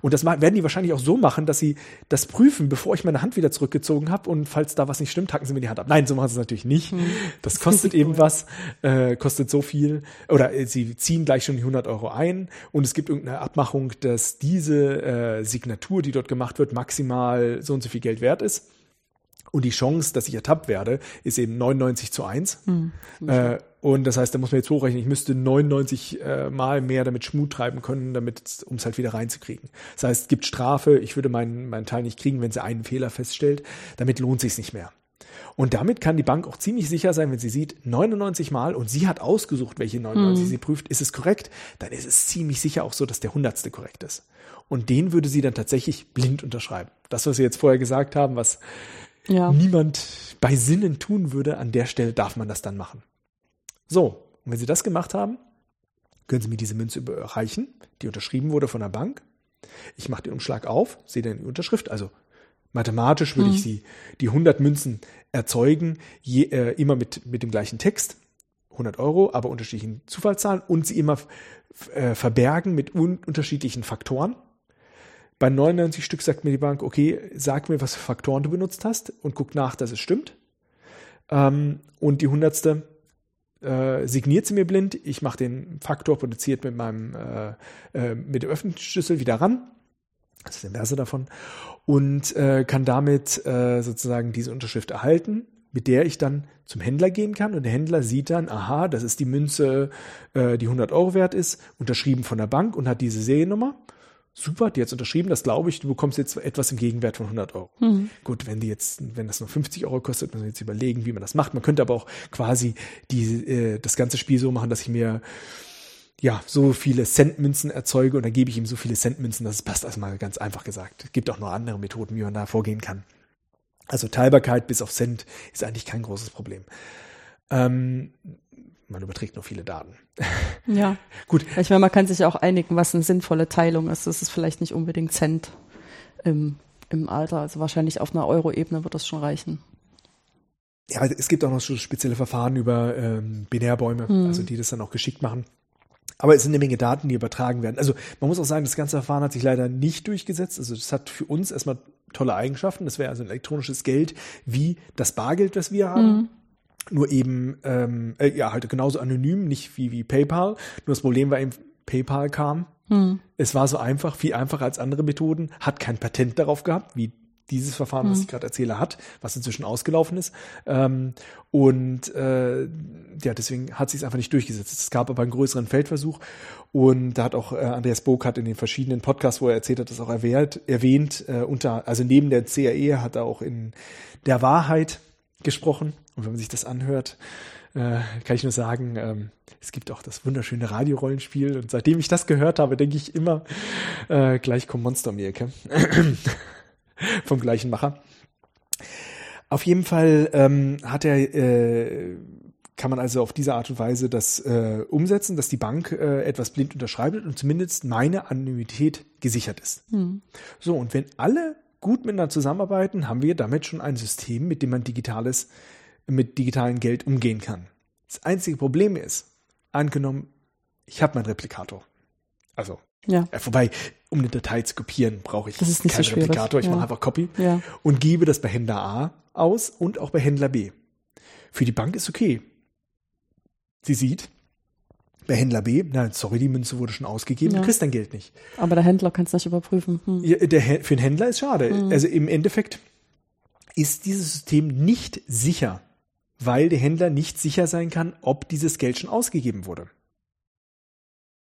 Speaker 2: Und das werden die wahrscheinlich auch so machen, dass sie das prüfen, bevor ich meine Hand wieder zurückgezogen habe. Und falls da was nicht stimmt, hacken sie mir die Hand ab. Nein, so machen sie es natürlich nicht. Hm. Das kostet [LAUGHS] eben was, äh, kostet so viel. Oder äh, sie ziehen gleich schon die 100 Euro ein. Und es gibt irgendeine Abmachung, dass diese äh, Signatur, die dort gemacht wird, maximal so und so viel Geld wert ist. Und die Chance, dass ich ertappt werde, ist eben 99 zu 1. Mhm. Äh, und das heißt, da muss man jetzt hochrechnen, ich müsste 99 äh, Mal mehr damit Schmut treiben können, damit, um es halt wieder reinzukriegen. Das heißt, es gibt Strafe, ich würde meinen, meinen Teil nicht kriegen, wenn sie einen Fehler feststellt. Damit lohnt sich nicht mehr. Und damit kann die Bank auch ziemlich sicher sein, wenn sie sieht, 99 Mal und sie hat ausgesucht, welche 99 mhm. sie prüft, ist es korrekt, dann ist es ziemlich sicher auch so, dass der hundertste korrekt ist. Und den würde sie dann tatsächlich blind unterschreiben. Das, was wir jetzt vorher gesagt haben, was ja. niemand bei Sinnen tun würde, an der Stelle darf man das dann machen. So, und wenn Sie das gemacht haben, können Sie mir diese Münze überreichen, die unterschrieben wurde von der Bank. Ich mache den Umschlag auf, sehe dann die Unterschrift. Also mathematisch würde mhm. ich sie die 100 Münzen erzeugen, je, äh, immer mit, mit dem gleichen Text, 100 Euro, aber unterschiedlichen Zufallszahlen und sie immer äh, verbergen mit un unterschiedlichen Faktoren. Bei 99 Stück sagt mir die Bank, okay, sag mir, was für Faktoren du benutzt hast und guck nach, dass es stimmt. Ähm, und die hundertste äh, signiert sie mir blind. Ich mache den Faktor produziert mit meinem äh, äh, mit dem Öffnungsschlüssel wieder ran. Das ist der Verse davon. Und äh, kann damit äh, sozusagen diese Unterschrift erhalten, mit der ich dann zum Händler gehen kann. Und der Händler sieht dann, aha, das ist die Münze, äh, die 100 Euro wert ist, unterschrieben von der Bank und hat diese Seriennummer super, die hat unterschrieben, das glaube ich, du bekommst jetzt etwas im Gegenwert von 100 Euro. Mhm. Gut, wenn die jetzt, wenn das nur 50 Euro kostet, muss man jetzt überlegen, wie man das macht. Man könnte aber auch quasi die, äh, das ganze Spiel so machen, dass ich mir ja, so viele Centmünzen erzeuge und dann gebe ich ihm so viele Centmünzen, dass es passt erstmal ganz einfach gesagt. Es gibt auch noch andere Methoden, wie man da vorgehen kann. Also Teilbarkeit bis auf Cent ist eigentlich kein großes Problem. Ähm, man überträgt nur viele Daten. [LAUGHS]
Speaker 1: Ja. Gut. Ich meine, man kann sich auch einigen, was eine sinnvolle Teilung ist. Das ist vielleicht nicht unbedingt Cent im, im Alter. Also wahrscheinlich auf einer Euro-Ebene wird das schon reichen.
Speaker 2: Ja, es gibt auch noch so spezielle Verfahren über ähm, Binärbäume, hm. also die das dann auch geschickt machen. Aber es sind eine Menge Daten, die übertragen werden. Also man muss auch sagen, das ganze Verfahren hat sich leider nicht durchgesetzt. Also das hat für uns erstmal tolle Eigenschaften. Das wäre also ein elektronisches Geld wie das Bargeld, das wir haben. Mhm nur eben ähm, äh, ja halt genauso anonym, nicht wie wie PayPal. Nur das Problem war eben PayPal kam. Hm. Es war so einfach, viel einfacher als andere Methoden, hat kein Patent darauf gehabt, wie dieses Verfahren, hm. was ich gerade erzähle, hat, was inzwischen ausgelaufen ist. Ähm, und äh, ja, deswegen hat sich es einfach nicht durchgesetzt. Es gab aber einen größeren Feldversuch und da hat auch äh, Andreas Burkhardt in den verschiedenen Podcasts, wo er erzählt hat, das auch erwähnt, erwähnt äh, unter, also neben der CAE hat er auch in der Wahrheit gesprochen. Und wenn man sich das anhört, äh, kann ich nur sagen, ähm, es gibt auch das wunderschöne Radiorollenspiel. Und seitdem ich das gehört habe, denke ich immer, äh, gleich kommt Monster um die Ecke. [CLEARS THROAT] Vom gleichen Macher. Auf jeden Fall ähm, hat er, äh, kann man also auf diese Art und Weise das äh, umsetzen, dass die Bank äh, etwas blind unterschreibt und zumindest meine Anonymität gesichert ist. Mhm. So, und wenn alle gut miteinander zusammenarbeiten, haben wir damit schon ein System, mit dem man digitales, mit digitalen Geld umgehen kann. Das einzige Problem ist, angenommen, ich habe meinen Replikator. Also, ja. Äh, vorbei, um eine Datei zu kopieren, brauche ich keinen so Replikator. Ich ja. mache einfach Copy ja. und gebe das bei Händler A aus und auch bei Händler B. Für die Bank ist okay. Sie sieht, bei Händler B, na, sorry, die Münze wurde schon ausgegeben, ja. du kriegst dein Geld nicht.
Speaker 1: Aber der Händler kann es nicht überprüfen.
Speaker 2: Hm. Ja, der, für den Händler ist schade. Hm. Also im Endeffekt ist dieses System nicht sicher, weil der Händler nicht sicher sein kann, ob dieses Geld schon ausgegeben wurde.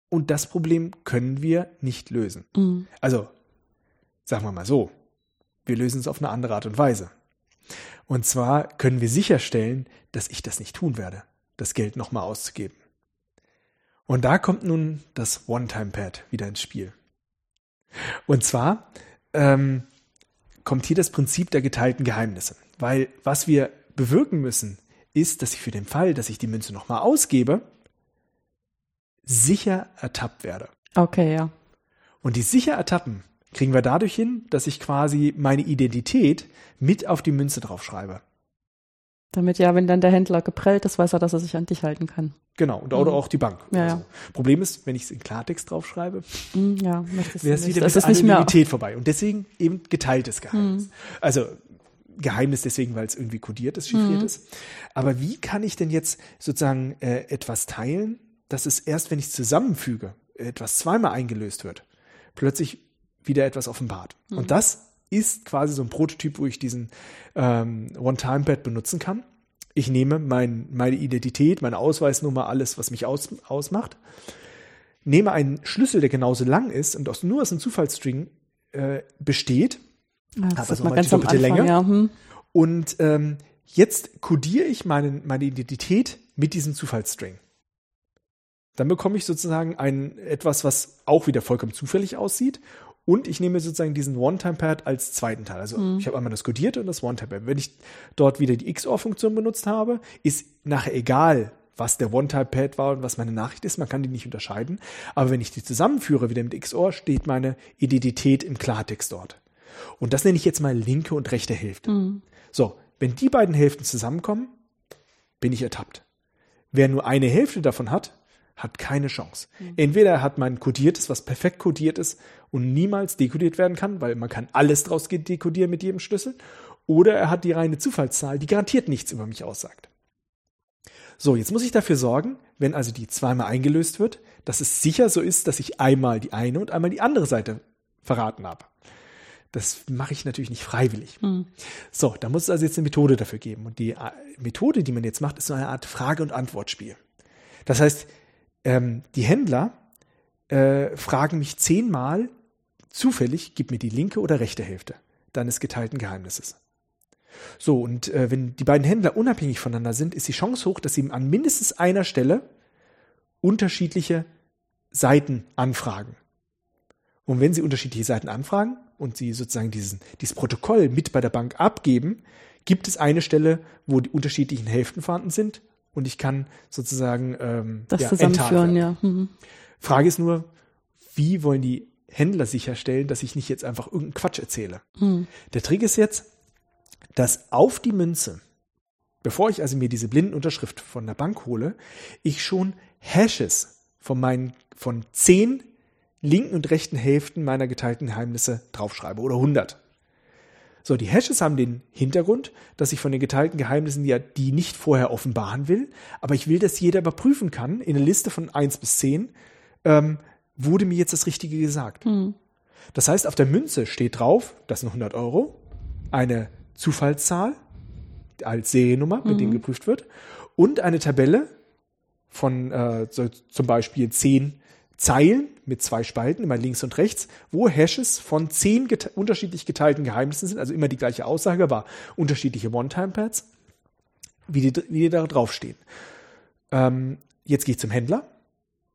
Speaker 2: Und das Problem können wir nicht lösen. Hm. Also, sagen wir mal so, wir lösen es auf eine andere Art und Weise. Und zwar können wir sicherstellen, dass ich das nicht tun werde, das Geld nochmal auszugeben. Und da kommt nun das One-Time-Pad wieder ins Spiel. Und zwar ähm, kommt hier das Prinzip der geteilten Geheimnisse. Weil was wir bewirken müssen, ist, dass ich für den Fall, dass ich die Münze nochmal ausgebe, sicher ertappt werde.
Speaker 1: Okay, ja.
Speaker 2: Und die sicher ertappen kriegen wir dadurch hin, dass ich quasi meine Identität mit auf die Münze draufschreibe.
Speaker 1: Damit ja, wenn dann der Händler geprellt ist, weiß er, dass er sich an dich halten kann.
Speaker 2: Genau, und, oder mhm. auch die Bank.
Speaker 1: Ja, also. ja.
Speaker 2: Problem ist, wenn ich es in Klartext draufschreibe,
Speaker 1: mhm, ja,
Speaker 2: wäre es wieder mit Anonymität vorbei. Und deswegen eben geteiltes Geheimnis. Mhm. Also Geheimnis deswegen, weil es irgendwie kodiert ist, chiffriert mhm. ist. Aber wie kann ich denn jetzt sozusagen äh, etwas teilen, dass es erst, wenn ich es zusammenfüge, etwas zweimal eingelöst wird, plötzlich wieder etwas offenbart. Mhm. Und das ist quasi so ein Prototyp, wo ich diesen ähm, One-Time-Pad benutzen kann. Ich nehme mein, meine Identität, meine Ausweisnummer, alles, was mich aus, ausmacht, nehme einen Schlüssel, der genauso lang ist und aus, nur aus einem Zufallsstring äh, besteht.
Speaker 1: Ja, das also mal ganz am Anfang, Länge. Ja. Hm.
Speaker 2: Und ähm, jetzt kodiere ich meine, meine Identität mit diesem Zufallsstring. Dann bekomme ich sozusagen ein etwas, was auch wieder vollkommen zufällig aussieht und ich nehme sozusagen diesen One-Time-Pad als zweiten Teil. Also mhm. ich habe einmal das Codierte und das One-Time-Pad. Wenn ich dort wieder die XOR-Funktion benutzt habe, ist nachher egal, was der One-Time-Pad war und was meine Nachricht ist. Man kann die nicht unterscheiden. Aber wenn ich die zusammenführe wieder mit XOR, steht meine Identität im Klartext dort. Und das nenne ich jetzt mal linke und rechte Hälfte. Mhm. So, wenn die beiden Hälften zusammenkommen, bin ich ertappt. Wer nur eine Hälfte davon hat, hat keine Chance. Mhm. Entweder er hat mein kodiertes, was perfekt kodiert ist und niemals dekodiert werden kann, weil man kann alles draus dekodieren mit jedem Schlüssel, oder er hat die reine Zufallszahl, die garantiert nichts über mich aussagt. So, jetzt muss ich dafür sorgen, wenn also die zweimal eingelöst wird, dass es sicher so ist, dass ich einmal die eine und einmal die andere Seite verraten habe. Das mache ich natürlich nicht freiwillig. Mhm. So, da muss es also jetzt eine Methode dafür geben. Und die äh, Methode, die man jetzt macht, ist so eine Art Frage- und Antwortspiel. Das heißt, ähm, die Händler äh, fragen mich zehnmal zufällig, gib mir die linke oder rechte Hälfte deines geteilten Geheimnisses. So, und äh, wenn die beiden Händler unabhängig voneinander sind, ist die Chance hoch, dass sie an mindestens einer Stelle unterschiedliche Seiten anfragen. Und wenn sie unterschiedliche Seiten anfragen und sie sozusagen diesen, dieses Protokoll mit bei der Bank abgeben, gibt es eine Stelle, wo die unterschiedlichen Hälften vorhanden sind und ich kann sozusagen ähm,
Speaker 1: das ja, zusammenführen, ja. Mhm.
Speaker 2: Frage ist nur, wie wollen die Händler sicherstellen, dass ich nicht jetzt einfach irgendeinen Quatsch erzähle? Mhm. Der Trick ist jetzt, dass auf die Münze, bevor ich also mir diese Blindenunterschrift von der Bank hole, ich schon Hashes von meinen von zehn linken und rechten Hälften meiner geteilten Geheimnisse draufschreibe oder 100. So, die Hashes haben den Hintergrund, dass ich von den geteilten Geheimnissen ja die nicht vorher offenbaren will, aber ich will, dass jeder überprüfen kann, in einer Liste von 1 bis 10, ähm, wurde mir jetzt das Richtige gesagt. Mhm. Das heißt, auf der Münze steht drauf, das sind 100 Euro, eine Zufallszahl als Seriennummer, mit mhm. dem geprüft wird, und eine Tabelle von äh, so zum Beispiel 10 Zeilen mit zwei Spalten, immer links und rechts, wo Hashes von zehn gete unterschiedlich geteilten Geheimnissen sind, also immer die gleiche Aussage, aber unterschiedliche One-Time-Pads, wie die, wie die da draufstehen. Ähm, jetzt gehe ich zum Händler,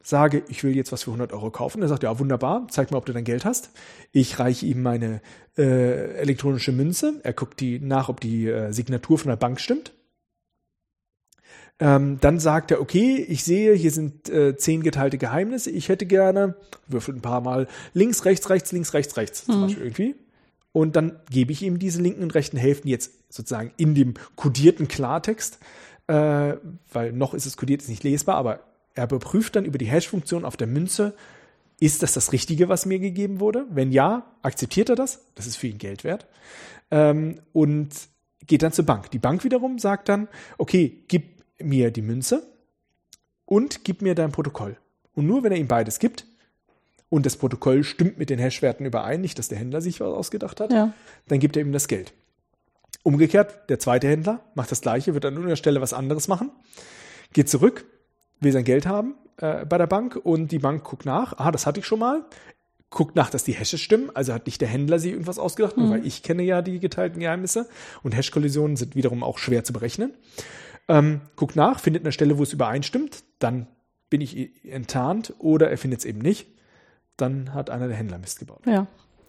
Speaker 2: sage, ich will jetzt was für 100 Euro kaufen. Er sagt, ja, wunderbar, zeig mir, ob du dein Geld hast. Ich reiche ihm meine äh, elektronische Münze. Er guckt die nach, ob die äh, Signatur von der Bank stimmt. Ähm, dann sagt er, okay, ich sehe, hier sind äh, zehn geteilte Geheimnisse. Ich hätte gerne, würfelt ein paar Mal links, rechts, rechts, links, rechts, rechts, zum mhm. Beispiel irgendwie. Und dann gebe ich ihm diese linken und rechten Hälften jetzt sozusagen in dem kodierten Klartext, äh, weil noch ist es kodiert, ist nicht lesbar, aber er überprüft dann über die Hash-Funktion auf der Münze, ist das das Richtige, was mir gegeben wurde? Wenn ja, akzeptiert er das. Das ist für ihn Geld wert. Ähm, und geht dann zur Bank. Die Bank wiederum sagt dann, okay, gib mir die Münze und gib mir dein Protokoll. Und nur wenn er ihm beides gibt und das Protokoll stimmt mit den Hashwerten überein, nicht, dass der Händler sich was ausgedacht hat,
Speaker 1: ja.
Speaker 2: dann gibt er ihm das Geld. Umgekehrt, der zweite Händler macht das gleiche, wird an irgendeiner Stelle was anderes machen, geht zurück, will sein Geld haben äh, bei der Bank und die Bank guckt nach, ah, das hatte ich schon mal, guckt nach, dass die Hashes stimmen, also hat nicht der Händler sich irgendwas ausgedacht, mhm. nur weil ich kenne ja die geteilten Geheimnisse und Hash-Kollisionen sind wiederum auch schwer zu berechnen. Ähm, guckt nach, findet eine Stelle, wo es übereinstimmt, dann bin ich enttarnt oder er findet es eben nicht. Dann hat einer der Händler Mist gebaut.
Speaker 1: Ja,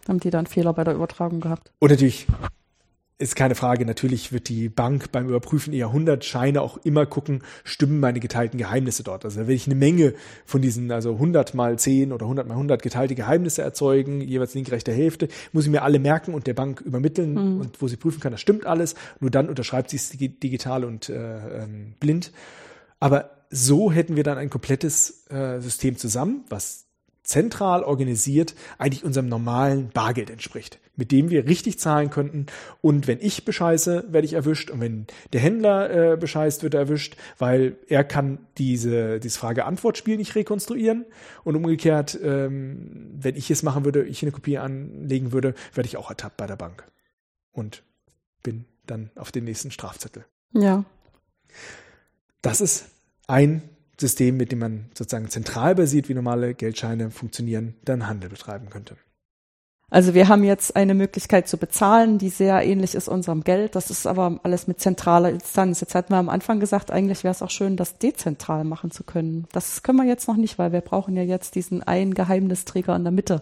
Speaker 1: haben die dann Fehler bei der Übertragung gehabt.
Speaker 2: Und natürlich ist keine Frage, natürlich wird die Bank beim Überprüfen ihrer 100 Scheine auch immer gucken, stimmen meine geteilten Geheimnisse dort. Also da will ich eine Menge von diesen, also 100 mal 10 oder 100 mal 100 geteilte Geheimnisse erzeugen, jeweils linke, rechte Hälfte, muss ich mir alle merken und der Bank übermitteln mhm. und wo sie prüfen kann, das stimmt alles. Nur dann unterschreibt sie es digital und äh, ähm, blind. Aber so hätten wir dann ein komplettes äh, System zusammen, was zentral organisiert eigentlich unserem normalen Bargeld entspricht, mit dem wir richtig zahlen könnten. Und wenn ich bescheiße, werde ich erwischt. Und wenn der Händler äh, bescheißt, wird er erwischt, weil er kann diese, dieses Frage-Antwort-Spiel nicht rekonstruieren. Und umgekehrt, ähm, wenn ich es machen würde, ich eine Kopie anlegen würde, werde ich auch ertappt bei der Bank. Und bin dann auf den nächsten Strafzettel.
Speaker 1: Ja.
Speaker 2: Das ist ein System, mit dem man sozusagen zentral basiert, wie normale Geldscheine funktionieren, dann Handel betreiben könnte.
Speaker 1: Also wir haben jetzt eine Möglichkeit zu bezahlen, die sehr ähnlich ist unserem Geld. Das ist aber alles mit zentraler Instanz. Jetzt hatten wir am Anfang gesagt, eigentlich wäre es auch schön, das dezentral machen zu können. Das können wir jetzt noch nicht, weil wir brauchen ja jetzt diesen einen Geheimnisträger in der Mitte.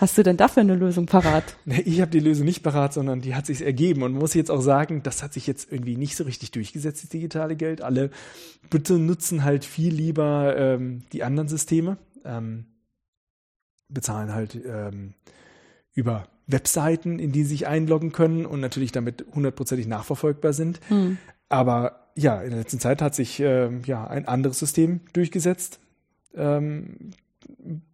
Speaker 1: Hast du denn dafür eine Lösung parat? [LAUGHS]
Speaker 2: Nee, ich habe die Lösung nicht parat, sondern die hat sich ergeben. Und muss jetzt auch sagen, das hat sich jetzt irgendwie nicht so richtig durchgesetzt, das digitale Geld. Alle bitte nutzen halt viel lieber ähm, die anderen Systeme, ähm, bezahlen halt ähm, über Webseiten, in die sie sich einloggen können und natürlich damit hundertprozentig nachverfolgbar sind. Hm. Aber ja, in der letzten Zeit hat sich ähm, ja ein anderes System durchgesetzt, ähm,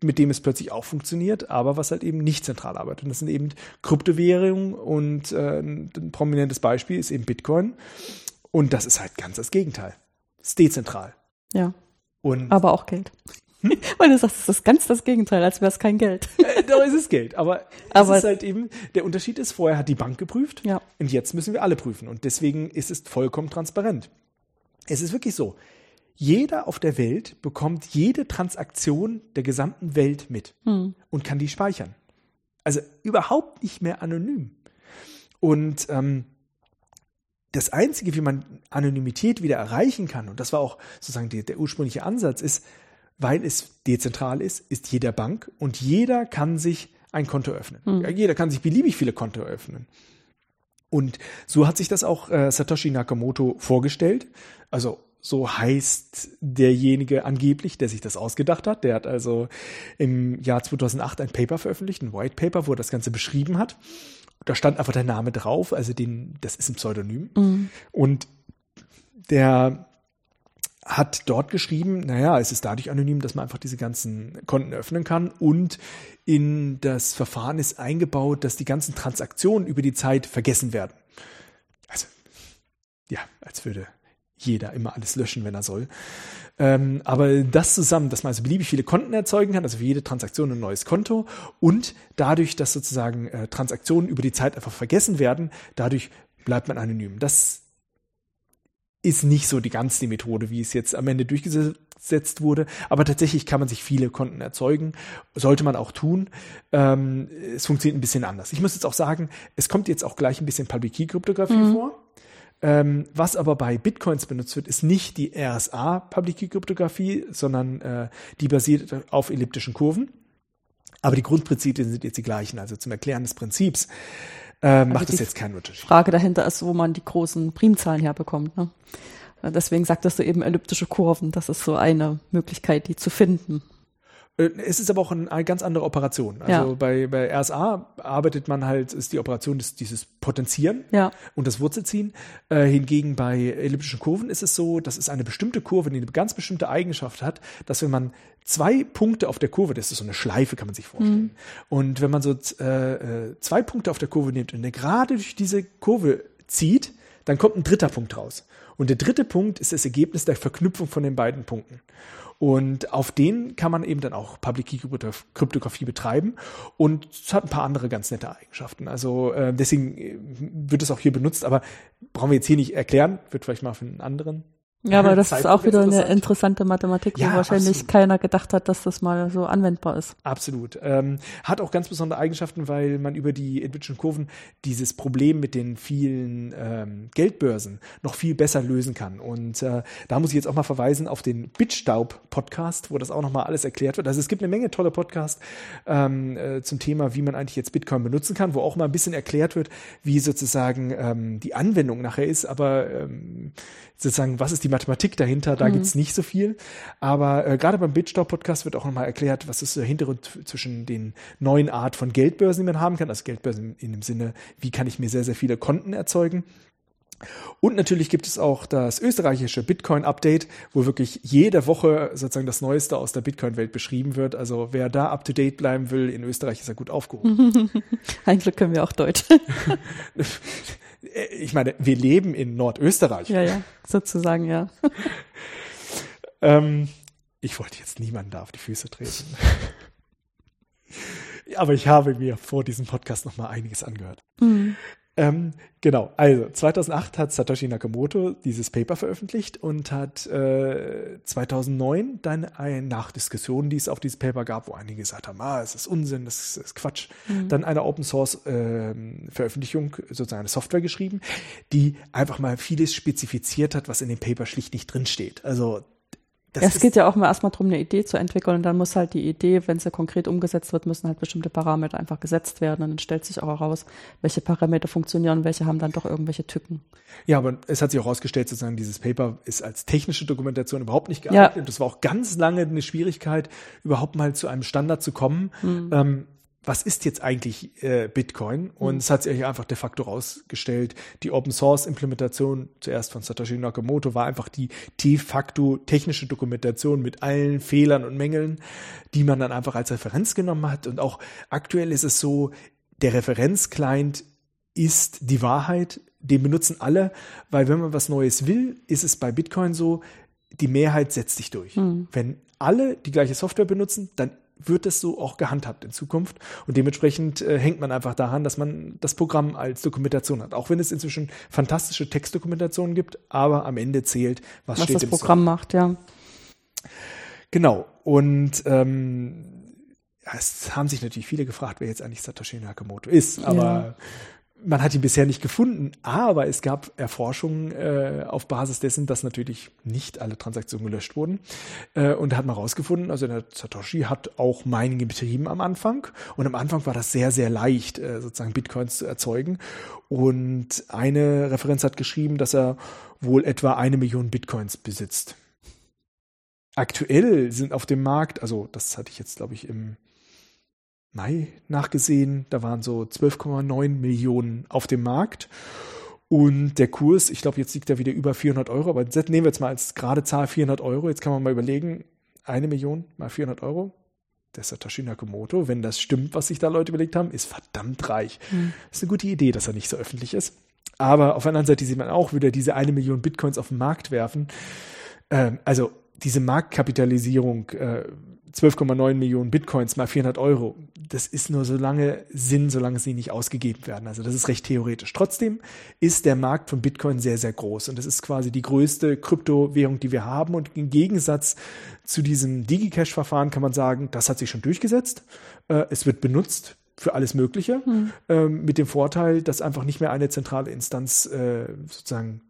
Speaker 2: mit dem es plötzlich auch funktioniert, aber was halt eben nicht zentral arbeitet. Und das sind eben Kryptowährungen und äh, ein prominentes Beispiel ist eben Bitcoin. Und das ist halt ganz das Gegenteil. Es ist dezentral.
Speaker 1: Ja. Und aber auch Geld. [LAUGHS] Weil du sagst, es ist ganz das Gegenteil, als wäre es kein Geld.
Speaker 2: Äh, doch, es ist Geld. Aber, aber es ist halt eben, der Unterschied ist, vorher hat die Bank geprüft
Speaker 1: ja.
Speaker 2: und jetzt müssen wir alle prüfen. Und deswegen ist es vollkommen transparent. Es ist wirklich so. Jeder auf der Welt bekommt jede Transaktion der gesamten Welt mit hm. und kann die speichern. Also überhaupt nicht mehr anonym. Und ähm, das Einzige, wie man Anonymität wieder erreichen kann, und das war auch sozusagen die, der ursprüngliche Ansatz, ist, weil es dezentral ist, ist jeder Bank und jeder kann sich ein Konto öffnen. Hm. Jeder kann sich beliebig viele Konto öffnen. Und so hat sich das auch äh, Satoshi Nakamoto vorgestellt. Also so heißt derjenige angeblich, der sich das ausgedacht hat. Der hat also im Jahr 2008 ein Paper veröffentlicht, ein White Paper, wo er das Ganze beschrieben hat. Da stand einfach der Name drauf, also den, das ist ein Pseudonym. Mhm. Und der hat dort geschrieben, naja, es ist dadurch anonym, dass man einfach diese ganzen Konten öffnen kann und in das Verfahren ist eingebaut, dass die ganzen Transaktionen über die Zeit vergessen werden. Also, ja, als würde jeder immer alles löschen, wenn er soll. Ähm, aber das zusammen, dass man also beliebig viele Konten erzeugen kann, also für jede Transaktion ein neues Konto und dadurch, dass sozusagen äh, Transaktionen über die Zeit einfach vergessen werden, dadurch bleibt man anonym. Das ist nicht so die ganz die Methode, wie es jetzt am Ende durchgesetzt wurde, aber tatsächlich kann man sich viele Konten erzeugen, sollte man auch tun. Ähm, es funktioniert ein bisschen anders. Ich muss jetzt auch sagen, es kommt jetzt auch gleich ein bisschen Public Key Kryptographie mhm. vor. Ähm, was aber bei Bitcoins benutzt wird, ist nicht die RSA Public Key Kryptographie, sondern äh, die basiert auf elliptischen Kurven. Aber die Grundprinzipien sind jetzt die gleichen. Also zum Erklären des Prinzips äh, also macht es jetzt keinen Unterschied.
Speaker 1: Frage dahinter ist, wo man die großen Primzahlen herbekommt. Ne? Deswegen sagtest du eben elliptische Kurven. Das ist so eine Möglichkeit, die zu finden.
Speaker 2: Äh, es ist aber auch eine ganz andere Operation. Also ja. bei, bei RSA arbeitet man halt, ist die Operation des, dieses Potenzieren
Speaker 1: ja.
Speaker 2: und das Wurzelziehen. Äh, hingegen bei elliptischen Kurven ist es so, dass es eine bestimmte Kurve, die eine ganz bestimmte Eigenschaft hat, dass wenn man zwei Punkte auf der Kurve, das ist so eine Schleife, kann man sich vorstellen. Mhm. Und wenn man so äh, äh, zwei Punkte auf der Kurve nimmt und gerade durch diese Kurve zieht, dann kommt ein dritter Punkt raus. Und der dritte Punkt ist das Ergebnis der Verknüpfung von den beiden Punkten. Und auf den kann man eben dann auch Public Key Kryptographie betreiben. Und es hat ein paar andere ganz nette Eigenschaften. Also äh, deswegen äh, wird es auch hier benutzt, aber brauchen wir jetzt hier nicht erklären, wird vielleicht mal für einen anderen
Speaker 1: Ja, aber das ist auch wieder eine interessante Mathematik, wo ja, wahrscheinlich absolut. keiner gedacht hat, dass das mal so anwendbar ist.
Speaker 2: Absolut. Ähm, hat auch ganz besondere Eigenschaften, weil man über die Edwidge'schen Kurven dieses Problem mit den vielen ähm, Geldbörsen noch viel besser lösen kann. Und äh, da muss ich jetzt auch mal verweisen auf den Bitstaub-Podcast, wo das auch nochmal alles erklärt wird. Also es gibt eine Menge tolle Podcasts ähm, äh, zum Thema, wie man eigentlich jetzt Bitcoin benutzen kann, wo auch mal ein bisschen erklärt wird, wie sozusagen ähm, die Anwendung nachher ist, aber ähm, sozusagen, was ist die Mathematik dahinter, da mhm. gibt's nicht so viel. Aber äh, gerade beim Bitstau-Podcast wird auch nochmal erklärt, was ist der Hintergrund zwischen den neuen Art von Geldbörsen, die man haben kann. Also Geldbörsen in dem Sinne, wie kann ich mir sehr, sehr viele Konten erzeugen. Und natürlich gibt es auch das österreichische Bitcoin-Update, wo wirklich jede Woche sozusagen das Neueste aus der Bitcoin-Welt beschrieben wird. Also wer da up-to-date bleiben will, in Österreich ist er gut aufgehoben. [LAUGHS]
Speaker 1: Eigentlich können wir auch Deutsch. [LAUGHS]
Speaker 2: Äh, ich meine, wir leben in Nordösterreich.
Speaker 1: Ja, ja, sozusagen, ja. [LAUGHS]
Speaker 2: ähm, ich wollte jetzt niemanden da auf die Füße treten. [LAUGHS] Aber ich habe mir vor diesem Podcast noch mal einiges angehört. Mhm. Ähm, genau, also 2008 hat Satoshi Nakamoto dieses Paper veröffentlicht und hat äh, 2009 dann eine Nachdiskussion, die es auf dieses Paper gab, wo einige gesagt haben, ah, es ist Unsinn, das ist, Quatsch, mhm. dann eine Open Source äh, Veröffentlichung, sozusagen eine Software geschrieben, die einfach mal vieles spezifiziert hat, was in dem Paper schlicht nicht drinsteht. Also
Speaker 1: das es geht ja auch mal erstmal darum, eine Idee zu entwickeln und dann muss halt die Idee, wenn sie konkret umgesetzt wird, müssen halt bestimmte Parameter einfach gesetzt werden und dann stellt sich auch heraus, welche Parameter funktionieren, welche haben dann doch irgendwelche Tücken.
Speaker 2: Ja, aber es hat sich auch herausgestellt, sozusagen dieses Paper ist als technische Dokumentation überhaupt nicht geeignet. Ja. Das war auch ganz lange eine Schwierigkeit, überhaupt mal zu einem Standard zu kommen. Mhm. Ähm, was ist jetzt eigentlich äh, Bitcoin? Und mhm. es hat sich einfach de facto rausgestellt, die Open Source Implementation zuerst von Satoshi Nakamoto war einfach die de facto technische Dokumentation mit allen Fehlern und Mängeln, die man dann einfach als Referenz genommen hat. Und auch aktuell ist es so, der Referenzclient ist die Wahrheit, den benutzen alle, weil wenn man was Neues will, ist es bei Bitcoin so, die Mehrheit setzt sich durch. Mhm. Wenn alle die gleiche Software benutzen, dann wird es so auch gehandhabt in Zukunft. Und dementsprechend äh, hängt man einfach daran, dass man das Programm als Dokumentation hat. Auch wenn es inzwischen fantastische Textdokumentationen gibt, aber am Ende zählt, was, was steht
Speaker 1: das im Programm Software. macht, ja.
Speaker 2: Genau. Und ähm, es haben sich natürlich viele gefragt, wer jetzt eigentlich Satoshi Nakamoto ist. Aber ja man hat ihn bisher nicht gefunden, aber es gab Erforschungen äh, auf Basis dessen, dass natürlich nicht alle Transaktionen gelöscht wurden. Äh, und da hat man rausgefunden, also der Satoshi hat auch Mining betrieben am Anfang. Und am Anfang war das sehr, sehr leicht, äh, sozusagen Bitcoins zu erzeugen. Und eine Referenz hat geschrieben, dass er wohl etwa eine Million Bitcoins besitzt. Aktuell sind auf dem Markt, also das hatte ich jetzt, glaube ich, im Mai nachgesehen, da waren so 12,9 Millionen auf dem Markt. Und der Kurs, ich glaube, jetzt liegt er wieder über 400 Euro, aber jetzt nehmen wir jetzt mal als gerade Zahl 400 Euro. Jetzt kann man mal überlegen, eine Million mal 400 Euro. Der Satoshi Nakamoto, wenn das stimmt, was sich da Leute überlegt haben, ist verdammt reich. Mhm. ist eine gute Idee, dass er nicht so öffentlich ist. Aber auf der anderen Seite sieht man auch wieder diese eine Million Bitcoins auf den Markt werfen. Ähm, also diese Marktkapitalisierung äh, 12,9 Millionen Bitcoins mal 400 Euro, das ist nur so lange Sinn, solange sie nicht ausgegeben werden. Also das ist recht theoretisch. Trotzdem ist der Markt von Bitcoin sehr, sehr groß und das ist quasi die größte Kryptowährung, die wir haben. Und im Gegensatz zu diesem DigiCash-Verfahren kann man sagen, das hat sich schon durchgesetzt. Äh, es wird benutzt für alles Mögliche, hm. mit dem Vorteil, dass einfach nicht mehr eine zentrale Instanz äh, sozusagen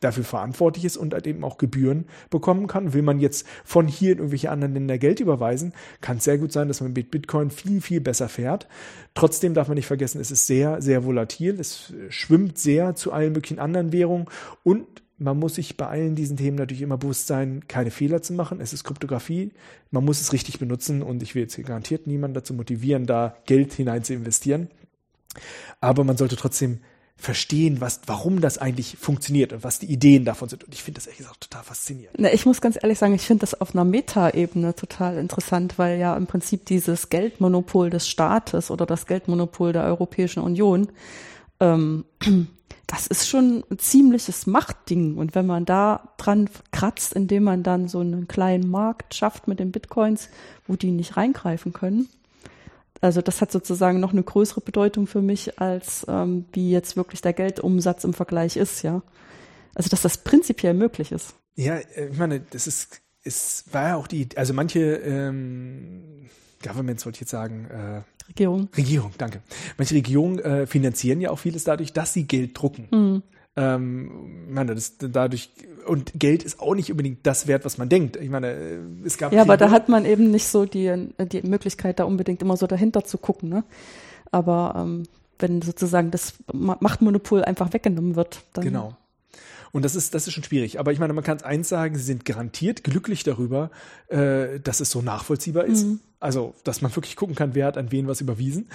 Speaker 2: dafür verantwortlich ist und halt eben auch Gebühren bekommen kann. Will man jetzt von hier in irgendwelche anderen Länder Geld überweisen, kann es sehr gut sein, dass man mit Bitcoin viel, viel besser fährt. Trotzdem darf man nicht vergessen, es ist sehr, sehr volatil. Es schwimmt sehr zu allen möglichen anderen Währungen und man muss sich bei allen diesen Themen natürlich immer bewusst sein, keine Fehler zu machen. Es ist Kryptographie. Man muss es richtig benutzen und ich will jetzt hier garantiert niemanden dazu motivieren, da Geld hinein zu investieren. Aber man sollte trotzdem verstehen, was, warum das eigentlich funktioniert und was die Ideen davon sind. Und ich finde das ehrlich gesagt total faszinierend.
Speaker 1: Na, ich muss ganz ehrlich sagen, ich finde das auf einer Meta-Ebene total interessant, weil ja im Prinzip dieses Geldmonopol des Staates oder das Geldmonopol der Europäischen Union, ähm, [CLEARS THROAT] das ist schon ein ziemliches Machtding. Und wenn man da dran kratzt, indem man dann so einen kleinen Markt schafft mit den Bitcoins, wo die nicht reingreifen können, also das hat sozusagen noch eine größere Bedeutung für mich, als ähm, wie jetzt wirklich der Geldumsatz im Vergleich ist, ja. Also dass das prinzipiell möglich ist.
Speaker 2: Ja, äh, ich meine, das ist, es war ja auch die, also manche ähm, Governments wollte ich jetzt sagen, äh,
Speaker 1: Regierung.
Speaker 2: Regierung, danke. Manche Regierungen äh, finanzieren ja auch vieles dadurch, dass sie Geld drucken.
Speaker 1: Mhm.
Speaker 2: Ähm, meine, das dadurch und Geld ist auch nicht unbedingt das wert, was man denkt. Ich meine, äh, es gab
Speaker 1: ja, aber da hat man eben nicht so die die Möglichkeit, da unbedingt immer so dahinter zu gucken. Ne? Aber ähm, wenn sozusagen das Machtmonopol einfach weggenommen wird, dann
Speaker 2: genau. Und das ist, das ist schon schwierig. Aber ich meine, man kann eins sagen, sie sind garantiert glücklich darüber, äh, dass es so nachvollziehbar ist. Mhm. Also, dass man wirklich gucken kann, wer hat an wen was überwiesen.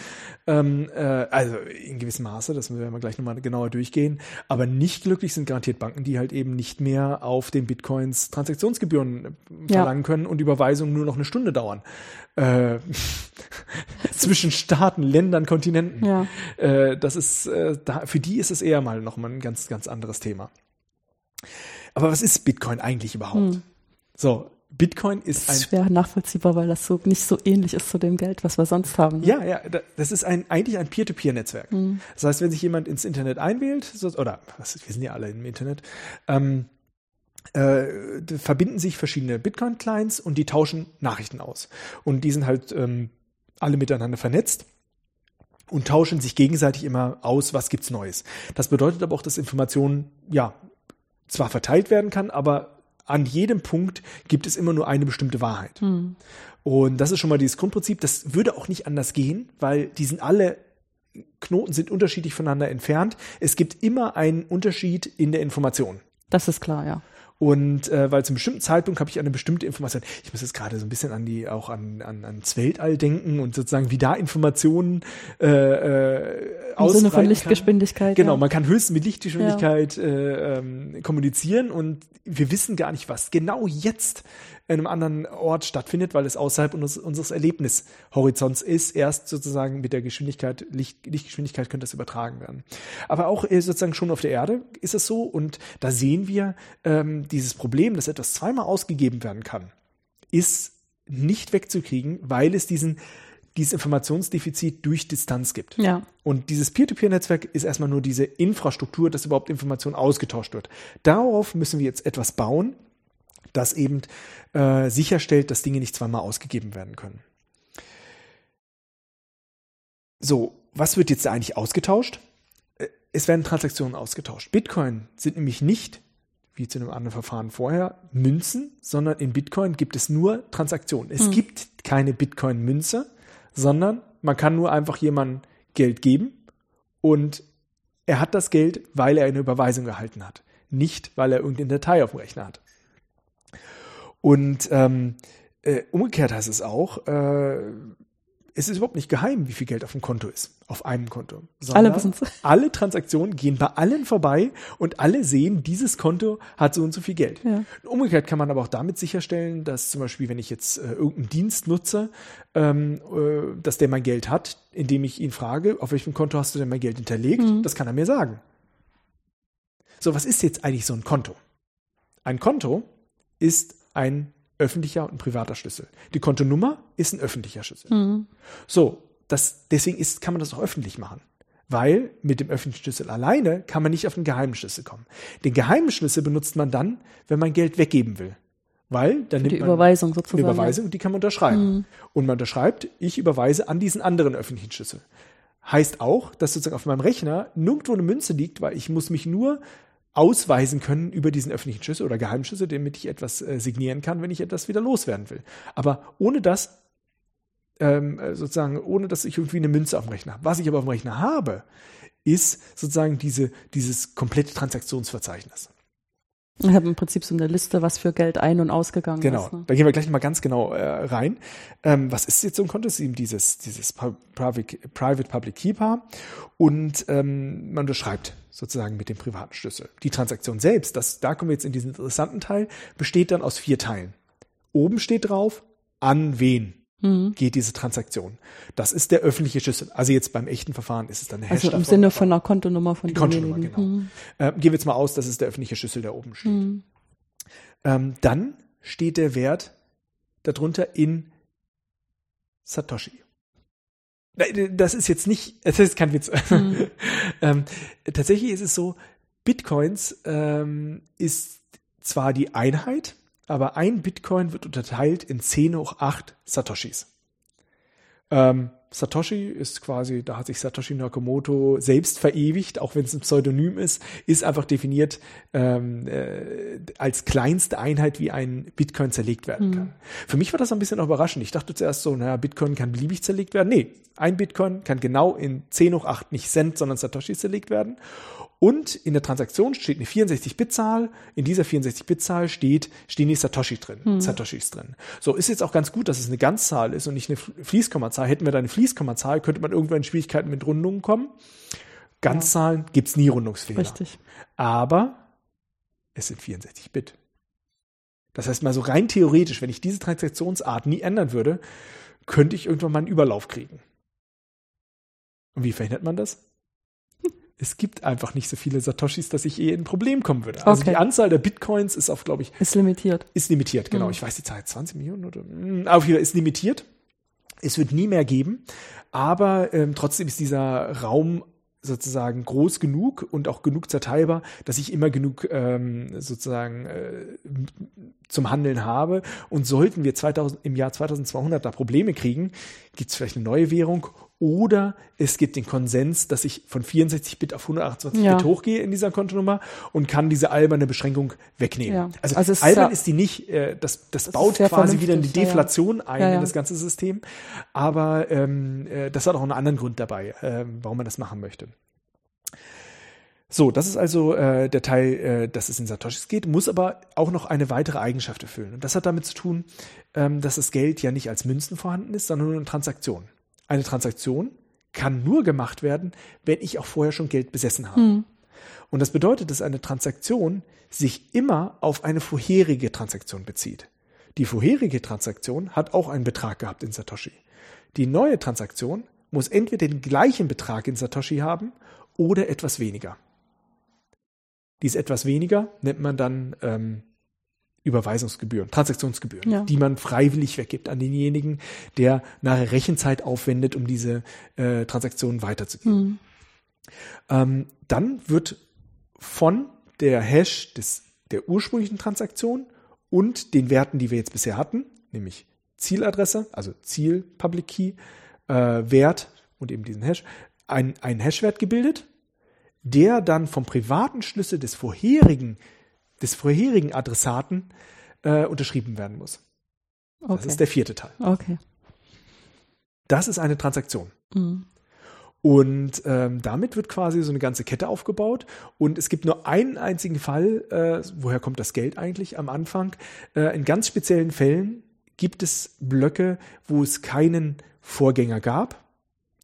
Speaker 2: Ähm, äh, also in gewissem Maße, das werden wir gleich nochmal genauer durchgehen. Aber nicht glücklich sind garantiert Banken, die halt eben nicht mehr auf den Bitcoins Transaktionsgebühren äh, verlangen ja. können und Überweisungen nur noch eine Stunde dauern. Äh, [LAUGHS] zwischen Staaten, Ländern, Kontinenten.
Speaker 1: Ja.
Speaker 2: Äh, das ist, äh, da, für die ist es eher mal nochmal ein ganz, ganz anderes Thema. Aber was ist Bitcoin eigentlich überhaupt? Hm. So, Bitcoin ist
Speaker 1: das ist ein. schwer nachvollziehbar, weil das so nicht so ähnlich ist zu dem Geld, was wir sonst haben.
Speaker 2: Ne? Ja, ja, das ist ein, eigentlich ein Peer-to-Peer-Netzwerk. Mhm. Das heißt, wenn sich jemand ins Internet einwählt, oder was, wir sind ja alle im Internet, ähm, äh, verbinden sich verschiedene Bitcoin-Clients und die tauschen Nachrichten aus. Und die sind halt ähm, alle miteinander vernetzt und tauschen sich gegenseitig immer aus, was gibt's Neues. Das bedeutet aber auch, dass Informationen ja zwar verteilt werden kann, aber an jedem Punkt gibt es immer nur eine bestimmte Wahrheit.
Speaker 1: Hm.
Speaker 2: Und das ist schon mal dieses Grundprinzip. Das würde auch nicht anders gehen, weil die sind alle Knoten sind unterschiedlich voneinander entfernt. Es gibt immer einen Unterschied in der Information.
Speaker 1: Das ist klar, ja.
Speaker 2: Und äh, weil zum bestimmten Zeitpunkt habe ich eine bestimmte Information. Ich muss jetzt gerade so ein bisschen an die auch an, an ans Weltall denken und sozusagen wie da Informationen äh, äh,
Speaker 1: Im Sinne von Lichtgeschwindigkeit.
Speaker 2: Genau, ja. man kann höchstens mit Lichtgeschwindigkeit ja. äh, ähm, kommunizieren und wir wissen gar nicht, was genau jetzt in einem anderen Ort stattfindet, weil es außerhalb unseres, unseres Erlebnishorizonts ist. Erst sozusagen mit der Geschwindigkeit, Licht, Lichtgeschwindigkeit könnte das übertragen werden. Aber auch äh, sozusagen schon auf der Erde ist es so und da sehen wir ähm, dieses Problem, dass etwas zweimal ausgegeben werden kann, ist nicht wegzukriegen, weil es diesen dieses Informationsdefizit durch Distanz gibt.
Speaker 1: Ja.
Speaker 2: Und dieses Peer-to-Peer-Netzwerk ist erstmal nur diese Infrastruktur, dass überhaupt Information ausgetauscht wird. Darauf müssen wir jetzt etwas bauen, das eben äh, sicherstellt, dass Dinge nicht zweimal ausgegeben werden können. So, was wird jetzt eigentlich ausgetauscht? Äh, es werden Transaktionen ausgetauscht. Bitcoin sind nämlich nicht, wie zu einem anderen Verfahren vorher, Münzen, sondern in Bitcoin gibt es nur Transaktionen. Es hm. gibt keine Bitcoin-Münze, sondern man kann nur einfach jemandem Geld geben und er hat das Geld, weil er eine Überweisung erhalten hat, nicht weil er irgendeine Datei auf dem Rechner hat. Und ähm, äh, umgekehrt heißt es auch, äh, es ist überhaupt nicht geheim, wie viel Geld auf dem Konto ist, auf einem Konto.
Speaker 1: Alle wissen's. [LAUGHS]
Speaker 2: Alle Transaktionen gehen bei allen vorbei und alle sehen, dieses Konto hat so und so viel Geld.
Speaker 1: Ja.
Speaker 2: Umgekehrt kann man aber auch damit sicherstellen, dass zum Beispiel, wenn ich jetzt äh, irgendeinen Dienst nutze, ähm, äh, dass der mein Geld hat, indem ich ihn frage, auf welchem Konto hast du denn mein Geld hinterlegt? Mhm. Das kann er mir sagen. So, was ist jetzt eigentlich so ein Konto? Ein Konto ist ein öffentlicher und ein privater Schlüssel. Die Kontonummer ist ein öffentlicher Schlüssel.
Speaker 1: Mhm.
Speaker 2: So, das, deswegen ist, kann man das auch öffentlich machen. Weil mit dem öffentlichen Schlüssel alleine kann man nicht auf den geheimen Schlüssel kommen. Den geheimen Schlüssel benutzt man dann, wenn man Geld weggeben will. Weil dann
Speaker 1: Für
Speaker 2: nimmt
Speaker 1: die man Überweisung sozusagen.
Speaker 2: Eine Überweisung, die kann man unterschreiben. Mhm. Und man unterschreibt, ich überweise an diesen anderen öffentlichen Schlüssel. Heißt auch, dass sozusagen auf meinem Rechner nirgendwo eine Münze liegt, weil ich muss mich nur ausweisen können über diesen öffentlichen Schlüssel oder Geheimschlüssel, damit ich etwas äh, signieren kann, wenn ich etwas wieder loswerden will. Aber ohne das, ähm, äh, sozusagen, ohne dass ich irgendwie eine Münze auf dem Rechner habe. Was ich aber auf dem Rechner habe, ist sozusagen diese, dieses komplette Transaktionsverzeichnis.
Speaker 1: Ich habe im Prinzip so eine Liste, was für Geld ein- und ausgegangen
Speaker 2: genau.
Speaker 1: ist.
Speaker 2: Genau, ne? da gehen wir gleich mal ganz genau äh, rein. Ähm, was ist jetzt so ein Konto? Es ist eben dieses, dieses Private, Private Public Keeper und ähm, man beschreibt sozusagen mit dem privaten Schlüssel. Die Transaktion selbst, das, da kommen wir jetzt in diesen interessanten Teil, besteht dann aus vier Teilen. Oben steht drauf, an wen mhm. geht diese Transaktion. Das ist der öffentliche Schlüssel. Also jetzt beim echten Verfahren ist es dann der
Speaker 1: Also im Sinne von einer Kontonummer von
Speaker 2: die Kontonummer, genau. Mhm. Äh, gehen wir jetzt mal aus, das ist der öffentliche Schlüssel, der oben steht. Mhm. Ähm, dann steht der Wert darunter in Satoshi. Das ist jetzt nicht, das ist kein Witz. Mhm. [LAUGHS] ähm, tatsächlich ist es so, Bitcoins ähm, ist zwar die Einheit, aber ein Bitcoin wird unterteilt in 10 hoch 8 Satoshis. Ähm, Satoshi ist quasi, da hat sich Satoshi Nakamoto selbst verewigt, auch wenn es ein Pseudonym ist, ist einfach definiert ähm, äh, als kleinste Einheit, wie ein Bitcoin zerlegt werden kann. Mhm. Für mich war das ein bisschen überraschend. Ich dachte zuerst so, naja, Bitcoin kann beliebig zerlegt werden. Nee, ein Bitcoin kann genau in 10 hoch 8 nicht Cent, sondern Satoshi zerlegt werden. Und in der Transaktion steht eine 64-Bit-Zahl. In dieser 64-Bit-Zahl steht, stehen die Satoshi drin, hm. Satoshis drin. So ist jetzt auch ganz gut, dass es eine Ganzzahl ist und nicht eine Fließkommazahl. Hätten wir da eine Fließkommazahl, könnte man irgendwann in Schwierigkeiten mit Rundungen kommen. Ganzzahlen ja. gibt's nie Rundungsfehler.
Speaker 1: Richtig.
Speaker 2: Aber es sind 64 Bit. Das heißt mal so rein theoretisch, wenn ich diese Transaktionsart nie ändern würde, könnte ich irgendwann mal einen Überlauf kriegen. Und wie verhindert man das? Es gibt einfach nicht so viele Satoshis, dass ich eh in ein Problem kommen würde. Also okay. die Anzahl der Bitcoins ist auf, glaube ich.
Speaker 1: Ist limitiert.
Speaker 2: Ist limitiert, genau. Mhm. Ich weiß die Zahl, 20 Millionen oder. Mh, auf jeden Fall ist limitiert. Es wird nie mehr geben. Aber ähm, trotzdem ist dieser Raum sozusagen groß genug und auch genug zerteilbar, dass ich immer genug ähm, sozusagen äh, zum Handeln habe. Und sollten wir 2000, im Jahr 2200 da Probleme kriegen, gibt es vielleicht eine neue Währung oder es gibt den Konsens, dass ich von 64 Bit auf 128 ja. Bit hochgehe in dieser Kontonummer und kann diese alberne Beschränkung wegnehmen. Ja. Also, also albern ist, ist die nicht, äh, das, das, das baut quasi wieder in die Deflation ja, ein in das ganze System. Aber ähm, äh, das hat auch einen anderen Grund dabei, äh, warum man das machen möchte. So, das ist also äh, der Teil, äh, dass es in Satoshis geht, muss aber auch noch eine weitere Eigenschaft erfüllen. Und das hat damit zu tun, ähm, dass das Geld ja nicht als Münzen vorhanden ist, sondern nur in Transaktionen. Eine Transaktion kann nur gemacht werden, wenn ich auch vorher schon Geld besessen habe. Hm. Und das bedeutet, dass eine Transaktion sich immer auf eine vorherige Transaktion bezieht. Die vorherige Transaktion hat auch einen Betrag gehabt in Satoshi. Die neue Transaktion muss entweder den gleichen Betrag in Satoshi haben oder etwas weniger. Dies etwas weniger nennt man dann ähm, Überweisungsgebühren, Transaktionsgebühren, ja. die man freiwillig weggibt an denjenigen, der nachher Rechenzeit aufwendet, um diese äh, Transaktionen weiterzugeben. Mhm. Ähm, dann wird von der Hash des, der ursprünglichen Transaktion und den Werten, die wir jetzt bisher hatten, nämlich Zieladresse, also Ziel Public Key, äh, Wert und eben diesen Hash, ein, ein Hashwert gebildet, der dann vom privaten Schlüssel des vorherigen des vorherigen Adressaten äh, unterschrieben werden muss. Okay. Das ist der vierte Teil.
Speaker 1: Okay.
Speaker 2: Das ist eine Transaktion. Mhm. Und ähm, damit wird quasi so eine ganze Kette aufgebaut. Und es gibt nur einen einzigen Fall, äh, woher kommt das Geld eigentlich am Anfang? Äh, in ganz speziellen Fällen gibt es Blöcke, wo es keinen Vorgänger gab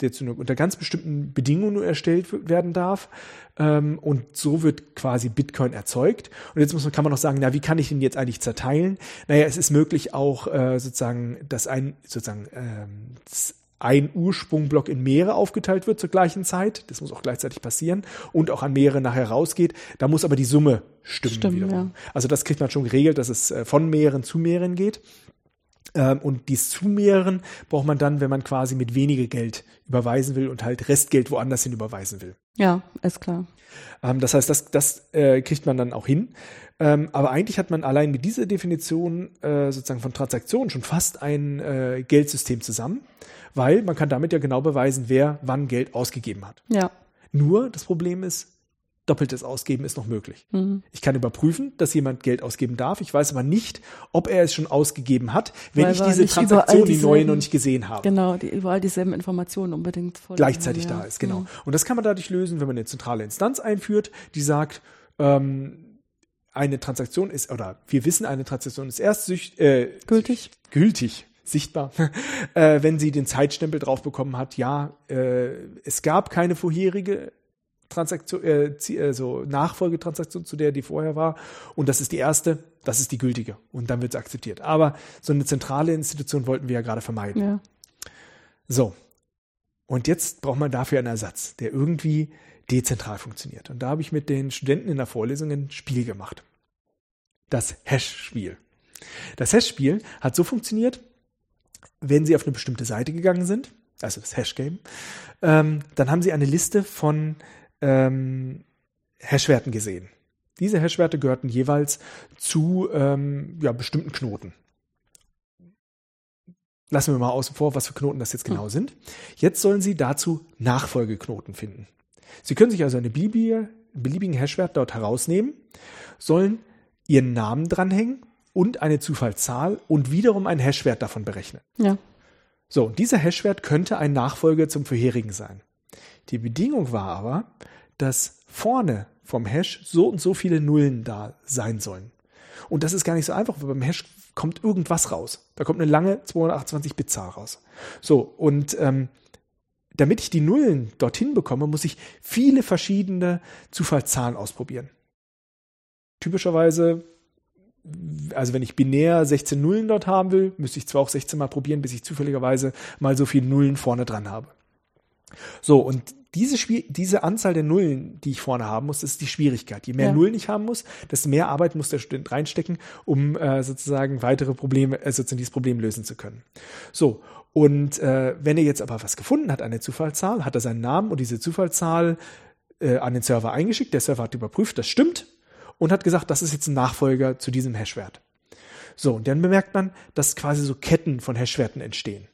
Speaker 2: der zu, unter ganz bestimmten Bedingungen erstellt werden darf. Ähm, und so wird quasi Bitcoin erzeugt. Und jetzt muss man, kann man noch sagen, na, wie kann ich den jetzt eigentlich zerteilen? Naja, es ist möglich auch äh, sozusagen, dass ein sozusagen ähm, ein Ursprungblock in mehrere aufgeteilt wird zur gleichen Zeit. Das muss auch gleichzeitig passieren und auch an mehrere nachher rausgeht. Da muss aber die Summe stimmen. stimmen ja. Also das kriegt man schon geregelt, dass es äh, von mehreren zu mehreren geht. Ähm, und dies Zumehren braucht man dann, wenn man quasi mit weniger Geld überweisen will und halt Restgeld woanders hin überweisen will.
Speaker 1: Ja, ist klar.
Speaker 2: Ähm, das heißt, das, das äh, kriegt man dann auch hin. Ähm, aber eigentlich hat man allein mit dieser Definition äh, sozusagen von Transaktionen schon fast ein äh, Geldsystem zusammen, weil man kann damit ja genau beweisen, wer wann Geld ausgegeben hat.
Speaker 1: Ja.
Speaker 2: Nur das Problem ist, doppeltes Ausgeben ist noch möglich. Mhm. Ich kann überprüfen, dass jemand Geld ausgeben darf. Ich weiß aber nicht, ob er es schon ausgegeben hat, wenn Weil ich diese Transaktion, die neue, noch nicht gesehen habe.
Speaker 1: Genau, die überall dieselben Informationen unbedingt
Speaker 2: gleichzeitig haben, ja. da ist. Genau. Mhm. Und das kann man dadurch lösen, wenn man eine zentrale Instanz einführt, die sagt, ähm, eine Transaktion ist, oder wir wissen, eine Transaktion ist erst sücht, äh,
Speaker 1: gültig.
Speaker 2: Gültig, sichtbar, [LAUGHS] äh, wenn sie den Zeitstempel drauf bekommen hat, ja, äh, es gab keine vorherige Transaktion, äh, äh, so Nachfolgetransaktion zu der, die vorher war. Und das ist die erste, das ist die gültige. Und dann wird es akzeptiert. Aber so eine zentrale Institution wollten wir ja gerade vermeiden.
Speaker 1: Ja.
Speaker 2: So. Und jetzt braucht man dafür einen Ersatz, der irgendwie dezentral funktioniert. Und da habe ich mit den Studenten in der Vorlesung ein Spiel gemacht. Das Hash-Spiel. Das Hash-Spiel hat so funktioniert, wenn Sie auf eine bestimmte Seite gegangen sind, also das Hash-Game, ähm, dann haben Sie eine Liste von ähm, Hashwerten gesehen. Diese Hashwerte gehörten jeweils zu ähm, ja, bestimmten Knoten. Lassen wir mal außen vor, was für Knoten das jetzt genau hm. sind. Jetzt sollen Sie dazu Nachfolgeknoten finden. Sie können sich also eine beliebige, beliebigen Hashwert dort herausnehmen, sollen Ihren Namen dranhängen und eine Zufallszahl und wiederum einen Hashwert davon berechnen.
Speaker 1: Ja.
Speaker 2: So, dieser Hashwert könnte ein Nachfolger zum vorherigen sein. Die Bedingung war aber, dass vorne vom Hash so und so viele Nullen da sein sollen. Und das ist gar nicht so einfach, weil beim Hash kommt irgendwas raus. Da kommt eine lange 228-Bit-Zahl raus. So, und ähm, damit ich die Nullen dorthin bekomme, muss ich viele verschiedene Zufallszahlen ausprobieren. Typischerweise, also wenn ich binär 16 Nullen dort haben will, müsste ich zwar auch 16 mal probieren, bis ich zufälligerweise mal so viele Nullen vorne dran habe. So, und diese, Spiel diese Anzahl der Nullen, die ich vorne haben muss, ist die Schwierigkeit. Je mehr ja. Nullen ich haben muss, desto mehr Arbeit muss der Student reinstecken, um äh, sozusagen weitere Probleme, äh, sozusagen dieses Problem lösen zu können. So, und äh, wenn er jetzt aber was gefunden hat, eine Zufallszahl, hat er seinen Namen und diese Zufallszahl äh, an den Server eingeschickt. Der Server hat überprüft, das stimmt und hat gesagt, das ist jetzt ein Nachfolger zu diesem Hashwert. So, und dann bemerkt man, dass quasi so Ketten von Hashwerten entstehen.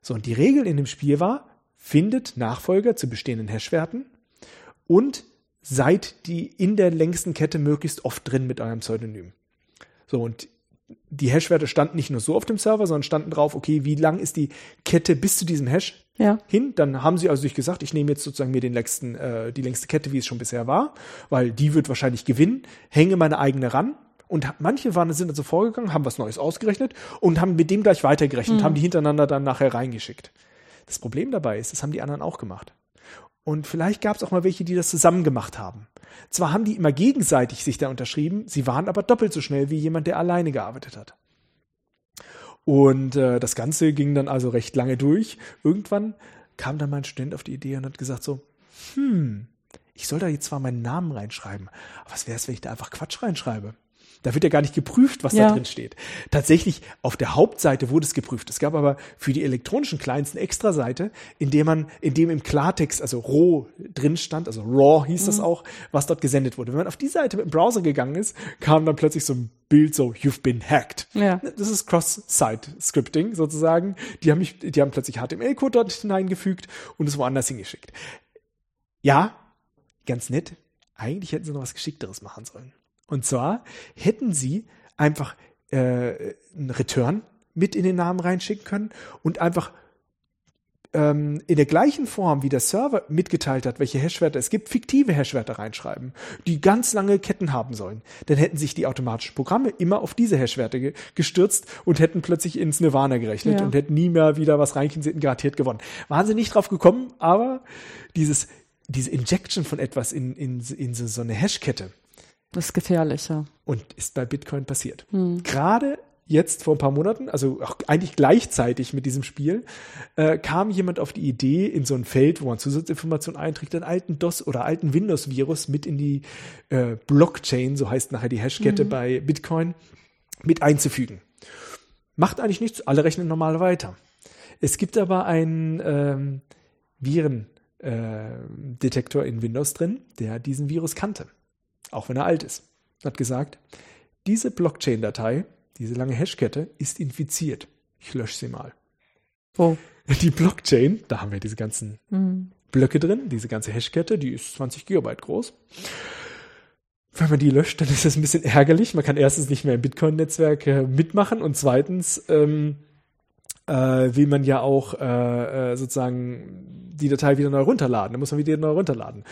Speaker 2: So, und die Regel in dem Spiel war, findet Nachfolger zu bestehenden Hashwerten und seid die in der längsten Kette möglichst oft drin mit eurem Pseudonym. So, und die Hashwerte standen nicht nur so auf dem Server, sondern standen drauf, okay, wie lang ist die Kette bis zu diesem Hash
Speaker 1: ja.
Speaker 2: hin? Dann haben sie also sich gesagt, ich nehme jetzt sozusagen mir den längsten, äh, die längste Kette, wie es schon bisher war, weil die wird wahrscheinlich gewinnen, hänge meine eigene ran. Und manche waren, sind also vorgegangen, haben was Neues ausgerechnet und haben mit dem gleich weitergerechnet, mhm. haben die hintereinander dann nachher reingeschickt. Das Problem dabei ist, das haben die anderen auch gemacht. Und vielleicht gab es auch mal welche, die das zusammen gemacht haben. Zwar haben die immer gegenseitig sich da unterschrieben, sie waren aber doppelt so schnell wie jemand, der alleine gearbeitet hat. Und äh, das Ganze ging dann also recht lange durch. Irgendwann kam dann mein Student auf die Idee und hat gesagt so, hm, ich soll da jetzt zwar meinen Namen reinschreiben, aber was wäre es, wenn ich da einfach Quatsch reinschreibe? Da wird ja gar nicht geprüft, was ja. da drin steht. Tatsächlich auf der Hauptseite wurde es geprüft. Es gab aber für die elektronischen Clients eine Extra-Seite, in dem man, in dem im Klartext, also RAW drin stand, also RAW hieß mhm. das auch, was dort gesendet wurde. Wenn man auf die Seite mit dem Browser gegangen ist, kam dann plötzlich so ein Bild so, you've been hacked.
Speaker 1: Ja.
Speaker 2: Das ist Cross-Site-Scripting sozusagen. Die haben mich, die haben plötzlich HTML-Code dort hineingefügt und es woanders hingeschickt. Ja, ganz nett. Eigentlich hätten sie noch was Geschickteres machen sollen. Und zwar hätten sie einfach äh, einen Return mit in den Namen reinschicken können und einfach ähm, in der gleichen Form, wie der Server mitgeteilt hat, welche Hashwerte es gibt, fiktive Hashwerte reinschreiben, die ganz lange Ketten haben sollen. Dann hätten sich die automatischen Programme immer auf diese Hashwerte ge gestürzt und hätten plötzlich ins Nirvana gerechnet ja. und hätten nie mehr wieder was reinchen, garantiert gewonnen. Waren sie nicht drauf gekommen, aber dieses, diese Injection von etwas in, in, in so, so eine Hashkette,
Speaker 1: das ist gefährlicher.
Speaker 2: Und ist bei Bitcoin passiert. Hm. Gerade jetzt vor ein paar Monaten, also auch eigentlich gleichzeitig mit diesem Spiel, äh, kam jemand auf die Idee, in so ein Feld, wo man Zusatzinformationen einträgt, einen alten DOS oder alten Windows-Virus mit in die äh, Blockchain, so heißt nachher die Hashkette mhm. bei Bitcoin, mit einzufügen. Macht eigentlich nichts, alle rechnen normal weiter. Es gibt aber einen ähm, Virendetektor äh, in Windows drin, der diesen Virus kannte auch wenn er alt ist. Hat gesagt, diese Blockchain-Datei, diese lange Hashkette, ist infiziert. Ich lösche sie mal.
Speaker 1: Oh.
Speaker 2: Die Blockchain, da haben wir diese ganzen mhm. Blöcke drin, diese ganze Hashkette, die ist 20 Gigabyte groß. Wenn man die löscht, dann ist das ein bisschen ärgerlich. Man kann erstens nicht mehr im Bitcoin-Netzwerk äh, mitmachen und zweitens ähm, äh, will man ja auch äh, äh, sozusagen die Datei wieder neu runterladen. Da muss man wieder neu runterladen.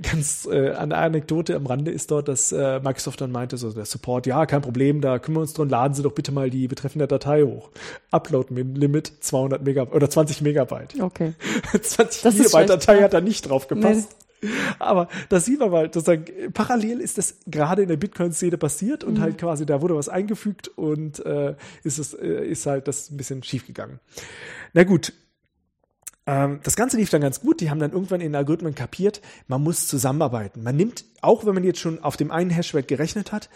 Speaker 2: Ganz äh, eine Anekdote am Rande ist dort, dass äh, Microsoft dann meinte, so der Support, ja, kein Problem, da kümmern wir uns drum, laden Sie doch bitte mal die betreffende Datei hoch. Upload-Limit 200 Megabyte oder 20 Megabyte.
Speaker 1: Okay. [LAUGHS]
Speaker 2: 20 das Megabyte Datei hat da nicht drauf gepasst. Nee. Aber das sieht man mal, sozusagen, parallel ist das gerade in der Bitcoin-Szene passiert und mhm. halt quasi, da wurde was eingefügt und äh, ist es, äh, ist halt das ein bisschen schief gegangen. Na gut. Ähm, das Ganze lief dann ganz gut. Die haben dann irgendwann in den Algorithmen kapiert, man muss zusammenarbeiten. Man nimmt, auch wenn man jetzt schon auf dem einen Hashwert gerechnet hat,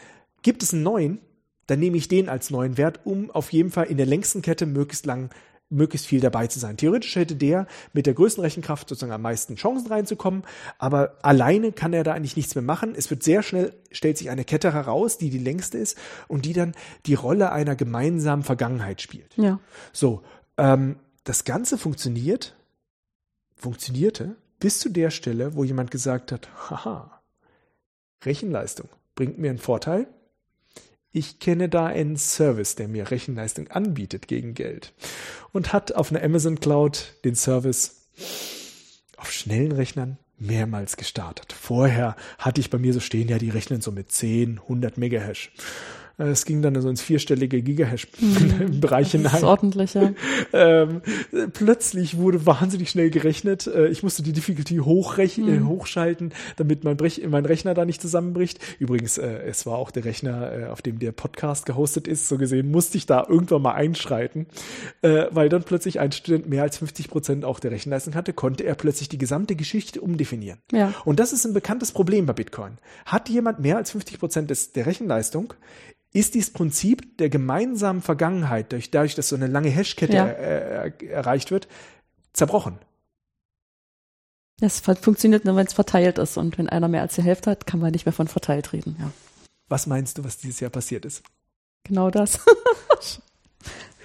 Speaker 2: gibt es einen neuen, dann nehme ich den als neuen Wert, um auf jeden Fall in der längsten Kette möglichst lang möglichst viel dabei zu sein. Theoretisch hätte der mit der größten Rechenkraft sozusagen am meisten Chancen reinzukommen, aber alleine kann er da eigentlich nichts mehr machen. Es wird sehr schnell, stellt sich eine Kette heraus, die die längste ist und die dann die Rolle einer gemeinsamen Vergangenheit spielt.
Speaker 1: Ja.
Speaker 2: So, ähm, das Ganze funktioniert, funktionierte bis zu der Stelle, wo jemand gesagt hat, haha, Rechenleistung bringt mir einen Vorteil, ich kenne da einen Service, der mir Rechenleistung anbietet gegen Geld und hat auf einer Amazon Cloud den Service auf schnellen Rechnern mehrmals gestartet. Vorher hatte ich bei mir so stehen, ja, die rechnen so mit 10, 100 Megahash. Äh, es ging dann so ins vierstellige Gigahash-Bereich
Speaker 1: mhm. [LAUGHS] hinein. Das ist ordentlich, ja. [LAUGHS]
Speaker 2: ähm, plötzlich wurde wahnsinnig schnell gerechnet. Äh, ich musste die Difficulty hochrechnen, äh, mhm. äh, hochschalten, damit mein, Brech mein Rechner da nicht zusammenbricht. Übrigens, äh, es war auch der Rechner, äh, auf dem der Podcast gehostet ist. So gesehen musste ich da irgendwann mal einschreiten, weil dann plötzlich ein Student mehr als 50 Prozent auch der Rechenleistung hatte, konnte er plötzlich die gesamte Geschichte umdefinieren.
Speaker 1: Ja.
Speaker 2: Und das ist ein bekanntes Problem bei Bitcoin. Hat jemand mehr als 50 Prozent der Rechenleistung, ist dieses Prinzip der gemeinsamen Vergangenheit, durch, dadurch, dass so eine lange Hashkette ja. er, er, erreicht wird, zerbrochen.
Speaker 1: Das funktioniert nur, wenn es verteilt ist. Und wenn einer mehr als die Hälfte hat, kann man nicht mehr von verteilt reden. Ja.
Speaker 2: Was meinst du, was dieses Jahr passiert ist?
Speaker 1: Genau das. [LAUGHS]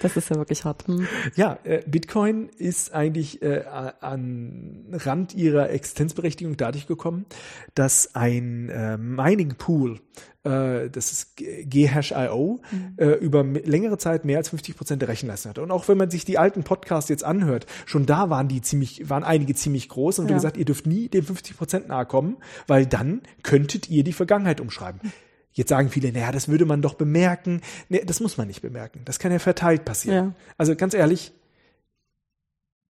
Speaker 1: Das ist ja wirklich hart. Hm.
Speaker 2: Ja, äh, Bitcoin ist eigentlich äh, an Rand ihrer Existenzberechtigung dadurch gekommen, dass ein äh, Mining Pool, äh, das ist Ghash.io, mhm. äh, über längere Zeit mehr als 50 Prozent der Rechenleistung hatte. Und auch wenn man sich die alten Podcasts jetzt anhört, schon da waren die ziemlich, waren einige ziemlich groß. Und wie ja. gesagt, ihr dürft nie dem 50 Prozent nahe kommen, weil dann könntet ihr die Vergangenheit umschreiben. Mhm. Jetzt sagen viele, naja, das würde man doch bemerken. Nee, das muss man nicht bemerken. Das kann ja verteilt passieren. Ja. Also ganz ehrlich,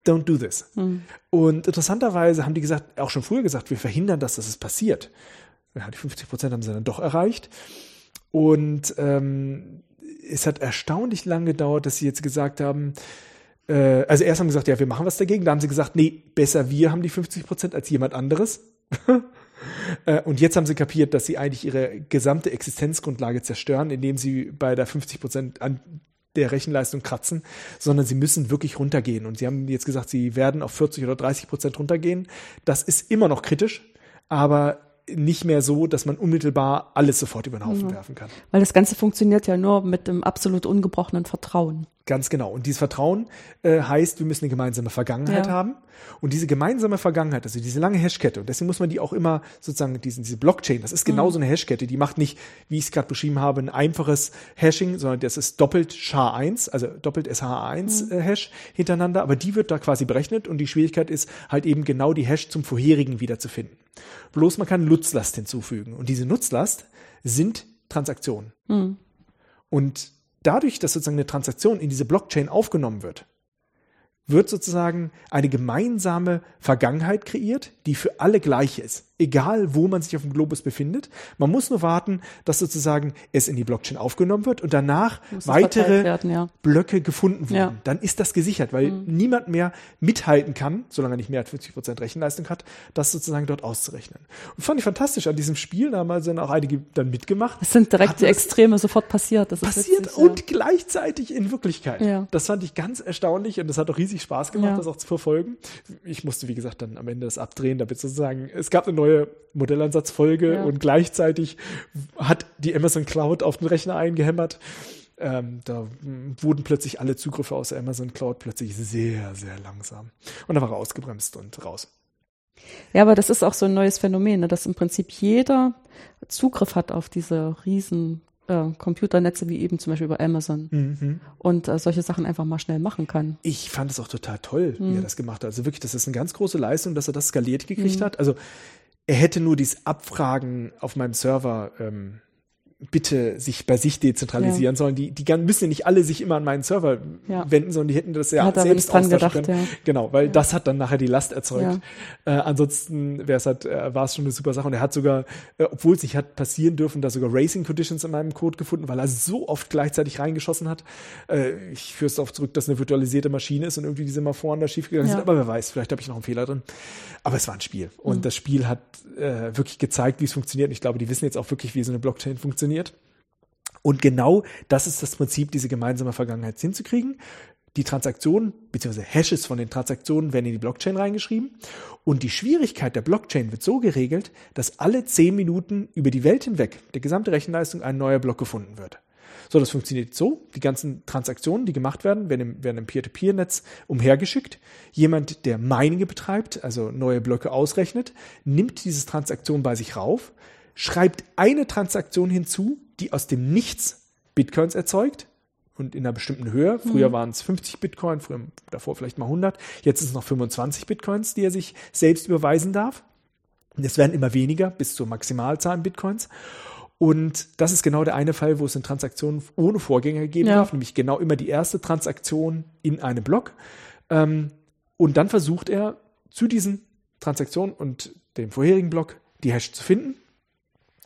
Speaker 2: don't do this. Mhm. Und interessanterweise haben die gesagt, auch schon früher gesagt, wir verhindern das, dass es passiert. Ja, die 50 Prozent haben sie dann doch erreicht. Und ähm, es hat erstaunlich lang gedauert, dass sie jetzt gesagt haben, äh, also erst haben sie gesagt, ja, wir machen was dagegen. Da haben sie gesagt, nee, besser wir haben die 50 Prozent als jemand anderes. [LAUGHS] Äh, und jetzt haben sie kapiert, dass sie eigentlich ihre gesamte Existenzgrundlage zerstören, indem sie bei der 50 Prozent an der Rechenleistung kratzen, sondern sie müssen wirklich runtergehen. Und sie haben jetzt gesagt, sie werden auf 40 oder 30 Prozent runtergehen. Das ist immer noch kritisch, aber nicht mehr so, dass man unmittelbar alles sofort über den Haufen mhm. werfen kann.
Speaker 1: Weil das Ganze funktioniert ja nur mit dem absolut ungebrochenen Vertrauen.
Speaker 2: Ganz genau. Und dieses Vertrauen äh, heißt, wir müssen eine gemeinsame Vergangenheit ja. haben. Und diese gemeinsame Vergangenheit, also diese lange Hashkette, und deswegen muss man die auch immer sozusagen, diesen, diese Blockchain, das ist genau so eine Hashkette, die macht nicht, wie ich es gerade beschrieben habe, ein einfaches Hashing, sondern das ist doppelt SHA-1, also doppelt SHA-1 mhm. äh, Hash hintereinander, aber die wird da quasi berechnet und die Schwierigkeit ist halt eben genau die Hash zum vorherigen wiederzufinden. Bloß man kann Nutzlast hinzufügen. Und diese Nutzlast sind Transaktionen. Mhm. Und dadurch, dass sozusagen eine Transaktion in diese Blockchain aufgenommen wird, wird sozusagen eine gemeinsame Vergangenheit kreiert, die für alle gleich ist egal wo man sich auf dem Globus befindet. Man muss nur warten, dass sozusagen es in die Blockchain aufgenommen wird und danach weitere werden, ja. Blöcke gefunden werden. Ja. Dann ist das gesichert, weil mhm. niemand mehr mithalten kann, solange er nicht mehr als 50 Prozent Rechenleistung hat, das sozusagen dort auszurechnen. Und fand ich fantastisch an diesem Spiel, da haben also dann auch einige dann mitgemacht.
Speaker 1: Es sind direkt die Extreme sofort passiert.
Speaker 2: Das passiert witzig, und ja. gleichzeitig in Wirklichkeit. Das fand ich ganz erstaunlich und das hat auch riesig Spaß gemacht, das auch zu verfolgen. Ich musste, wie gesagt, dann am Ende das abdrehen, damit sozusagen, es gab eine neue neue Modellansatzfolge ja. und gleichzeitig hat die Amazon Cloud auf den Rechner eingehämmert. Ähm, da wurden plötzlich alle Zugriffe aus der Amazon Cloud plötzlich sehr, sehr langsam. Und da war er ausgebremst und raus.
Speaker 1: Ja, aber das ist auch so ein neues Phänomen, ne, dass im Prinzip jeder Zugriff hat auf diese riesen äh, Computernetze wie eben zum Beispiel über Amazon mhm. und äh, solche Sachen einfach mal schnell machen kann.
Speaker 2: Ich fand es auch total toll, mhm. wie er mhm. das gemacht hat. Also wirklich, das ist eine ganz große Leistung, dass er das skaliert gekriegt mhm. hat. Also er hätte nur dieses Abfragen auf meinem Server ähm, bitte sich bei sich dezentralisieren ja. sollen. Die, die müssen ja nicht alle sich immer an meinen Server ja. wenden, sondern die hätten das ja hat selbst dran gedacht, können. Ja. Genau, weil das hat dann nachher die Last erzeugt. Äh, ansonsten wäre es halt, äh, war es schon eine super Sache. Und er hat sogar, äh, obwohl es nicht hat passieren dürfen, da sogar Racing Conditions in meinem Code gefunden, weil er so oft gleichzeitig reingeschossen hat. Äh, ich führe es darauf zurück, dass eine virtualisierte Maschine ist und irgendwie diese Maforen da schiefgegangen sind. Aber wer weiß, vielleicht habe ich noch einen Fehler drin. Aber es war ein Spiel. Und mhm. das Spiel hat äh, wirklich gezeigt, wie es funktioniert. Und ich glaube, die wissen jetzt auch wirklich, wie so eine Blockchain funktioniert. Und genau das ist das Prinzip, diese gemeinsame Vergangenheit hinzukriegen. die Transaktionen bzw. Hashes von den Transaktionen werden in die Blockchain reingeschrieben und die Schwierigkeit der Blockchain wird so geregelt, dass alle zehn Minuten über die Welt hinweg der gesamte Rechenleistung ein neuer Block gefunden wird. So, das funktioniert so. Die ganzen Transaktionen, die gemacht werden, werden im, werden im Peer-to-Peer-Netz umhergeschickt. Jemand, der Mining betreibt, also neue Blöcke ausrechnet, nimmt diese Transaktion bei sich rauf, schreibt eine Transaktion hinzu, die aus dem Nichts Bitcoins erzeugt und in einer bestimmten Höhe. Früher mhm. waren es 50 Bitcoin, früher, davor vielleicht mal 100. Jetzt ist es noch 25 Bitcoins, die er sich selbst überweisen darf. es werden immer weniger bis zur Maximalzahl an Bitcoins. Und das ist genau der eine Fall, wo es eine Transaktion ohne Vorgänger geben ja. darf, nämlich genau immer die erste Transaktion in einem Block. Ähm, und dann versucht er zu diesen Transaktionen und dem vorherigen Block die Hash zu finden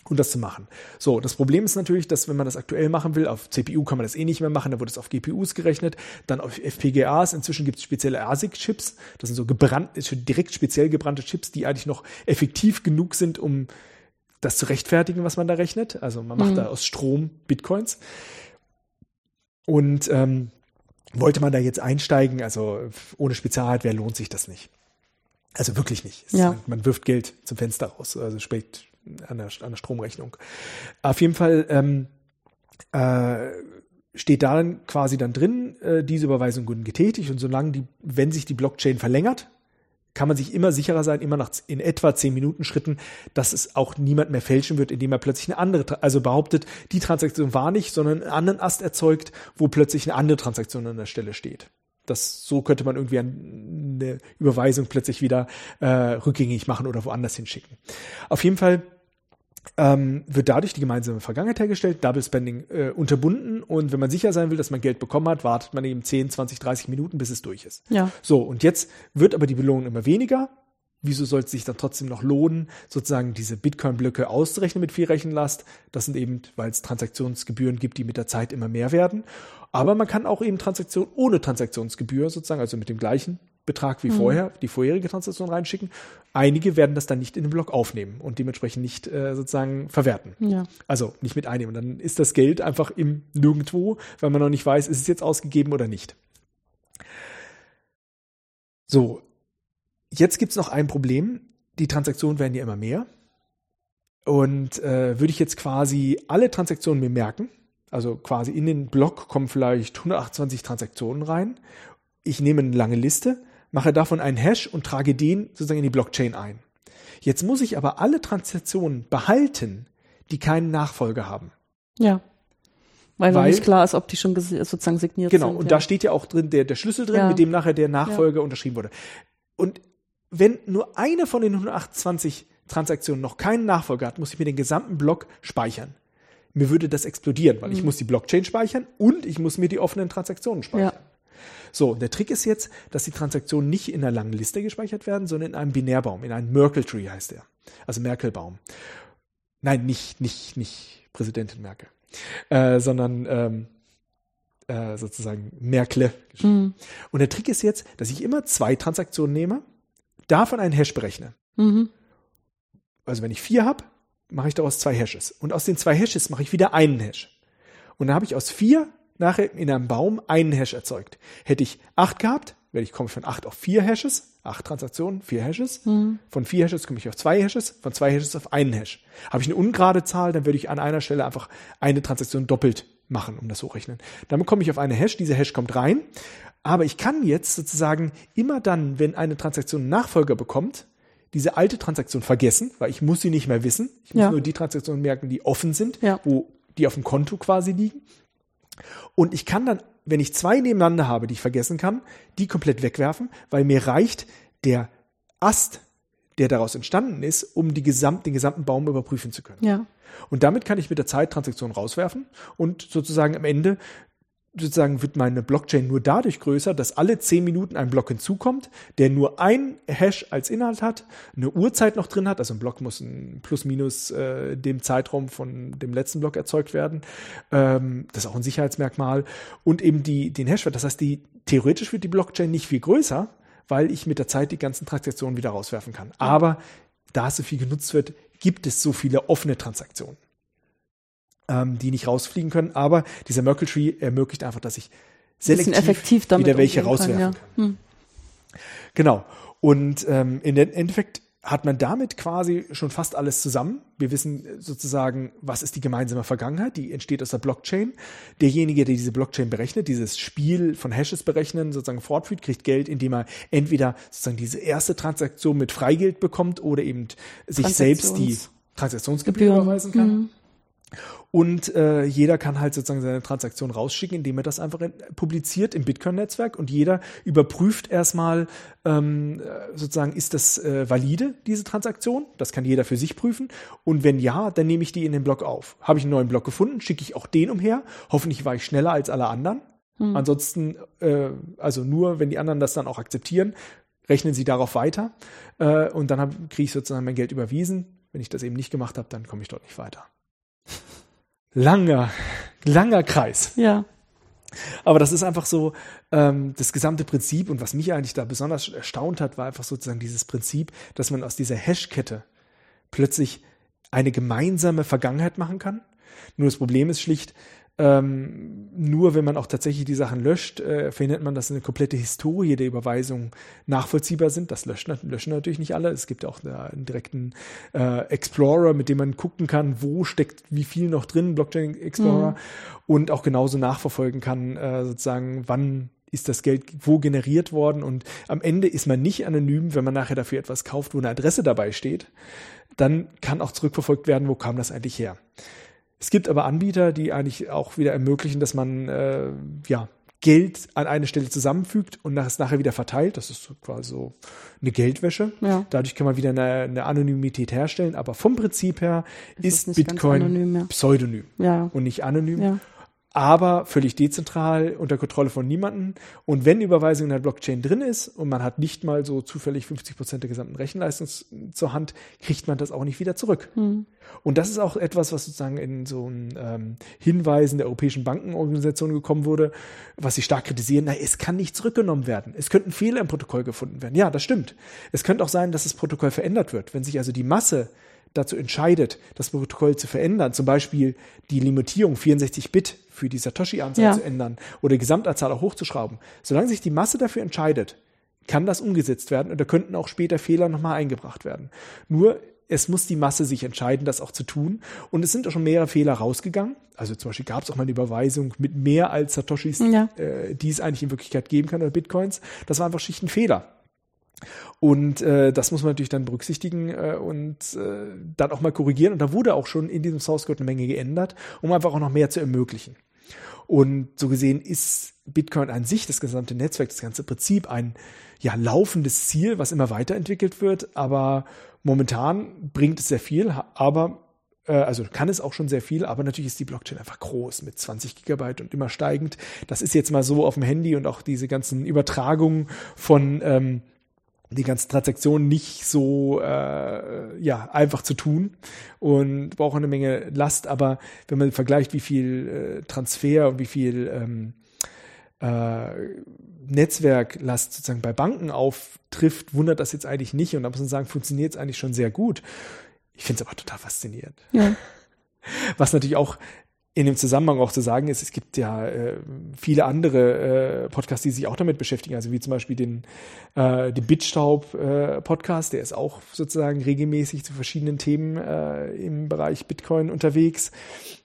Speaker 2: und das zu machen. So, das Problem ist natürlich, dass wenn man das aktuell machen will, auf CPU kann man das eh nicht mehr machen, da wird es auf GPUs gerechnet, dann auf FPGAs, inzwischen gibt es spezielle ASIC-Chips, das sind so gebrannt, direkt speziell gebrannte Chips, die eigentlich noch effektiv genug sind, um das zu rechtfertigen, was man da rechnet. Also man macht mhm. da aus Strom Bitcoins. Und ähm, wollte man da jetzt einsteigen, also ohne Spezialhardware lohnt sich das nicht. Also wirklich nicht. Ja. Man wirft Geld zum Fenster raus, also spät an der, an der Stromrechnung. Auf jeden Fall ähm, äh, steht da dann quasi dann drin, äh, diese Überweisung wurden getätigt und solange die, wenn sich die Blockchain verlängert, kann man sich immer sicherer sein, immer nach in etwa zehn Minuten Schritten, dass es auch niemand mehr fälschen wird, indem er plötzlich eine andere, also behauptet, die Transaktion war nicht, sondern einen anderen Ast erzeugt, wo plötzlich eine andere Transaktion an der Stelle steht. Das, so könnte man irgendwie eine Überweisung plötzlich wieder äh, rückgängig machen oder woanders hinschicken. Auf jeden Fall ähm, wird dadurch die gemeinsame Vergangenheit hergestellt, Double Spending äh, unterbunden und wenn man sicher sein will, dass man Geld bekommen hat, wartet man eben 10, 20, 30 Minuten, bis es durch ist.
Speaker 1: Ja.
Speaker 2: So, und jetzt wird aber die Belohnung immer weniger. Wieso soll es sich dann trotzdem noch lohnen, sozusagen diese Bitcoin-Blöcke auszurechnen mit viel Rechenlast? Das sind eben, weil es Transaktionsgebühren gibt, die mit der Zeit immer mehr werden. Aber man kann auch eben Transaktionen ohne Transaktionsgebühr sozusagen, also mit dem gleichen Betrag wie mhm. vorher, die vorherige Transaktion reinschicken. Einige werden das dann nicht in den Block aufnehmen und dementsprechend nicht äh, sozusagen verwerten.
Speaker 1: Ja.
Speaker 2: Also nicht mit einnehmen. Dann ist das Geld einfach im Nirgendwo, weil man noch nicht weiß, ist es jetzt ausgegeben oder nicht. So, jetzt gibt es noch ein Problem. Die Transaktionen werden ja immer mehr. Und äh, würde ich jetzt quasi alle Transaktionen mir merken, also quasi in den Block kommen vielleicht 128 Transaktionen rein. Ich nehme eine lange Liste mache davon einen Hash und trage den sozusagen in die Blockchain ein. Jetzt muss ich aber alle Transaktionen behalten, die keinen Nachfolger haben.
Speaker 1: Ja. Weil, Weil noch nicht klar ist, ob die schon sozusagen signiert
Speaker 2: genau,
Speaker 1: sind.
Speaker 2: Genau, und ja. da steht ja auch drin der, der Schlüssel drin, ja. mit dem nachher der Nachfolger ja. unterschrieben wurde. Und wenn nur eine von den 128 Transaktionen noch keinen Nachfolger hat, muss ich mir den gesamten Block speichern. Mir würde das explodieren, weil mhm. ich muss die Blockchain speichern und ich muss mir die offenen Transaktionen speichern. Ja. So, der Trick ist jetzt, dass die Transaktionen nicht in einer langen Liste gespeichert werden, sondern in einem Binärbaum, in einem Merkle Tree heißt der. Also Merkelbaum. Nein, nicht, nicht, nicht Präsidentin Merkel, äh, sondern ähm, äh, sozusagen Merkle. Mhm. Und der Trick ist jetzt, dass ich immer zwei Transaktionen nehme, davon einen Hash berechne. Mhm. Also wenn ich vier habe, mache ich daraus zwei Hashes. Und aus den zwei Hashes mache ich wieder einen Hash. Und dann habe ich aus vier nachher in einem Baum einen Hash erzeugt. Hätte ich acht gehabt, werde ich komme von acht auf vier Hashes, acht Transaktionen, vier Hashes. Mhm. Von vier Hashes komme ich auf zwei Hashes, von zwei Hashes auf einen Hash. Habe ich eine ungerade Zahl, dann würde ich an einer Stelle einfach eine Transaktion doppelt machen, um das hochrechnen. Dann komme ich auf eine Hash, diese Hash kommt rein. Aber ich kann jetzt sozusagen immer dann, wenn eine Transaktion einen Nachfolger bekommt, diese alte Transaktion vergessen, weil ich muss sie nicht mehr wissen. Ich muss ja. nur die Transaktionen merken, die offen sind, ja. wo die auf dem Konto quasi liegen. Und ich kann dann, wenn ich zwei nebeneinander habe, die ich vergessen kann, die komplett wegwerfen, weil mir reicht der Ast, der daraus entstanden ist, um die gesamt, den gesamten Baum überprüfen zu können.
Speaker 1: Ja.
Speaker 2: Und damit kann ich mit der Zeit Transaktionen rauswerfen und sozusagen am Ende sozusagen wird meine Blockchain nur dadurch größer, dass alle zehn Minuten ein Block hinzukommt, der nur ein Hash als Inhalt hat, eine Uhrzeit noch drin hat, also ein Block muss ein plus minus äh, dem Zeitraum von dem letzten Block erzeugt werden. Ähm, das ist auch ein Sicherheitsmerkmal und eben die, den Hashwert. Das heißt, die, theoretisch wird die Blockchain nicht viel größer, weil ich mit der Zeit die ganzen Transaktionen wieder rauswerfen kann. Aber da es so viel genutzt wird, gibt es so viele offene Transaktionen ähm, die nicht rausfliegen können. Aber dieser Merkle Tree ermöglicht einfach, dass ich selektiv wieder welche
Speaker 1: umgehen kann,
Speaker 2: rauswerfen
Speaker 1: ja. Hm.
Speaker 2: Genau. Und ähm, in den Endeffekt hat man damit quasi schon fast alles zusammen. Wir wissen sozusagen, was ist die gemeinsame Vergangenheit, die entsteht aus der Blockchain. Derjenige, der diese Blockchain berechnet, dieses Spiel von Hashes berechnen, sozusagen fortführt, kriegt Geld, indem er entweder sozusagen diese erste Transaktion mit Freigeld bekommt oder eben sich selbst die Transaktionsgebühr überweisen kann.
Speaker 1: Mhm.
Speaker 2: Und äh, jeder kann halt sozusagen seine Transaktion rausschicken, indem er das einfach in, publiziert im Bitcoin-Netzwerk und jeder überprüft erstmal ähm, äh, sozusagen, ist das äh, valide, diese Transaktion? Das kann jeder für sich prüfen. Und wenn ja, dann nehme ich die in den Block auf. Habe ich einen neuen Block gefunden, schicke ich auch den umher. Hoffentlich war ich schneller als alle anderen. Ansonsten, äh, also nur, wenn die anderen das dann auch akzeptieren, rechnen sie darauf weiter. Äh, und dann kriege ich sozusagen mein Geld überwiesen. Wenn ich das eben nicht gemacht habe, dann komme ich dort nicht weiter. Langer, langer Kreis.
Speaker 1: Ja.
Speaker 2: Aber das ist einfach so ähm, das gesamte Prinzip und was mich eigentlich da besonders erstaunt hat, war einfach sozusagen dieses Prinzip, dass man aus dieser Hashkette plötzlich eine gemeinsame Vergangenheit machen kann. Nur das Problem ist schlicht, ähm, nur wenn man auch tatsächlich die Sachen löscht, äh, verhindert man, dass eine komplette Historie der Überweisung nachvollziehbar sind. Das löscht, löschen natürlich nicht alle. Es gibt auch einen direkten äh, Explorer, mit dem man gucken kann, wo steckt wie viel noch drin, Blockchain Explorer, und auch genauso nachverfolgen kann, äh, sozusagen, wann ist das Geld wo generiert worden und am Ende ist man nicht anonym, wenn man nachher dafür etwas kauft, wo eine Adresse dabei steht, dann kann auch zurückverfolgt werden, wo kam das eigentlich her. Es gibt aber Anbieter, die eigentlich auch wieder ermöglichen, dass man äh, ja Geld an eine Stelle zusammenfügt und es nachher wieder verteilt. Das ist so quasi so eine Geldwäsche.
Speaker 1: Ja.
Speaker 2: Dadurch kann man wieder eine, eine Anonymität herstellen. Aber vom Prinzip her ist,
Speaker 1: ist
Speaker 2: Bitcoin
Speaker 1: anonym, ja.
Speaker 2: pseudonym
Speaker 1: Ja.
Speaker 2: und nicht anonym. Aber völlig dezentral unter Kontrolle von niemandem. Und wenn Überweisung in der Blockchain drin ist und man hat nicht mal so zufällig 50 Prozent der gesamten Rechenleistung zur Hand, kriegt man das auch nicht wieder zurück. Und das ist auch etwas, was sozusagen in so einen ähm, Hinweisen der Europäischen Bankenorganisation gekommen wurde, was sie stark kritisieren. Na, es kann nicht zurückgenommen werden. Es könnten Fehler im Protokoll gefunden werden. Ja, das stimmt. Es könnte auch sein, dass das Protokoll verändert wird. Wenn sich also die Masse dazu entscheidet, das Protokoll zu verändern, zum Beispiel die Limitierung 64 Bit für die Satoshi-Anzahl
Speaker 1: Ja.
Speaker 2: zu ändern oder die Gesamtanzahl auch hochzuschrauben, solange sich die Masse dafür entscheidet, kann das umgesetzt werden und da könnten auch später Fehler nochmal eingebracht werden. Nur es muss die Masse sich entscheiden, das auch zu tun. Und es sind auch schon mehrere Fehler rausgegangen. Also zum Beispiel gab es auch mal eine Überweisung mit mehr als Satoshis,
Speaker 1: Ja.
Speaker 2: äh, die es eigentlich in Wirklichkeit geben kann oder Bitcoins. Das war einfach schlicht ein Fehler. Und äh, das muss man natürlich dann berücksichtigen äh, und äh, dann auch mal korrigieren. Und da wurde auch schon in diesem Source Code eine Menge geändert, um einfach auch noch mehr zu ermöglichen. Und so gesehen ist Bitcoin an sich, das gesamte Netzwerk, das ganze Prinzip ein ja, laufendes Ziel, was immer weiterentwickelt wird. Aber momentan bringt es sehr viel, aber äh, also kann es auch schon sehr viel, aber natürlich ist die Blockchain einfach groß mit 20 Gigabyte und immer steigend. Das ist jetzt mal so auf dem Handy und auch diese ganzen Übertragungen von ähm, die ganzen Transaktionen nicht so äh, ja einfach zu tun und braucht eine Menge Last. Aber wenn man vergleicht, wie viel äh, Transfer und wie viel ähm, äh, Netzwerklast sozusagen bei Banken auftrifft, wundert das jetzt eigentlich nicht. Und da muss man sagen, funktioniert es eigentlich schon sehr gut. Ich finde es aber total faszinierend.
Speaker 1: Ja. [LAUGHS]
Speaker 2: Was natürlich auch in dem Zusammenhang auch zu sagen ist, es gibt ja äh, viele andere äh, Podcasts, die sich auch damit beschäftigen, also wie zum Beispiel den, äh, den Bitstaub äh, der ist auch sozusagen regelmäßig zu verschiedenen Themen äh, im Bereich Bitcoin unterwegs.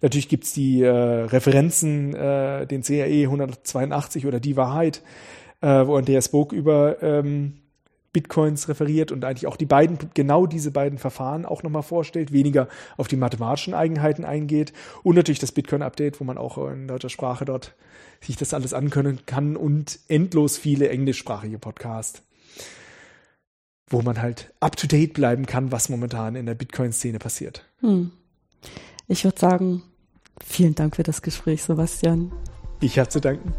Speaker 2: Natürlich gibt's die äh, Referenzen, äh, den CRE 182 oder die Wahrheit, äh, wo Andreas Bog über ähm, Bitcoins referiert und eigentlich auch die beiden, genau diese beiden Verfahren auch nochmal vorstellt, weniger auf die mathematischen Eigenheiten eingeht und natürlich das Bitcoin-Update, wo man auch in deutscher Sprache dort sich das alles ankönnen kann und endlos viele englischsprachige Podcasts, wo man halt up-to-date bleiben kann, was momentan in der Bitcoin-Szene passiert.
Speaker 1: Hm. Ich würde sagen, vielen Dank für das Gespräch, Sebastian.
Speaker 2: Ich habe zu danken.